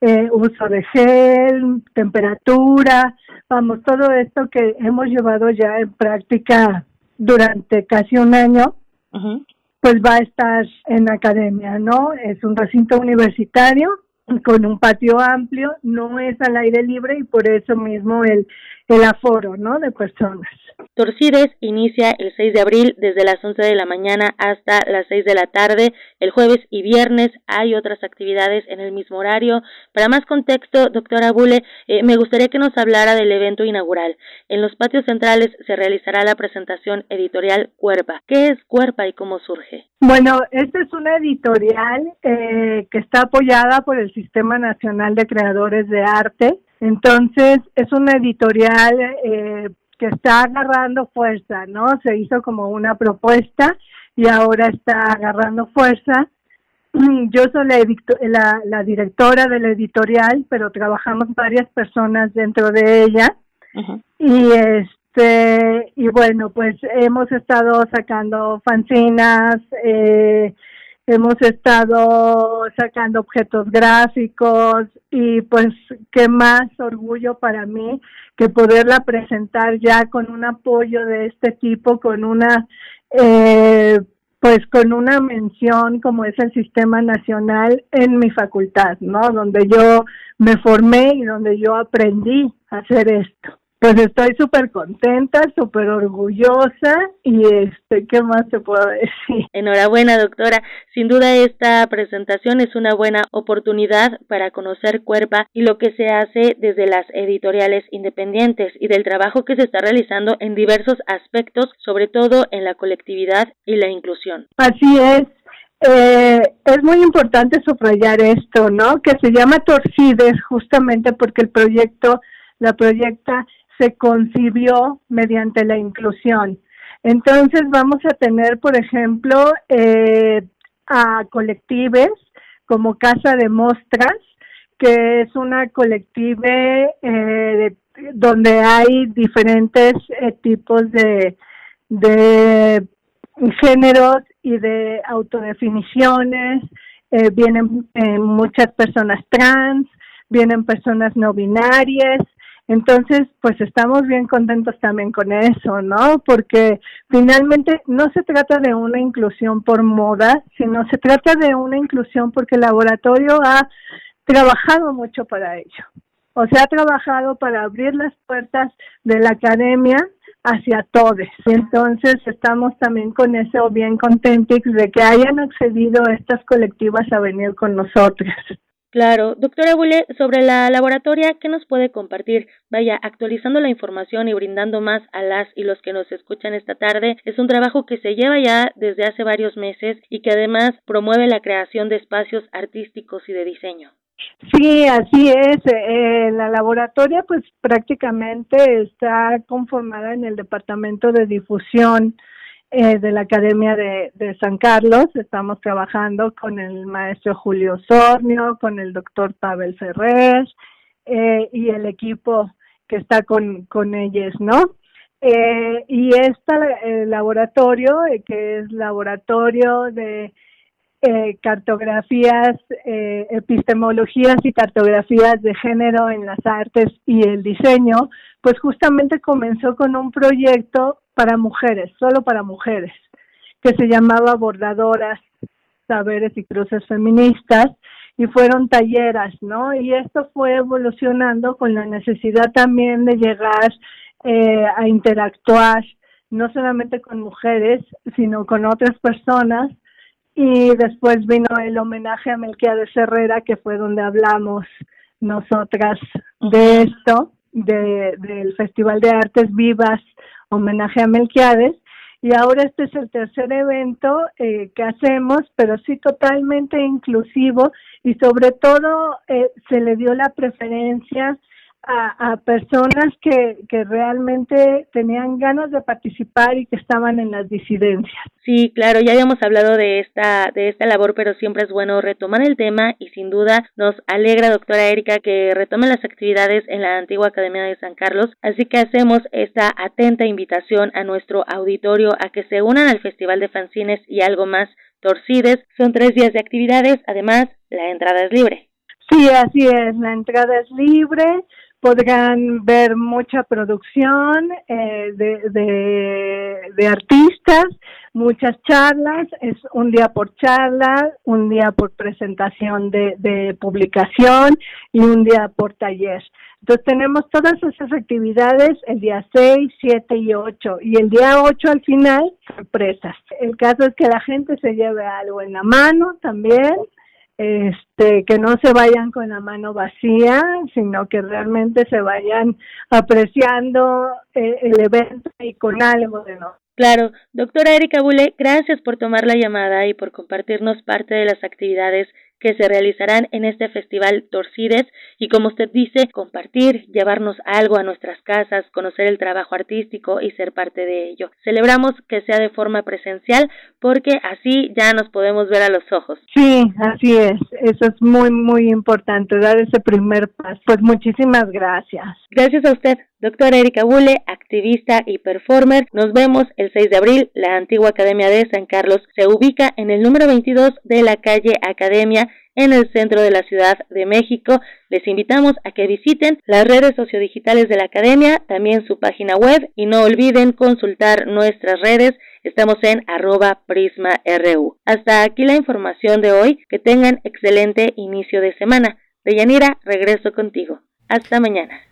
eh, uso de gel, temperatura, vamos, todo esto que hemos llevado ya en práctica durante casi un año, pues va a estar en academia, ¿no? Es un recinto universitario con un patio amplio, no es al aire libre y por eso mismo el, el aforo, ¿no? De personas. Torcides inicia el 6 de abril desde las 11 de la mañana hasta las 6 de la tarde. El jueves y viernes hay otras actividades en el mismo horario. Para más contexto, doctora Bule, eh, me gustaría que nos hablara del evento inaugural. En los patios centrales se realizará la presentación editorial Cuerpa. ¿Qué es Cuerpa y cómo surge? Bueno, esta es una editorial eh, que está apoyada por el Sistema Nacional de Creadores de Arte. Entonces, es una editorial eh, que está agarrando fuerza, ¿no? Se hizo como una propuesta y ahora está agarrando fuerza. *clears throat* Yo soy la, la, directora de la editorial, pero trabajamos varias personas dentro de ella. Y este y bueno, pues hemos estado sacando fanzinas, eh, hemos estado sacando objetos gráficos y pues qué más orgullo para mí que poderla presentar ya con un apoyo de este tipo, con una eh, pues con una mención como es el sistema nacional en mi facultad, ¿no? Donde yo me formé y donde yo aprendí a hacer esto. Pues estoy súper contenta, súper orgullosa y este, ¿qué más te puedo decir? *laughs* Enhorabuena, doctora. Sin duda esta presentación es una buena oportunidad para conocer Cuerpa y lo que se hace desde las editoriales independientes y del trabajo que se está realizando en diversos aspectos, sobre todo en la colectividad y la inclusión. Así es. Eh, es muy importante subrayar esto, ¿no? Que se llama Torcides justamente porque el proyecto, la proyecta se concibió mediante la inclusión. Entonces vamos a tener, por ejemplo, eh, a colectives como Casa de Mostras, que es una colective eh, donde hay diferentes eh, tipos de, de géneros y de autodefiniciones. vienen muchas personas trans, vienen personas no binarias, entonces, pues estamos bien contentos también con eso, ¿no? Porque finalmente no se trata de una inclusión por moda, sino se trata de una inclusión porque el laboratorio ha trabajado mucho para ello. O sea, ha trabajado para abrir las puertas de la academia hacia todos. Entonces, estamos también con eso bien contentos de que hayan accedido estas colectivas a venir con nosotros. Claro. Doctora Bule, sobre la laboratoria, ¿qué nos puede compartir? Vaya, actualizando la información y brindando más a las y los que nos escuchan esta tarde, es un trabajo que se lleva ya desde hace varios meses y que además promueve la creación de espacios artísticos y de diseño. Sí, así es. Eh, la laboratoria pues prácticamente está conformada en el departamento de difusión eh, de la Academia de, San Carlos. Estamos trabajando con el maestro Julio Sornio, con el doctor Pavel Ferrer eh, y el equipo que está con, con ellos, ¿no? Eh, y este laboratorio, que es laboratorio de cartografías, epistemologías y cartografías de género en las artes y el diseño, pues justamente comenzó con un proyecto para mujeres, solo para mujeres, que se llamaba Bordadoras, Saberes y Cruces Feministas, y fueron talleras, ¿no? Y esto fue evolucionando con la necesidad también de llegar eh, a interactuar no solamente con mujeres, sino con otras personas. Y después vino el homenaje a Melquiades Herrera, que fue donde hablamos nosotras de esto, de, del Festival de Artes Vivas homenaje a Melquiades. Y ahora este es el tercer evento eh, que hacemos, pero sí totalmente inclusivo y sobre todo eh, se le dio la preferencia a, personas que, que realmente tenían ganas de participar y que estaban en las disidencias. Sí, claro, ya habíamos hablado de esta, de esta labor, pero siempre es bueno retomar el tema y sin duda nos alegra, doctora Erika, que retomen las actividades en la antigua Academia de San Carlos, así que hacemos esta atenta invitación a nuestro auditorio a que se unan al Festival de Fanzines y algo más Torcides. Son tres días de actividades, además la entrada es libre. Sí, así es, la entrada es libre podrán ver mucha producción eh, de, de, artistas, muchas charlas, es un día por charla, un día por presentación de, de publicación y un día por taller. Entonces tenemos todas esas actividades el día 6, 7 y 8 y el día 8 al final sorpresas. El caso es que la gente se lleve algo en la mano también este, que no se vayan con la mano vacía, sino que realmente se vayan apreciando eh, el evento y con algo de no. Claro, doctora Erika Bule, gracias por tomar la llamada y por compartirnos parte de las actividades que se realizarán en este festival Torcides y como usted dice, compartir, llevarnos algo a nuestras casas, conocer el trabajo artístico y ser parte de ello. Celebramos que sea de forma presencial porque así ya nos podemos ver a los ojos. Sí, así es. Eso es muy, muy importante, dar ese primer paso. Pues muchísimas gracias. Gracias a usted. Doctora Erika Bule, activista y performer, nos vemos el 6 de abril. La antigua Academia de San Carlos se ubica en el número 22 de la calle Academia en el centro de la Ciudad de México. Les invitamos a que visiten las redes sociodigitales de la Academia, también su página web y no olviden consultar nuestras redes. Estamos en arroba prisma.ru. Hasta aquí la información de hoy. Que tengan excelente inicio de semana. Deyanira, regreso contigo. Hasta mañana.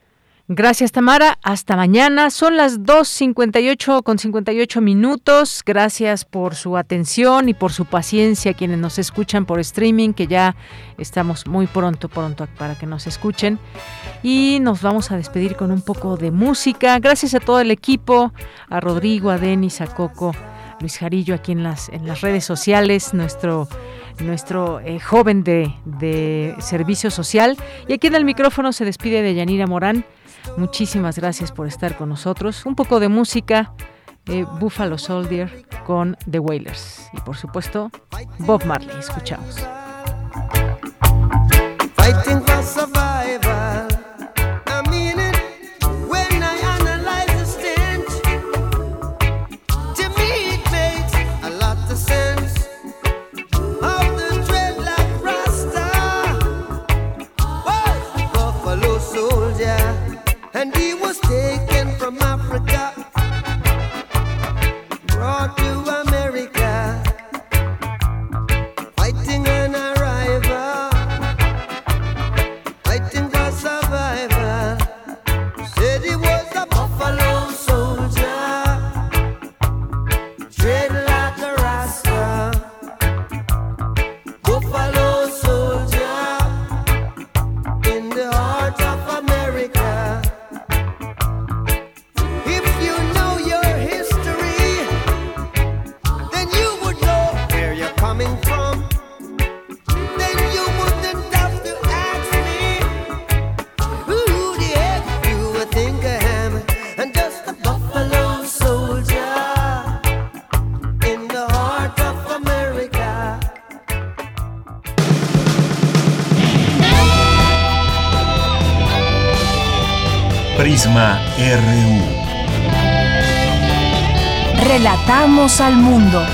Gracias, Tamara. Hasta mañana. Son las 2.58 con 58 minutos. Gracias por su atención y por su paciencia, quienes nos escuchan por streaming, que ya estamos muy pronto, pronto para que nos escuchen. Y nos vamos a despedir con un poco de música. Gracias a todo el equipo, a Rodrigo, a Denis, a Coco, Luis Jarillo aquí en las, en las redes sociales, nuestro nuestro eh, joven de, de, servicio social. Y aquí en el micrófono se despide de Yanira Morán. Muchísimas gracias por estar con nosotros. Un poco de música, eh, Buffalo Soldier con The Wailers. Y por supuesto, Bob Marley. Escuchamos. RU. Relatamos al mundo.